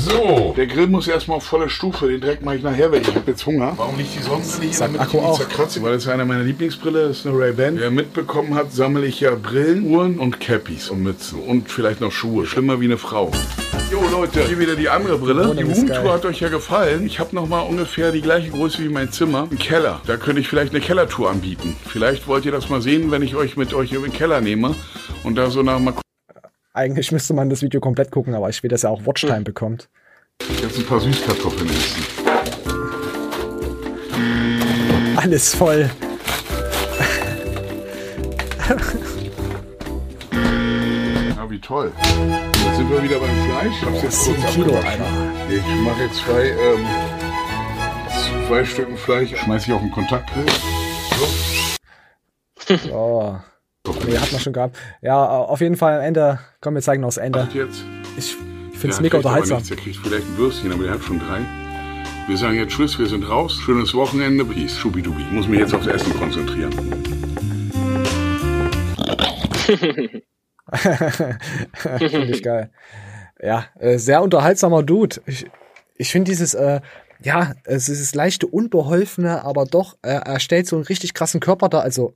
Speaker 28: So, der Grill muss erstmal auf volle Stufe. Den Dreck mache ich nachher weg. Ich habe jetzt Hunger. Warum liegt die sonst nicht damit
Speaker 1: Akku
Speaker 28: ich die
Speaker 1: auch.
Speaker 28: zerkratze? Weil das ist eine meiner Lieblingsbrille. Das ist eine Ray-Ban. Wer mitbekommen hat, sammle ich ja Brillen, Uhren und Cappies und Mützen. Und vielleicht noch Schuhe. Schlimmer wie eine Frau. Jo Leute, hier wieder die andere Brille. Die
Speaker 1: ist geil.
Speaker 28: Roomtour hat euch ja gefallen. Ich habe noch mal ungefähr die gleiche Größe wie mein Zimmer. Ein Keller. Da könnte ich vielleicht eine Kellertour anbieten. Vielleicht wollt ihr das mal sehen, wenn ich euch mit euch in den Keller nehme und da so nach mal
Speaker 1: Eigentlich müsste man das Video komplett gucken, aber ich will, dass er auch Watchtime bekommt.
Speaker 28: jetzt ein paar Süßkartoffeln essen.
Speaker 1: Alles voll.
Speaker 28: Ja, wie toll. Jetzt sind wir wieder beim Fleisch. Ich hab's jetzt kurz
Speaker 1: Kilo.
Speaker 28: Ich mache jetzt zwei, ähm, zwei Stücken Fleisch. Schmeiß ich auf den Kontaktgrill.
Speaker 1: Oh. Nee, hat man schon gehabt. Ja, auf jeden Fall am Ende. Komm, wir zeigen noch das Ende.
Speaker 28: Jetzt.
Speaker 1: Ich, finde es mega unterhaltsam.
Speaker 28: Nichts. Der kriegt vielleicht ein Würstchen, aber der hat schon drei. Wir sagen jetzt Tschüss, wir sind raus. Schönes Wochenende. Peace. Schubidubi. Ich muss mich jetzt aufs Essen konzentrieren. <laughs>
Speaker 1: finde ich geil. Ja, äh, sehr unterhaltsamer Dude. Ich, ich finde dieses, äh, ja, es ist das leichte Unbeholfene, aber doch, äh, er stellt so einen richtig krassen Körper da. Also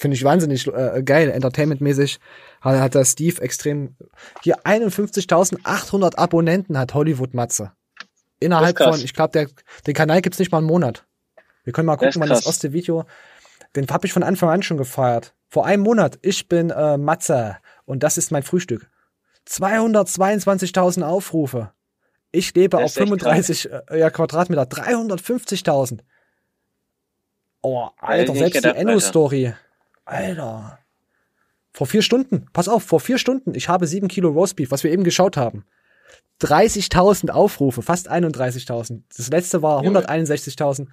Speaker 1: finde ich wahnsinnig äh, geil, entertainmentmäßig. Hat, hat der Steve extrem. Hier 51.800 Abonnenten hat Hollywood Matze. Innerhalb
Speaker 2: Das
Speaker 1: von, ich glaube, der den Kanal gibt's nicht mal einen Monat. Wir können mal
Speaker 2: Das
Speaker 1: gucken, wann das erste Video. Den habe ich von Anfang an schon gefeiert. Vor einem Monat. Ich bin äh, Matze und das ist mein Frühstück. 222.000 Aufrufe. Ich lebe
Speaker 2: Das
Speaker 1: auf
Speaker 2: ist echt
Speaker 1: 35 äh, ja, Quadratmeter. 350.000. Oh, Alter, selbst die
Speaker 2: gedacht.
Speaker 1: Enno-Story. Alter. Vor vier Stunden. Pass auf, vor vier Stunden. Ich habe sieben Kilo Roastbeef, was wir eben geschaut haben. 30.000 Aufrufe, fast 31.000. Das letzte war 161.000.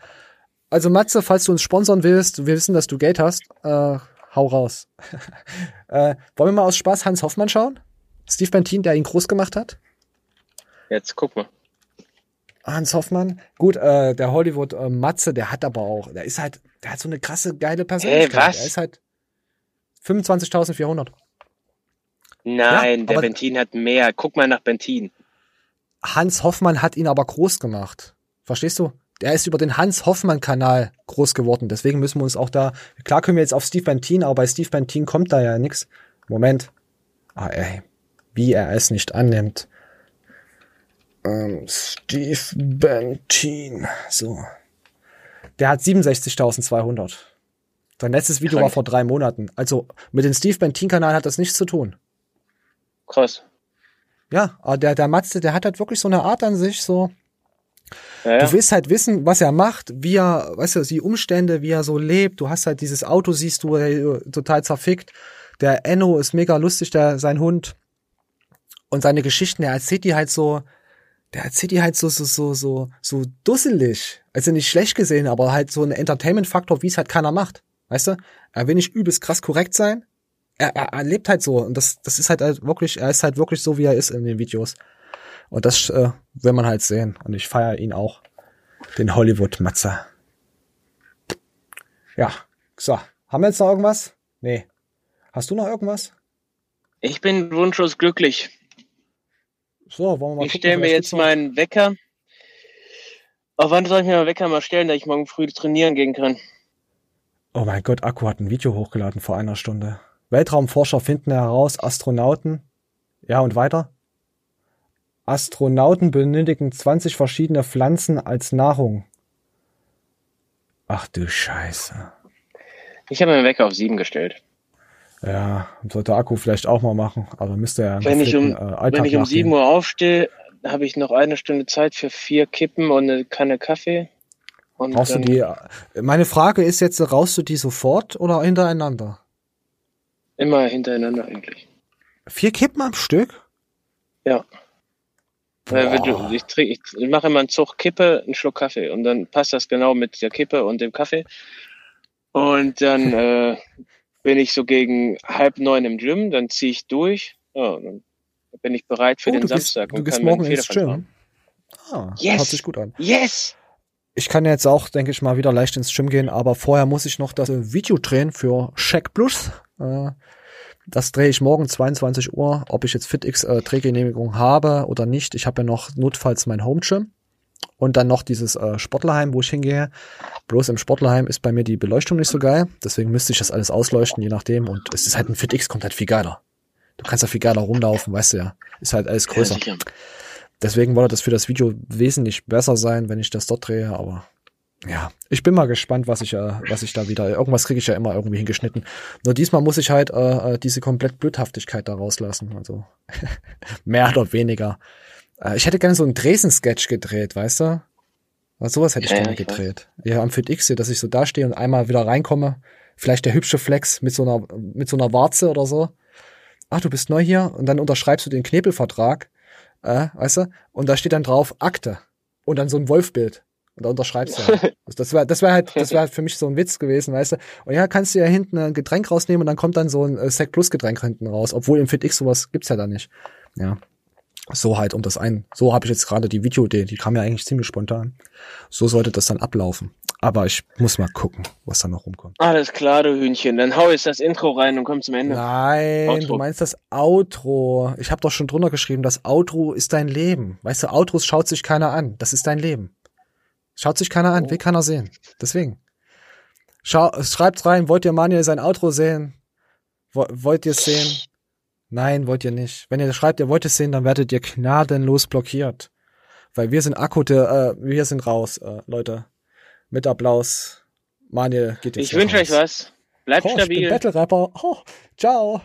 Speaker 1: Also Matze, falls du uns sponsern willst, wir wissen, dass du Geld hast, äh, hau raus. <laughs> äh, wollen wir mal aus Spaß Hans Hoffmann schauen? Steve Bentin, der ihn groß gemacht hat?
Speaker 2: Jetzt guck mal.
Speaker 1: Hans Hoffmann. Gut, äh, der Hollywood äh, Matze, der hat aber auch, der ist halt, der hat so eine krasse, geile Persönlichkeit.
Speaker 2: was?
Speaker 1: Der ist halt 25.400.
Speaker 2: Nein,
Speaker 1: Ja,
Speaker 2: der Bentin hat mehr. Guck mal nach Bentin.
Speaker 1: Hans Hoffmann hat ihn aber groß gemacht. Verstehst du? Der ist über den Hans Hoffmann-Kanal groß geworden. Deswegen müssen wir uns auch da. Klar können wir jetzt auf Steve Bentin, aber bei Steve Bentin kommt da ja nichts. Moment. Ah, ey. Wie er es nicht annimmt. Ähm, Steve Bentin. So. Der hat 67.200. Sein letztes Video
Speaker 2: Krank.
Speaker 1: war vor drei Monaten. Also mit dem Steve Bentin-Kanal hat das nichts zu tun.
Speaker 2: Krass.
Speaker 1: Ja, aber der, der Matze, der hat halt wirklich so eine Art an sich, so.
Speaker 2: Ja, ja.
Speaker 1: Du willst halt wissen, was er macht, wie er, weißt du, die Umstände, wie er so lebt. Du hast halt dieses Auto, siehst du, total zerfickt. Der Enno ist mega lustig, der, sein Hund. Und seine Geschichten, der erzählt die halt so, der erzählt die halt so, so, so, so, so dusselig. Also nicht schlecht gesehen, aber halt so ein Entertainment-Faktor, wie es halt keiner macht. Weißt du? Er will nicht übelst krass korrekt sein. Er, er, er lebt halt so. Und das, das ist halt, halt wirklich, er ist halt wirklich so, wie er ist in den Videos. Und das äh, will man halt sehen. Und ich feiere ihn auch. Den Hollywood-Matzer. Ja, so. Haben wir jetzt noch irgendwas? Nee. Hast du noch irgendwas?
Speaker 2: Ich bin wunschlos glücklich.
Speaker 1: So, wollen wir mal
Speaker 2: Ich stelle mir jetzt meinen Wecker. Auf wann soll ich mir meinen Wecker mal stellen, dass ich morgen früh trainieren gehen kann?
Speaker 1: Oh mein Gott, Akku hat ein Video hochgeladen vor einer Stunde. Weltraumforscher finden heraus, Astronauten. Ja, und weiter? Astronauten benötigen 20 verschiedene Pflanzen als Nahrung. Ach du Scheiße.
Speaker 2: Ich habe meinen Wecker auf sieben gestellt.
Speaker 1: Ja, sollte Akku vielleicht auch mal machen, aber müsste ja.
Speaker 2: Wenn ich um,
Speaker 1: äh,
Speaker 2: wenn ich um
Speaker 1: nachgehen.
Speaker 2: sieben Uhr aufstehe, habe ich noch eine Stunde Zeit für vier Kippen und eine Kanne Kaffee. Und
Speaker 1: Brauchst du
Speaker 2: dann-
Speaker 1: die, äh, meine Frage ist jetzt, rauchst du die sofort oder hintereinander?
Speaker 2: Immer hintereinander eigentlich.
Speaker 1: Vier Kippen am Stück?
Speaker 2: Ja. Wenn du, ich, trink, ich mache immer einen Zug Kippe, einen Schluck Kaffee und dann passt das genau mit der Kippe und dem Kaffee. Und dann <laughs> äh, bin ich so gegen halb neun im Gym, dann ziehe ich durch. Ja, dann bin ich bereit für
Speaker 1: Oh,
Speaker 2: den
Speaker 1: du gehst,
Speaker 2: Samstag.
Speaker 1: du gehst morgen ins Gym. Ah,
Speaker 2: Yes!
Speaker 1: hört sich gut an.
Speaker 2: Yes!
Speaker 1: Ich kann jetzt auch, denke ich mal, wieder leicht ins Gym gehen, aber vorher muss ich noch das äh, Video drehen für Check Plus. Äh, das drehe ich morgen 22 Uhr, ob ich jetzt FitX äh, Drehgenehmigung habe oder nicht. Ich habe ja noch notfalls mein Home Gym und dann noch dieses äh, Sportlerheim, wo ich hingehe. Bloß im Sportlerheim ist bei mir die Beleuchtung nicht so geil, deswegen müsste ich das alles ausleuchten, je nachdem. Und es ist halt ein FitX, kommt halt viel geiler. Du kannst da viel geiler rumlaufen, weißt du ja. Ist halt alles größer.
Speaker 2: sicher.
Speaker 1: Deswegen wollte das für das Video wesentlich besser sein, wenn ich das dort drehe, aber ja, ich bin mal gespannt, was ich, äh, was ich da wieder. Irgendwas kriege ich ja immer irgendwie hingeschnitten. Nur diesmal muss ich halt äh, äh, diese komplett Blödhaftigkeit da rauslassen. Also <laughs> mehr oder weniger. Äh, ich hätte gerne so einen Dresden-Sketch gedreht, weißt du? Also sowas hätte ich
Speaker 2: Ja, ja,
Speaker 1: gerne
Speaker 2: ich weiß.
Speaker 1: gedreht. Ja, am FitX hier, dass ich so dastehe und einmal wieder reinkomme. Vielleicht der hübsche Flex mit so einer, mit so einer Warze oder so. Ach, du bist neu hier und dann unterschreibst du den Knebelvertrag, äh, weißt du? Und da steht dann drauf Akte und dann so ein Wolfbild. Und da unterschreibst du. Halt. <laughs> Das wäre das wär halt, das wäre halt für mich so ein Witz gewesen, weißt du? Und ja, kannst du ja hinten ein Getränk rausnehmen und dann kommt dann so ein äh, Sec Plus Getränk hinten raus, obwohl im FitX sowas gibt's ja da nicht. Ja. So halt um das ein. So habe ich jetzt gerade die Videoidee, die kam ja eigentlich ziemlich spontan. So sollte das dann ablaufen. Aber ich muss mal gucken, was da noch rumkommt.
Speaker 2: Alles klar, du Hühnchen. Dann hau jetzt das Intro rein und komm zum Ende.
Speaker 1: Nein,
Speaker 2: Outro.
Speaker 1: du meinst das Outro. Ich habe doch schon drunter geschrieben, das Outro ist dein Leben. Weißt du, Outros schaut sich keiner an. Das ist dein Leben. Schaut sich keiner an, will keiner sehen. Deswegen. Schau, schreibt's rein, wollt ihr Manuel sein Outro sehen? Wo, wollt ihr es sehen? Nein, wollt ihr nicht. Wenn ihr schreibt, ihr wollt es sehen, dann werdet ihr gnadenlos blockiert. Weil wir sind Akku, der, äh, wir sind raus, äh, Leute. Mit Applaus. Manuel geht jetzt
Speaker 2: Ich wünsche euch was. Bleibt
Speaker 1: oh, Ich bin
Speaker 2: stabil.
Speaker 1: Battle Rapper. Oh, ciao.